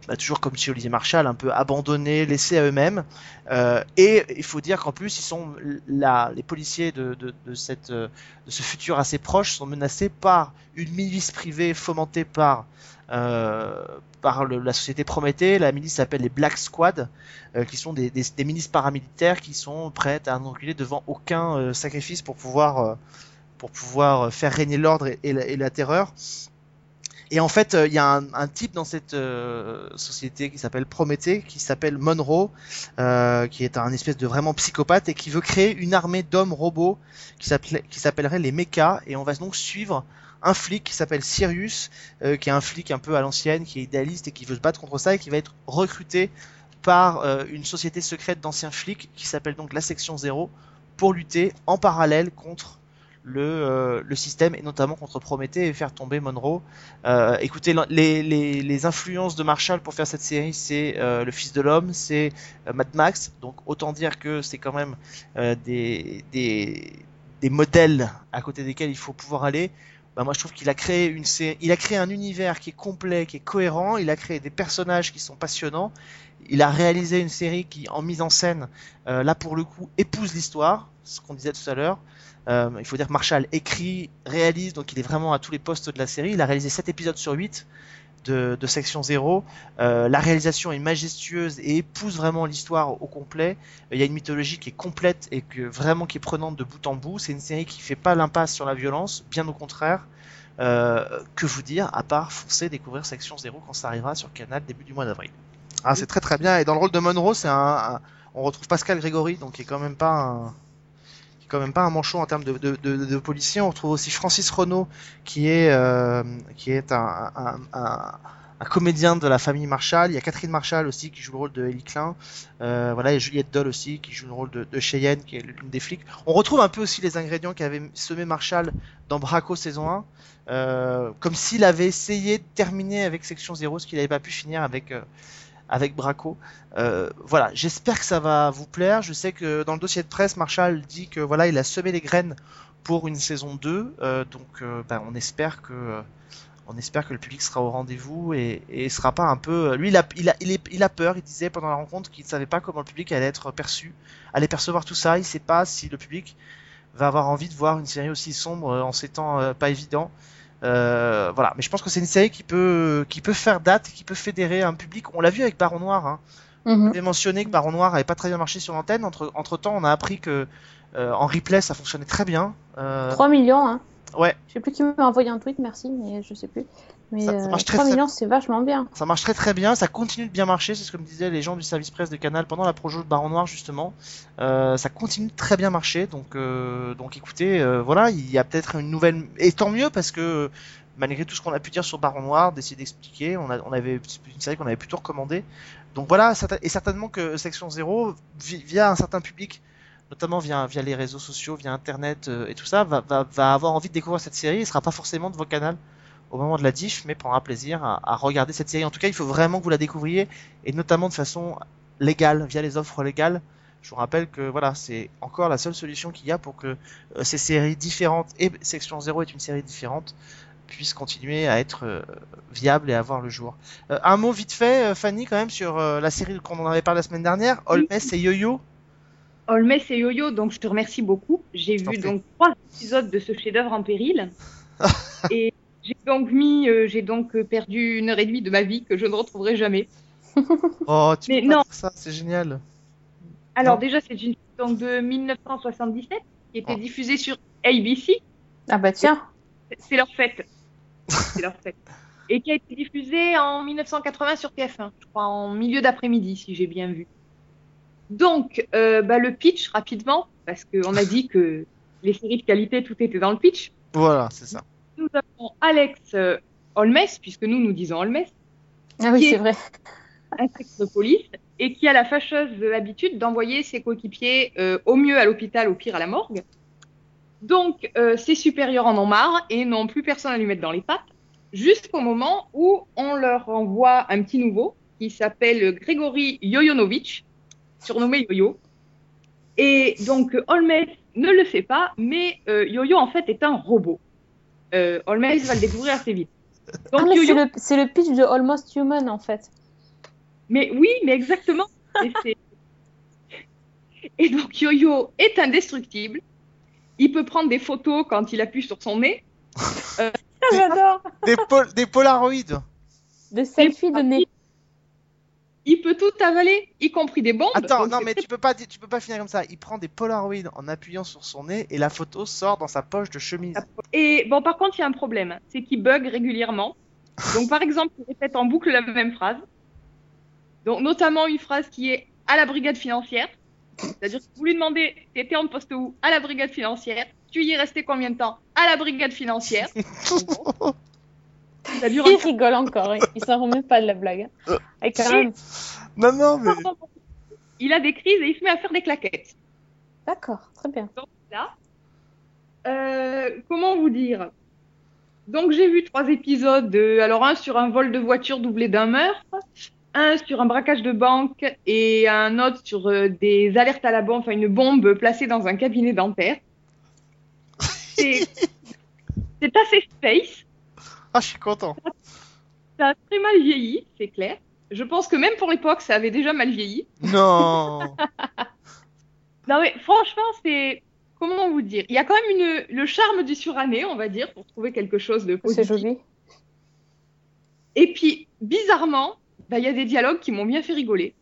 bah, toujours comme chez Olivier Marchal, un peu abandonnés, laissés à eux-mêmes. Euh, et il faut dire qu'en plus, ils sont là, les policiers de, de, ce futur assez proche sont menacés par une milice privée fomentée par euh, la société Prométhée. La milice s'appelle les Black Squad, euh, qui sont des, milices paramilitaires qui sont prêtes à enculer devant aucun euh, sacrifice pour pouvoir euh, faire régner l'ordre la, et, la, terreur. Et en fait, il y a un, type dans cette euh, société qui s'appelle Prométhée, qui s'appelle Monroe, euh, qui est un espèce de vraiment psychopathe et qui veut créer une armée d'hommes robots qui s'appellerait les mechas. Et on va donc suivre un flic qui s'appelle Sirius, euh, qui est un flic un peu à l'ancienne, qui est idéaliste et qui veut se battre contre ça et qui va être recruté par euh, une société secrète d'anciens flics qui s'appelle donc la Section Zéro pour lutter en parallèle contre le, euh, le système et notamment contre Prométhée et faire tomber Monroe. Euh, écoutez, les, les, les, influences de Marshall pour faire cette série, c'est euh, Le Fils de l'Homme, c'est euh, Mad Max, donc autant dire que c'est quand même euh, des, des, des modèles à côté desquels il faut pouvoir aller. Bah moi je trouve qu'il a créé une il a créé un univers qui est complet, qui est cohérent, il a créé des personnages qui sont passionnants, il a réalisé une série qui, en mise en scène, euh, là pour le coup, épouse l'histoire, ce qu'on disait tout à l'heure. Euh, il faut dire que Marshall écrit, réalise, donc il est vraiment à tous les postes de la série. Il a réalisé 7 épisodes sur 8. De, de Section 0. Euh, la réalisation est majestueuse et épouse vraiment l'histoire au complet. Il y a une mythologie qui est complète et que vraiment qui est prenante de bout en bout. C'est une série qui fait pas l'impasse sur la violence, bien au contraire. Euh, que vous dire à part foncer découvrir Section 0 quand ça arrivera sur Canal début du mois d'avril. Ah, c'est très très bien. Et dans le rôle de Monroe, c'est un, un- on retrouve Pascal Grégory, donc qui est quand même pas un, quand même pas un manchot en termes de, de, policier. On retrouve aussi Francis Renault, qui est euh, qui est un, un, comédien de la famille Marshall. Il y a Catherine Marshall aussi qui joue le rôle de Ellie Klein. Euh, voilà, et Juliette Doll aussi qui joue le rôle de, Cheyenne, qui est l'une des flics. On retrouve un peu aussi les ingrédients qu'avait semé Marshall dans Braco saison 1. Euh, comme s'il avait essayé de terminer avec Section 0, ce qu'il n'avait pas pu finir avec, avec Braco. Euh, voilà, j'espère que ça va vous plaire. Je sais que dans le dossier de presse, Marshall dit que voilà, il a semé les graines pour une saison 2. euh, donc euh, ben, on espère que on espère que le public sera au rendez-vous et, et sera pas un peu. Lui, il a, il a, il il a peur. Il disait pendant la rencontre qu'il ne savait pas comment le public allait être perçu, allait percevoir tout ça. Il sait pas si le public va avoir envie de voir une série aussi sombre en ces temps pas évidents. Euh, voilà, mais je pense que c'est une série qui peut qui peut faire date, qui peut fédérer un public. On l'a vu avec Baron Noir. Hein. Mhm. Vous avez mentionné que Baron Noir avait pas très bien marché sur l'antenne. Entre entre temps, on a appris que euh, en replay, ça fonctionnait très bien. Euh, 3 millions, hein. ouais, Je sais plus qui m'a envoyé un tweet, merci, mais je sais plus. Mais Ça- ça euh, marche très, 3 très- millions, c'est vachement bien. ça marche très très bien. Ça continue de bien marcher. C'est ce que me disaient les gens du service presse de Canal pendant la projo de Baron Noir justement. Euh, ça continue de très bien marcher. Donc euh, donc écoutez, euh, voilà, il y a peut-être une nouvelle et tant mieux parce que malgré tout ce qu'on a pu dire sur Baron Noir, d'essayer d'expliquer, on, a, on avait une série qu'on avait plutôt recommandée. Donc voilà, et certainement que Section 0, vi- via un certain public, notamment via, via les réseaux sociaux, via Internet euh, et tout ça, va, va, va avoir envie de découvrir cette série. Il sera pas forcément devant Canal au moment de la diff, mais prendra plaisir à, à regarder cette série. En tout cas, il faut vraiment que vous la découvriez, et notamment de façon légale, via les offres légales. Je vous rappelle que voilà, c'est encore la seule solution qu'il y a pour que euh, ces séries différentes, et Section 0 est une série différente, puissent continuer à être euh, viables et à voir le jour. Euh, un mot vite fait, euh, Fanny, quand même, sur la série qu'on en avait parlé la semaine dernière, Holmes et Yo-Yo. Holmes et Yo-Yo, donc je te remercie beaucoup. J'ai vu donc trois épisodes de ce chef-d'œuvre en péril. [LAUGHS] et j'ai donc mis, euh, j'ai donc euh, perdu une heure et demie de ma vie que je ne retrouverai jamais. [LAUGHS] Oh, tu Mais peux pas non. dire ça, c'est génial. Alors Non. déjà, c'est une donc de 1977 qui était Oh. diffusée sur ABC. Ah bah tiens, C'est leur fête. [LAUGHS] C'est leur fête. Et qui a été diffusée en 1980 sur TF1, je crois en milieu d'après-midi, si j'ai bien vu. Donc, euh, bah, le pitch rapidement, parce qu'on a dit que les séries de qualité, tout était dans le pitch. Voilà, c'est ça. Nous avons Alex euh, Holmes, puisque nous, nous disons Holmes, ah oui, c'est vrai. de police, et qui a la fâcheuse habitude d'envoyer ses coéquipiers euh, au mieux à l'hôpital, au pire à la morgue. Donc, euh, ses supérieurs en ont marre et n'ont plus personne à lui mettre dans les pattes, jusqu'au moment où on leur envoie un petit nouveau qui s'appelle Grégory Yoyonovitch, surnommé Yoyo. Et donc, Holmes ne le sait pas, mais euh, Yoyo, en fait, est un robot. Euh, Holmes va le découvrir assez vite. Donc, Ah, c'est le, c'est le pitch de Almost Human en fait. Mais oui, mais exactement. Et, c'est- Et donc Yo-Yo est indestructible. Il peut prendre des photos quand il appuie sur son nez. [LAUGHS] Ah, J'adore. Des, pol- des Polaroids. Des selfies de nez. Il peut tout avaler, y compris des bombes. Attends, non, mais tu peux pas, tu peux pas finir comme ça. Il prend des Polaroids en appuyant sur son nez et la photo sort dans sa poche de chemise. Et bon, par contre, il y a un problème, c'est qu'il bug régulièrement. [LAUGHS] Donc, par exemple, il répète en boucle la même phrase. Donc, notamment une phrase qui est à la brigade financière. [LAUGHS] C'est-à-dire que vous lui demandez, t'étais en poste où? À la brigade financière. Tu y es resté combien de temps? À la brigade financière. [LAUGHS] Ça dure Il un rigole encore, il- il s'en remet pas de la blague. hein. Et quand même. non, non, mais Il a des crises et il se met à faire des claquettes. D'accord, très bien. Donc là, euh, comment vous dire? Donc j'ai vu trois épisodes. euh, alors un sur un vol de voiture doublé d'un meurtre, un sur un braquage de banque et un autre sur euh, des alertes à la bombe, enfin une bombe placée dans un cabinet dentaire. C'est [LAUGHS] c'est assez space. Ah, je suis content. Ça a très mal vieilli, c'est clair. Je pense que même pour l'époque, ça avait déjà mal vieilli. Non. [LAUGHS] Non mais franchement, c'est comment vous dire? Il y a quand même une, le charme du suranné, on va dire, pour trouver quelque chose de C'est positif. joli. Et puis, bizarrement, bah, il y a des dialogues qui m'ont bien fait rigoler.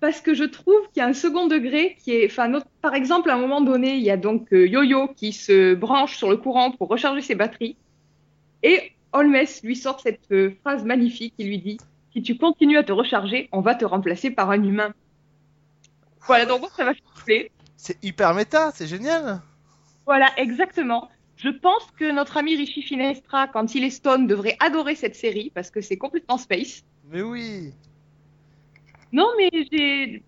Parce que je trouve qu'il y a un second degré qui est, enfin, notre- par exemple, à un moment donné, il y a donc euh, Yo-Yo qui se branche sur le courant pour recharger ses batteries. Et Holmes lui sort cette euh, phrase magnifique. Il lui dit Si tu continues à te recharger, on va te remplacer par un humain. Voilà, donc moi, ça m'a fait. C'est hyper méta, c'est génial. Voilà, exactement. Je pense que notre ami Richie Finestra, quand il est stone, devrait adorer cette série parce que c'est complètement space. Mais oui. Non, mais j'ai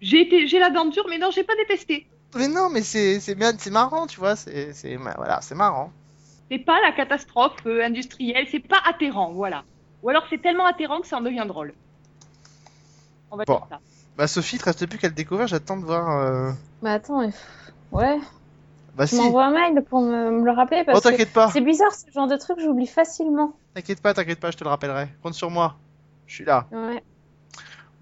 j'ai été la dent dure, mais non, j'ai pas détesté. Mais non, mais c'est c'est bien, c'est marrant, tu vois. C'est voilà, c'est marrant. C'est pas la catastrophe euh, industrielle, c'est pas atterrant, voilà. Ou alors c'est tellement atterrant que ça en devient drôle. On va Bon. dire ça. Bah Sophie, il te reste plus qu'à le découvrir. J'attends de voir. euh, Bah attends, ouais, Bah tu si. m'envoies un mail pour me, me le rappeler Oh parce que t'inquiète pas, c'est bizarre ce genre de truc, j'oublie facilement. t'inquiète pas, t'inquiète pas, je te le rappellerai. Compte sur moi. Je suis là. Ouais.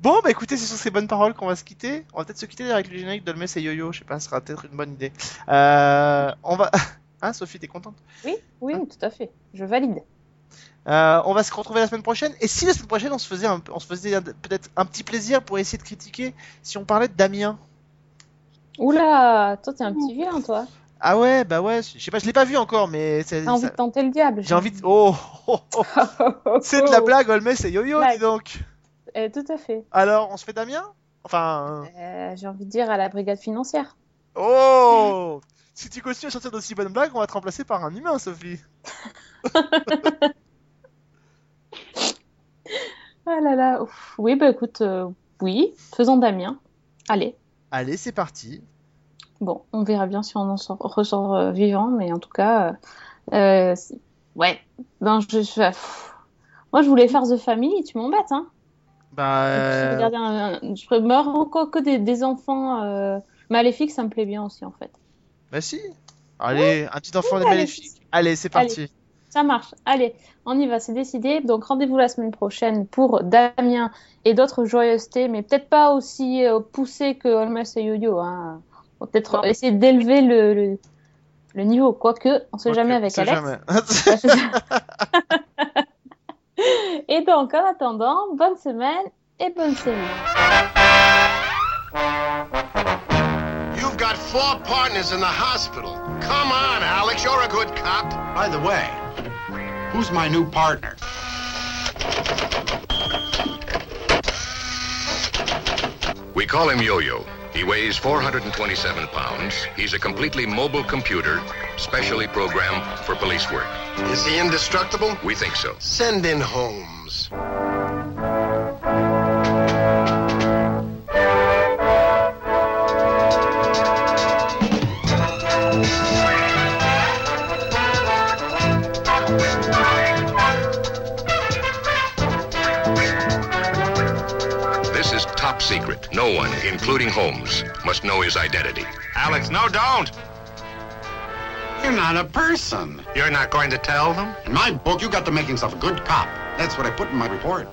Bon, bah écoutez, c'est sur ces bonnes paroles qu'on va se quitter. On va peut-être se quitter avec le générique d'Olmes et Yo-Yo. Je sais pas, ce sera peut-être une bonne idée. Euh, on va. [LAUGHS] Hein, Sophie, t'es contente Oui, oui, Hein tout à fait. Je valide. Euh, on va se retrouver la semaine prochaine. Et si la semaine prochaine, on se faisait, un, on se faisait peut-être un petit plaisir pour essayer de critiquer si on parlait de Damien. Oula, toi t'es un petit vieux, toi. Ah ouais, bah ouais. Je sais pas, je l'ai pas vu encore, mais c'est. T'as envie ça- de tenter le diable. J'ai envie de. Oh, [LAUGHS] oh, oh. C'est de la blague, Olmes et Yo-Yo, dis donc. Eh, tout à fait. Alors, on se fait Damien? Enfin. Euh, J'ai envie de dire à la brigade financière. Oh Si tu continues à sortir d'aussi bonnes blagues, on va te remplacer par un humain, Sophie. [LAUGHS] Ah là là. ouf. Oui, bah écoute, euh, oui, faisons Damien. Allez. Allez, c'est parti. Bon, on verra bien si on en sort, ressort euh, vivant, mais en tout cas, euh, ouais. Ben, je, je- moi, je voulais faire The Family, tu m'embêtes, hein. Bah. Regarder un- je me encore que des, des enfants maléfiques, ça me plaît bien aussi, en fait. Bah si. Allez, un petit enfant Oui, maléfique. Allez, c'est Allez. parti. Ça marche. Allez, on y va, c'est décidé. Donc, rendez-vous la semaine prochaine pour Damien et d'autres joyeusetés, mais peut-être pas aussi euh, poussées que Holmes et Yo-Yo. Hein. On va peut-être Non. essayer d'élever le, le, le niveau, quoique, on sait Ok, jamais on avec sait Alex. jamais. [LAUGHS] [LAUGHS] et donc, en attendant, bonne semaine et bonne série. You've got four partners in the hospital. Come on, Alex, you're a good cop. By the way, who's my new partner? We call him Yo-Yo. He weighs 427 pounds. He's a completely mobile computer, specially programmed for police work. Is he indestructible? We think so. Send in Holmes. Secret. No one, including Holmes, must know his identity. Alex, no, don't. You're not a person. You're not going to tell them? In my book, you got the makings of a good cop. That's what I put in my report.